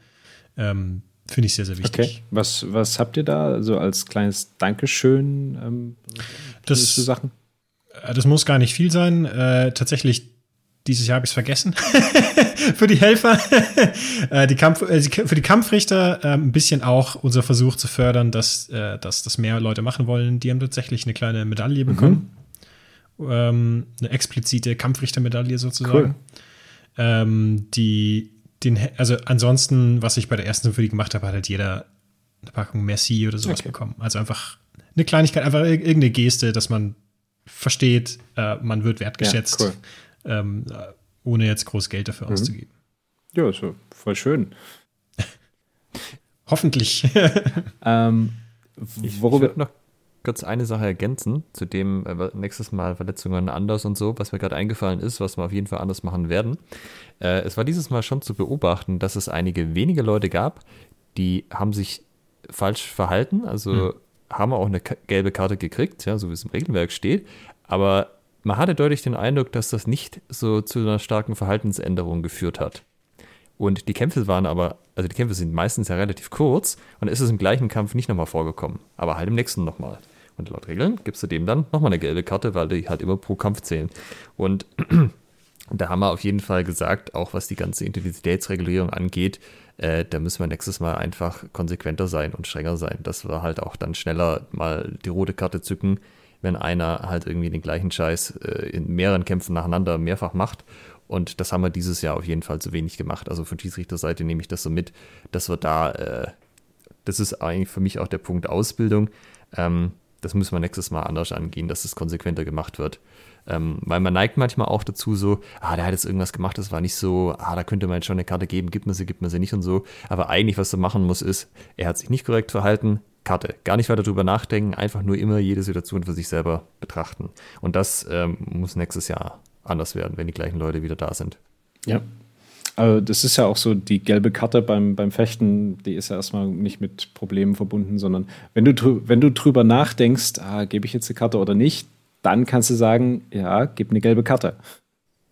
Ähm, Finde ich sehr, sehr wichtig. Okay. Was, was habt ihr da so als kleines Dankeschön ähm, Das- Sachen? Äh, Das muss gar nicht viel sein. Äh, tatsächlich, dieses Jahr habe ich es vergessen. *laughs* für die Helfer. *laughs* äh, die Kampf, äh, für die Kampfrichter äh, ein bisschen auch unser Versuch zu fördern, dass, äh, dass das mehr Leute machen wollen. Die haben tatsächlich eine kleine Medaille bekommen. Ähm, eine explizite Kampfrichtermedaille sozusagen. Cool. Ähm, die, den, also ansonsten, was ich bei der ersten Symphonie gemacht habe, hat halt jeder eine Packung Merci oder sowas Okay. bekommen. Also einfach eine Kleinigkeit, einfach ir- irgendeine Geste, dass man versteht, äh, man wird wertgeschätzt, Ja, cool. ähm, äh, ohne jetzt groß Geld dafür auszugeben. Ja, ist ja voll schön. *laughs* Hoffentlich. Ich, *laughs* Ähm, ich worüber, würde noch kurz eine Sache ergänzen, zu dem äh, nächstes Mal Verletzungen anders und so, was mir gerade eingefallen ist, was wir auf jeden Fall anders machen werden. Äh, es war dieses Mal schon zu beobachten, dass es einige wenige Leute gab, die haben sich falsch verhalten, also haben auch eine gelbe Karte gekriegt, ja, so wie es im Regelwerk steht, aber man hatte deutlich den Eindruck, dass das nicht so zu einer starken Verhaltensänderung geführt hat. Und die Kämpfe waren aber, also die Kämpfe sind meistens ja relativ kurz und ist es im gleichen Kampf nicht nochmal vorgekommen, aber halt im nächsten nochmal. Und laut Regeln gibst du dem dann nochmal eine gelbe Karte, weil die halt immer pro Kampf zählen. Und *clears throat* da haben wir auf jeden Fall gesagt, auch was die ganze Intensitätsregulierung angeht, äh, da müssen wir nächstes Mal einfach konsequenter sein und strenger sein, dass wir halt auch dann schneller mal die rote Karte zücken, wenn einer halt irgendwie den gleichen Scheiß äh, in mehreren Kämpfen nacheinander mehrfach macht. Und das haben wir dieses Jahr auf jeden Fall zu wenig gemacht. Also von Schiedsrichterseite nehme ich das so mit, dass wir da, äh, das ist eigentlich für mich auch der Punkt Ausbildung. Ähm, das müssen wir nächstes Mal anders angehen, dass es konsequenter gemacht wird. Ähm, weil man neigt manchmal auch dazu so, ah, der hat jetzt irgendwas gemacht, das war nicht so, ah, da könnte man jetzt schon eine Karte geben, gibt man sie, gibt man sie nicht und so. Aber eigentlich, was du machen musst, ist, er hat sich nicht korrekt verhalten, Karte. Gar nicht weiter drüber nachdenken, einfach nur immer jede Situation für sich selber betrachten. Und das ähm, muss nächstes Jahr anders werden, wenn die gleichen Leute wieder da sind. Ja. Also das ist ja auch so, die gelbe Karte beim, beim Fechten, die ist ja erstmal nicht mit Problemen verbunden, sondern wenn du, wenn du drüber nachdenkst, ah, gebe ich jetzt eine Karte oder nicht, dann kannst du sagen, ja, gib eine gelbe Karte.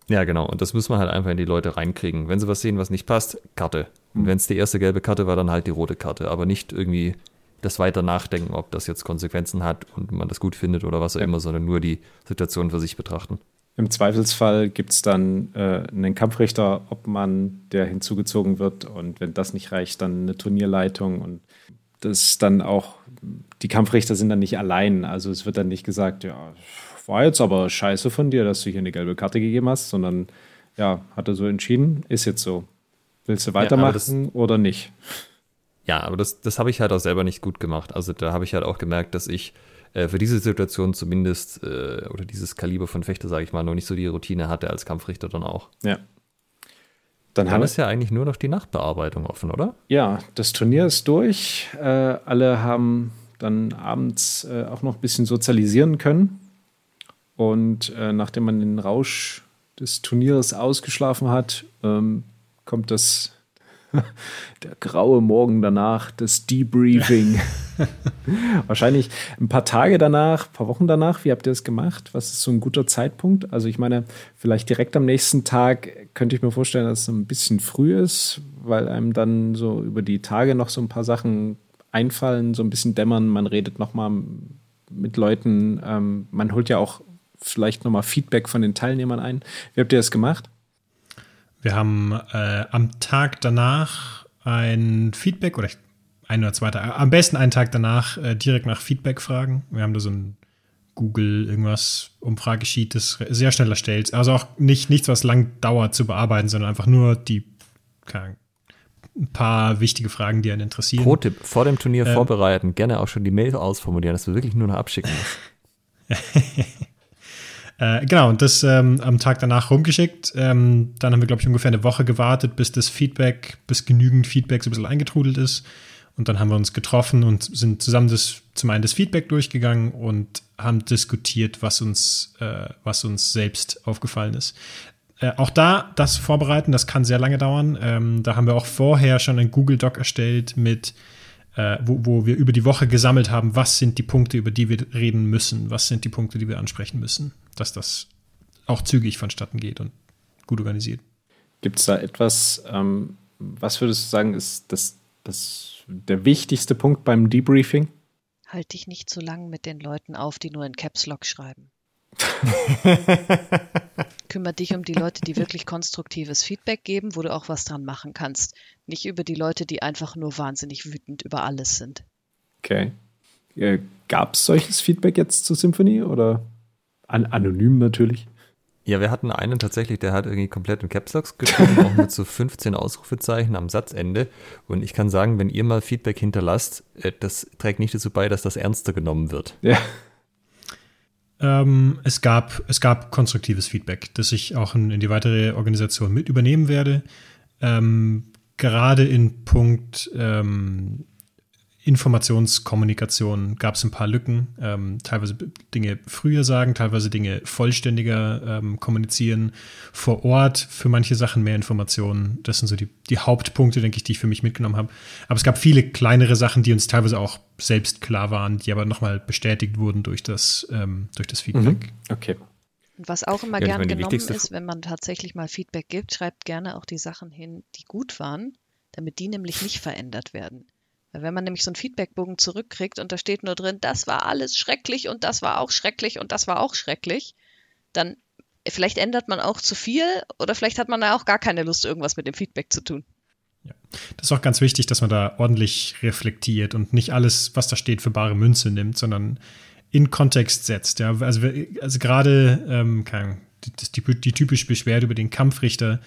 Ja, genau. Und das muss man halt einfach in die Leute reinkriegen. Wenn sie was sehen, was nicht passt, Karte. Und wenn es die erste gelbe Karte war, dann halt die rote Karte. Aber nicht irgendwie das weiter nachdenken, ob das jetzt Konsequenzen hat und man das gut findet oder was auch Ja. immer, sondern nur die Situation für sich betrachten. Im Zweifelsfall gibt es dann äh, einen Kampfrichter, ob man der hinzugezogen wird und wenn das nicht reicht, dann eine Turnierleitung und das dann auch, die Kampfrichter sind dann nicht allein, also es wird dann nicht gesagt, ja, war jetzt aber scheiße von dir, dass du hier eine gelbe Karte gegeben hast, sondern ja, hat er so entschieden, ist jetzt so. Willst du weitermachen oder nicht? Ja, aber das, das habe ich halt auch selber nicht gut gemacht. Also da habe ich halt auch gemerkt, dass ich äh, für diese Situation zumindest äh, oder dieses Kaliber von Fechter, sage ich mal, noch nicht so die Routine hatte als Kampfrichter dann auch. Ja. Dann, dann ist ja eigentlich nur noch die Nachtbearbeitung offen, oder? Ja, das Turnier ist durch. Äh, alle haben dann abends äh, auch noch ein bisschen sozialisieren können. Und äh, nachdem man den Rausch des Turniers ausgeschlafen hat, ähm, kommt das der graue Morgen danach, das Debriefing. *laughs* Wahrscheinlich ein paar Tage danach, ein paar Wochen danach. Wie habt ihr das gemacht? Was ist so ein guter Zeitpunkt? Also ich meine, vielleicht direkt am nächsten Tag könnte ich mir vorstellen, dass es ein bisschen früh ist, weil einem dann so über die Tage noch so ein paar Sachen einfallen, so ein bisschen dämmern. Man redet noch mal mit Leuten. Ähm, man holt ja auch vielleicht noch mal Feedback von den Teilnehmern ein. Wie habt ihr das gemacht? Wir haben äh, am Tag danach ein Feedback oder ein oder zwei Tage, am besten einen Tag danach äh, direkt nach Feedback fragen. Wir haben da so ein Google irgendwas Umfragesheet, das sehr schnell erstellt. Also auch nicht nichts, was lang dauert zu bearbeiten, sondern einfach nur die keine, ein paar wichtige Fragen, die einen interessieren. Pro-Tipp, vor dem Turnier ähm, vorbereiten, gerne auch schon die Mail ausformulieren, dass du wirklich nur noch abschicken musst. *laughs* Äh, genau, und das ähm, am Tag danach rumgeschickt. Ähm, dann haben wir, glaube ich, ungefähr eine Woche gewartet, bis das Feedback, bis genügend Feedback so ein bisschen eingetrudelt ist. Und dann haben wir uns getroffen und sind zusammen das, zum einen das Feedback durchgegangen und haben diskutiert, was uns, äh, was uns selbst aufgefallen ist. Äh, auch da, das vorbereiten, das kann sehr lange dauern. Ähm, da haben wir auch vorher schon ein Google Doc erstellt mit äh, wo, wo wir über die Woche gesammelt haben, was sind die Punkte, über die wir reden müssen, was sind die Punkte, die wir ansprechen müssen, dass das auch zügig vonstatten geht und gut organisiert. Gibt es da etwas, ähm, was würdest du sagen, ist das, das der wichtigste Punkt beim Debriefing? Halt dich nicht zu lang mit den Leuten auf, die nur in Caps Lock schreiben. *laughs* Kümmere dich um die Leute, die wirklich konstruktives Feedback geben, wo du auch was dran machen kannst. Nicht über die Leute, die einfach nur wahnsinnig wütend über alles sind. Okay. Äh, Gab es solches Feedback jetzt zu Symphony oder an anonym natürlich? Ja, wir hatten einen tatsächlich, der hat irgendwie komplett in Caps Locks geschrieben, auch mit so 15 Ausrufezeichen am Satzende. Und ich kann sagen, wenn ihr mal Feedback hinterlasst, äh, das trägt nicht dazu bei, dass das ernster genommen wird. Ja. Ähm, es, gab, es gab konstruktives Feedback, das ich auch in, in die weitere Organisation mit übernehmen werde. Ähm, gerade in Punkt ähm, Informationskommunikation gab es ein paar Lücken. Ähm, teilweise Dinge früher sagen, teilweise Dinge vollständiger ähm, kommunizieren. Vor Ort für manche Sachen mehr Informationen. Das sind so die, die Hauptpunkte, denke ich, die ich für mich mitgenommen habe. Aber es gab viele kleinere Sachen, die uns teilweise auch selbst klar waren, die aber nochmal bestätigt wurden durch das, ähm, durch das Feedback. Mhm. Okay. Und was auch immer ja, gern genommen ist, wenn man tatsächlich mal Feedback gibt, schreibt gerne auch die Sachen hin, die gut waren, damit die nämlich nicht verändert werden. Wenn man nämlich so einen Feedbackbogen zurückkriegt und da steht nur drin, das war alles schrecklich und das war auch schrecklich und das war auch schrecklich, dann vielleicht ändert man auch zu viel oder vielleicht hat man da auch gar keine Lust, irgendwas mit dem Feedback zu tun. Ja. Das ist auch ganz wichtig, dass man da ordentlich reflektiert und nicht alles, was da steht, für bare Münze nimmt, sondern in Kontext setzt. Ja. Also, also gerade ähm, die, die, die typische Beschwerde über den Kampfrichter,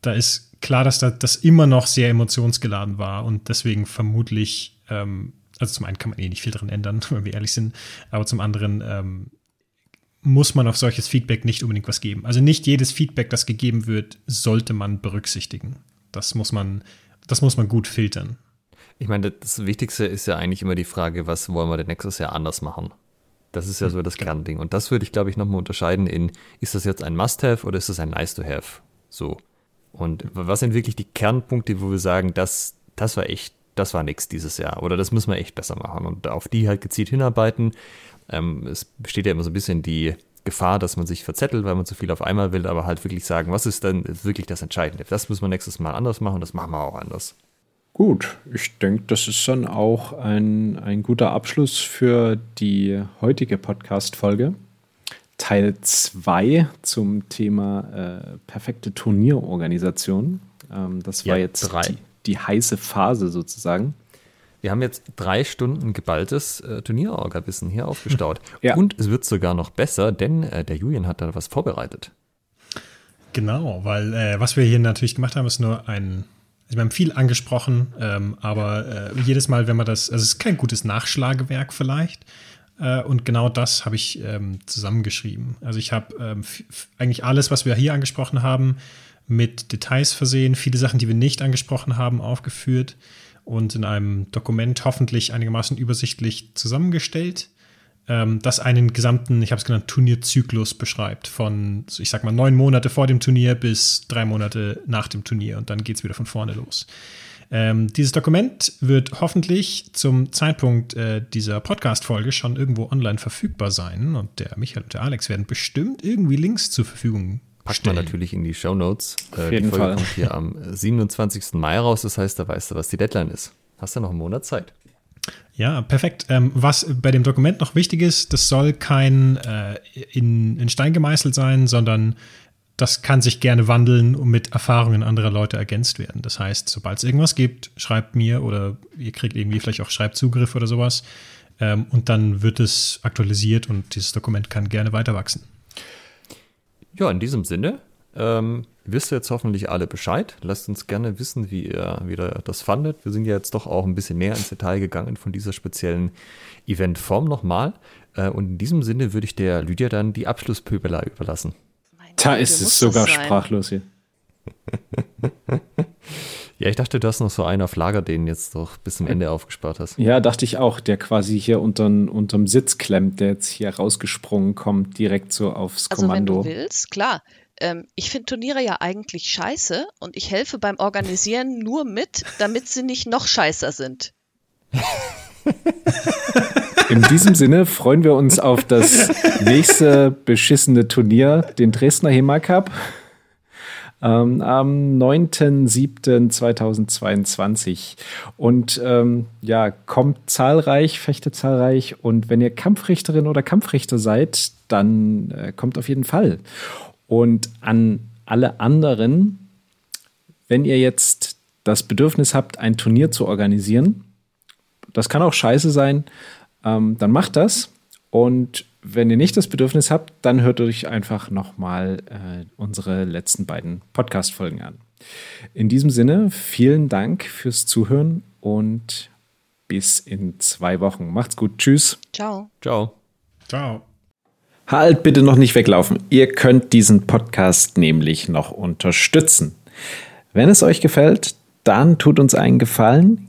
da ist klar, dass das immer noch sehr emotionsgeladen war und deswegen vermutlich, ähm, also zum einen kann man eh nicht viel dran ändern, *laughs* wenn wir ehrlich sind, aber zum anderen ähm, muss man auf solches Feedback nicht unbedingt was geben. Also nicht jedes Feedback, das gegeben wird, sollte man berücksichtigen. Das muss man, das muss man gut filtern. Ich meine, das Wichtigste ist ja eigentlich immer die Frage, was wollen wir denn nächstes Jahr anders machen? Das ist ja so das Kernding. Und das würde ich, glaube ich, nochmal unterscheiden in, ist das jetzt ein Must-Have oder ist das ein Nice-to-Have? So. Und was sind wirklich die Kernpunkte, wo wir sagen, das, das war echt, das war nichts dieses Jahr oder das müssen wir echt besser machen und auf die halt gezielt hinarbeiten. Ähm, es besteht ja immer so ein bisschen die Gefahr, dass man sich verzettelt, weil man zu viel auf einmal will, aber halt wirklich sagen, was ist denn wirklich das Entscheidende? Das müssen wir nächstes Mal anders machen, das machen wir auch anders. Gut, ich denke, das ist dann auch ein, ein guter Abschluss für die heutige Podcast-Folge. Teil 2 zum Thema äh, perfekte Turnierorganisation. Ähm, das war ja, jetzt die, die, heiße Phase sozusagen. Wir haben jetzt drei Stunden geballtes äh, Turnierorga-Wissen hier aufgestaut. *laughs* ja. Und es wird sogar noch besser, denn äh, der Julian hat da was vorbereitet. Genau, weil äh, was wir hier natürlich gemacht haben, ist nur ein Also wir haben viel angesprochen, ähm, aber äh, jedes Mal, wenn man das, also es ist kein gutes Nachschlagewerk vielleicht. Äh, und genau das habe ich ähm, zusammengeschrieben. Also ich habe ähm, eigentlich alles, was wir hier angesprochen haben, mit Details versehen, viele Sachen, die wir nicht angesprochen haben, aufgeführt und in einem Dokument hoffentlich einigermaßen übersichtlich zusammengestellt, ähm, das einen gesamten, ich habe es genannt, Turnierzyklus beschreibt, von, ich sag mal, neun Monate vor dem Turnier bis drei Monate nach dem Turnier und dann geht es wieder von vorne los. Ähm, dieses Dokument wird hoffentlich zum Zeitpunkt äh, dieser Podcast-Folge schon irgendwo online verfügbar sein und der Michael und der Alex werden bestimmt irgendwie Links zur Verfügung Packt man natürlich in die Show Notes. Äh, Auf jeden die Folge Fall. kommt hier am *laughs* 27. Mai raus, das heißt, da weißt du, was die Deadline ist. Hast du noch einen Monat Zeit. Ja, perfekt. Ähm, was bei dem Dokument noch wichtig ist, das soll kein äh, in, in Stein gemeißelt sein, sondern das kann sich gerne wandeln und mit Erfahrungen anderer Leute ergänzt werden. Das heißt, sobald es irgendwas gibt, schreibt mir oder ihr kriegt irgendwie vielleicht auch Schreibzugriff oder sowas ähm, und dann wird es aktualisiert und dieses Dokument kann gerne weiter wachsen. Ja, in diesem Sinne, ähm, wisst ihr jetzt hoffentlich alle Bescheid. Lasst uns gerne wissen, wie ihr, wie ihr das fandet. Wir sind ja jetzt doch auch ein bisschen mehr ins Detail gegangen von dieser speziellen Eventform nochmal. Äh, und in diesem Sinne würde ich der Lydia dann die Abschlusspöbelei überlassen. Da ist es sogar sprachlos hier. *laughs* Ja, ich dachte, du hast noch so einen auf Lager, den jetzt doch bis zum Ende aufgespart hast. Ja, dachte ich auch, der quasi hier unterm, unterm Sitz klemmt, der jetzt hier rausgesprungen kommt, direkt so aufs also Kommando. Also wenn du willst, klar. Ähm, ich finde Turniere ja eigentlich scheiße und ich helfe beim Organisieren nur mit, damit sie nicht noch scheißer sind. *laughs* In diesem Sinne freuen wir uns auf das nächste beschissene Turnier, den Dresdner HEMA Cup. Ähm, am 9.7.2022. Und ähm, ja, kommt zahlreich, fechtet zahlreich. Und wenn ihr Kampfrichterin oder Kampfrichter seid, dann äh, kommt auf jeden Fall. Und an alle anderen, wenn ihr jetzt das Bedürfnis habt, ein Turnier zu organisieren, das kann auch scheiße sein, ähm, dann macht das. Und wenn ihr nicht das Bedürfnis habt, dann hört euch einfach nochmal äh, unsere letzten beiden Podcast-Folgen an. In diesem Sinne, vielen Dank fürs Zuhören und bis in zwei Wochen. Macht's gut. Tschüss. Ciao. Ciao. Ciao. Halt bitte noch nicht weglaufen. Ihr könnt diesen Podcast nämlich noch unterstützen. Wenn es euch gefällt, dann tut uns einen Gefallen,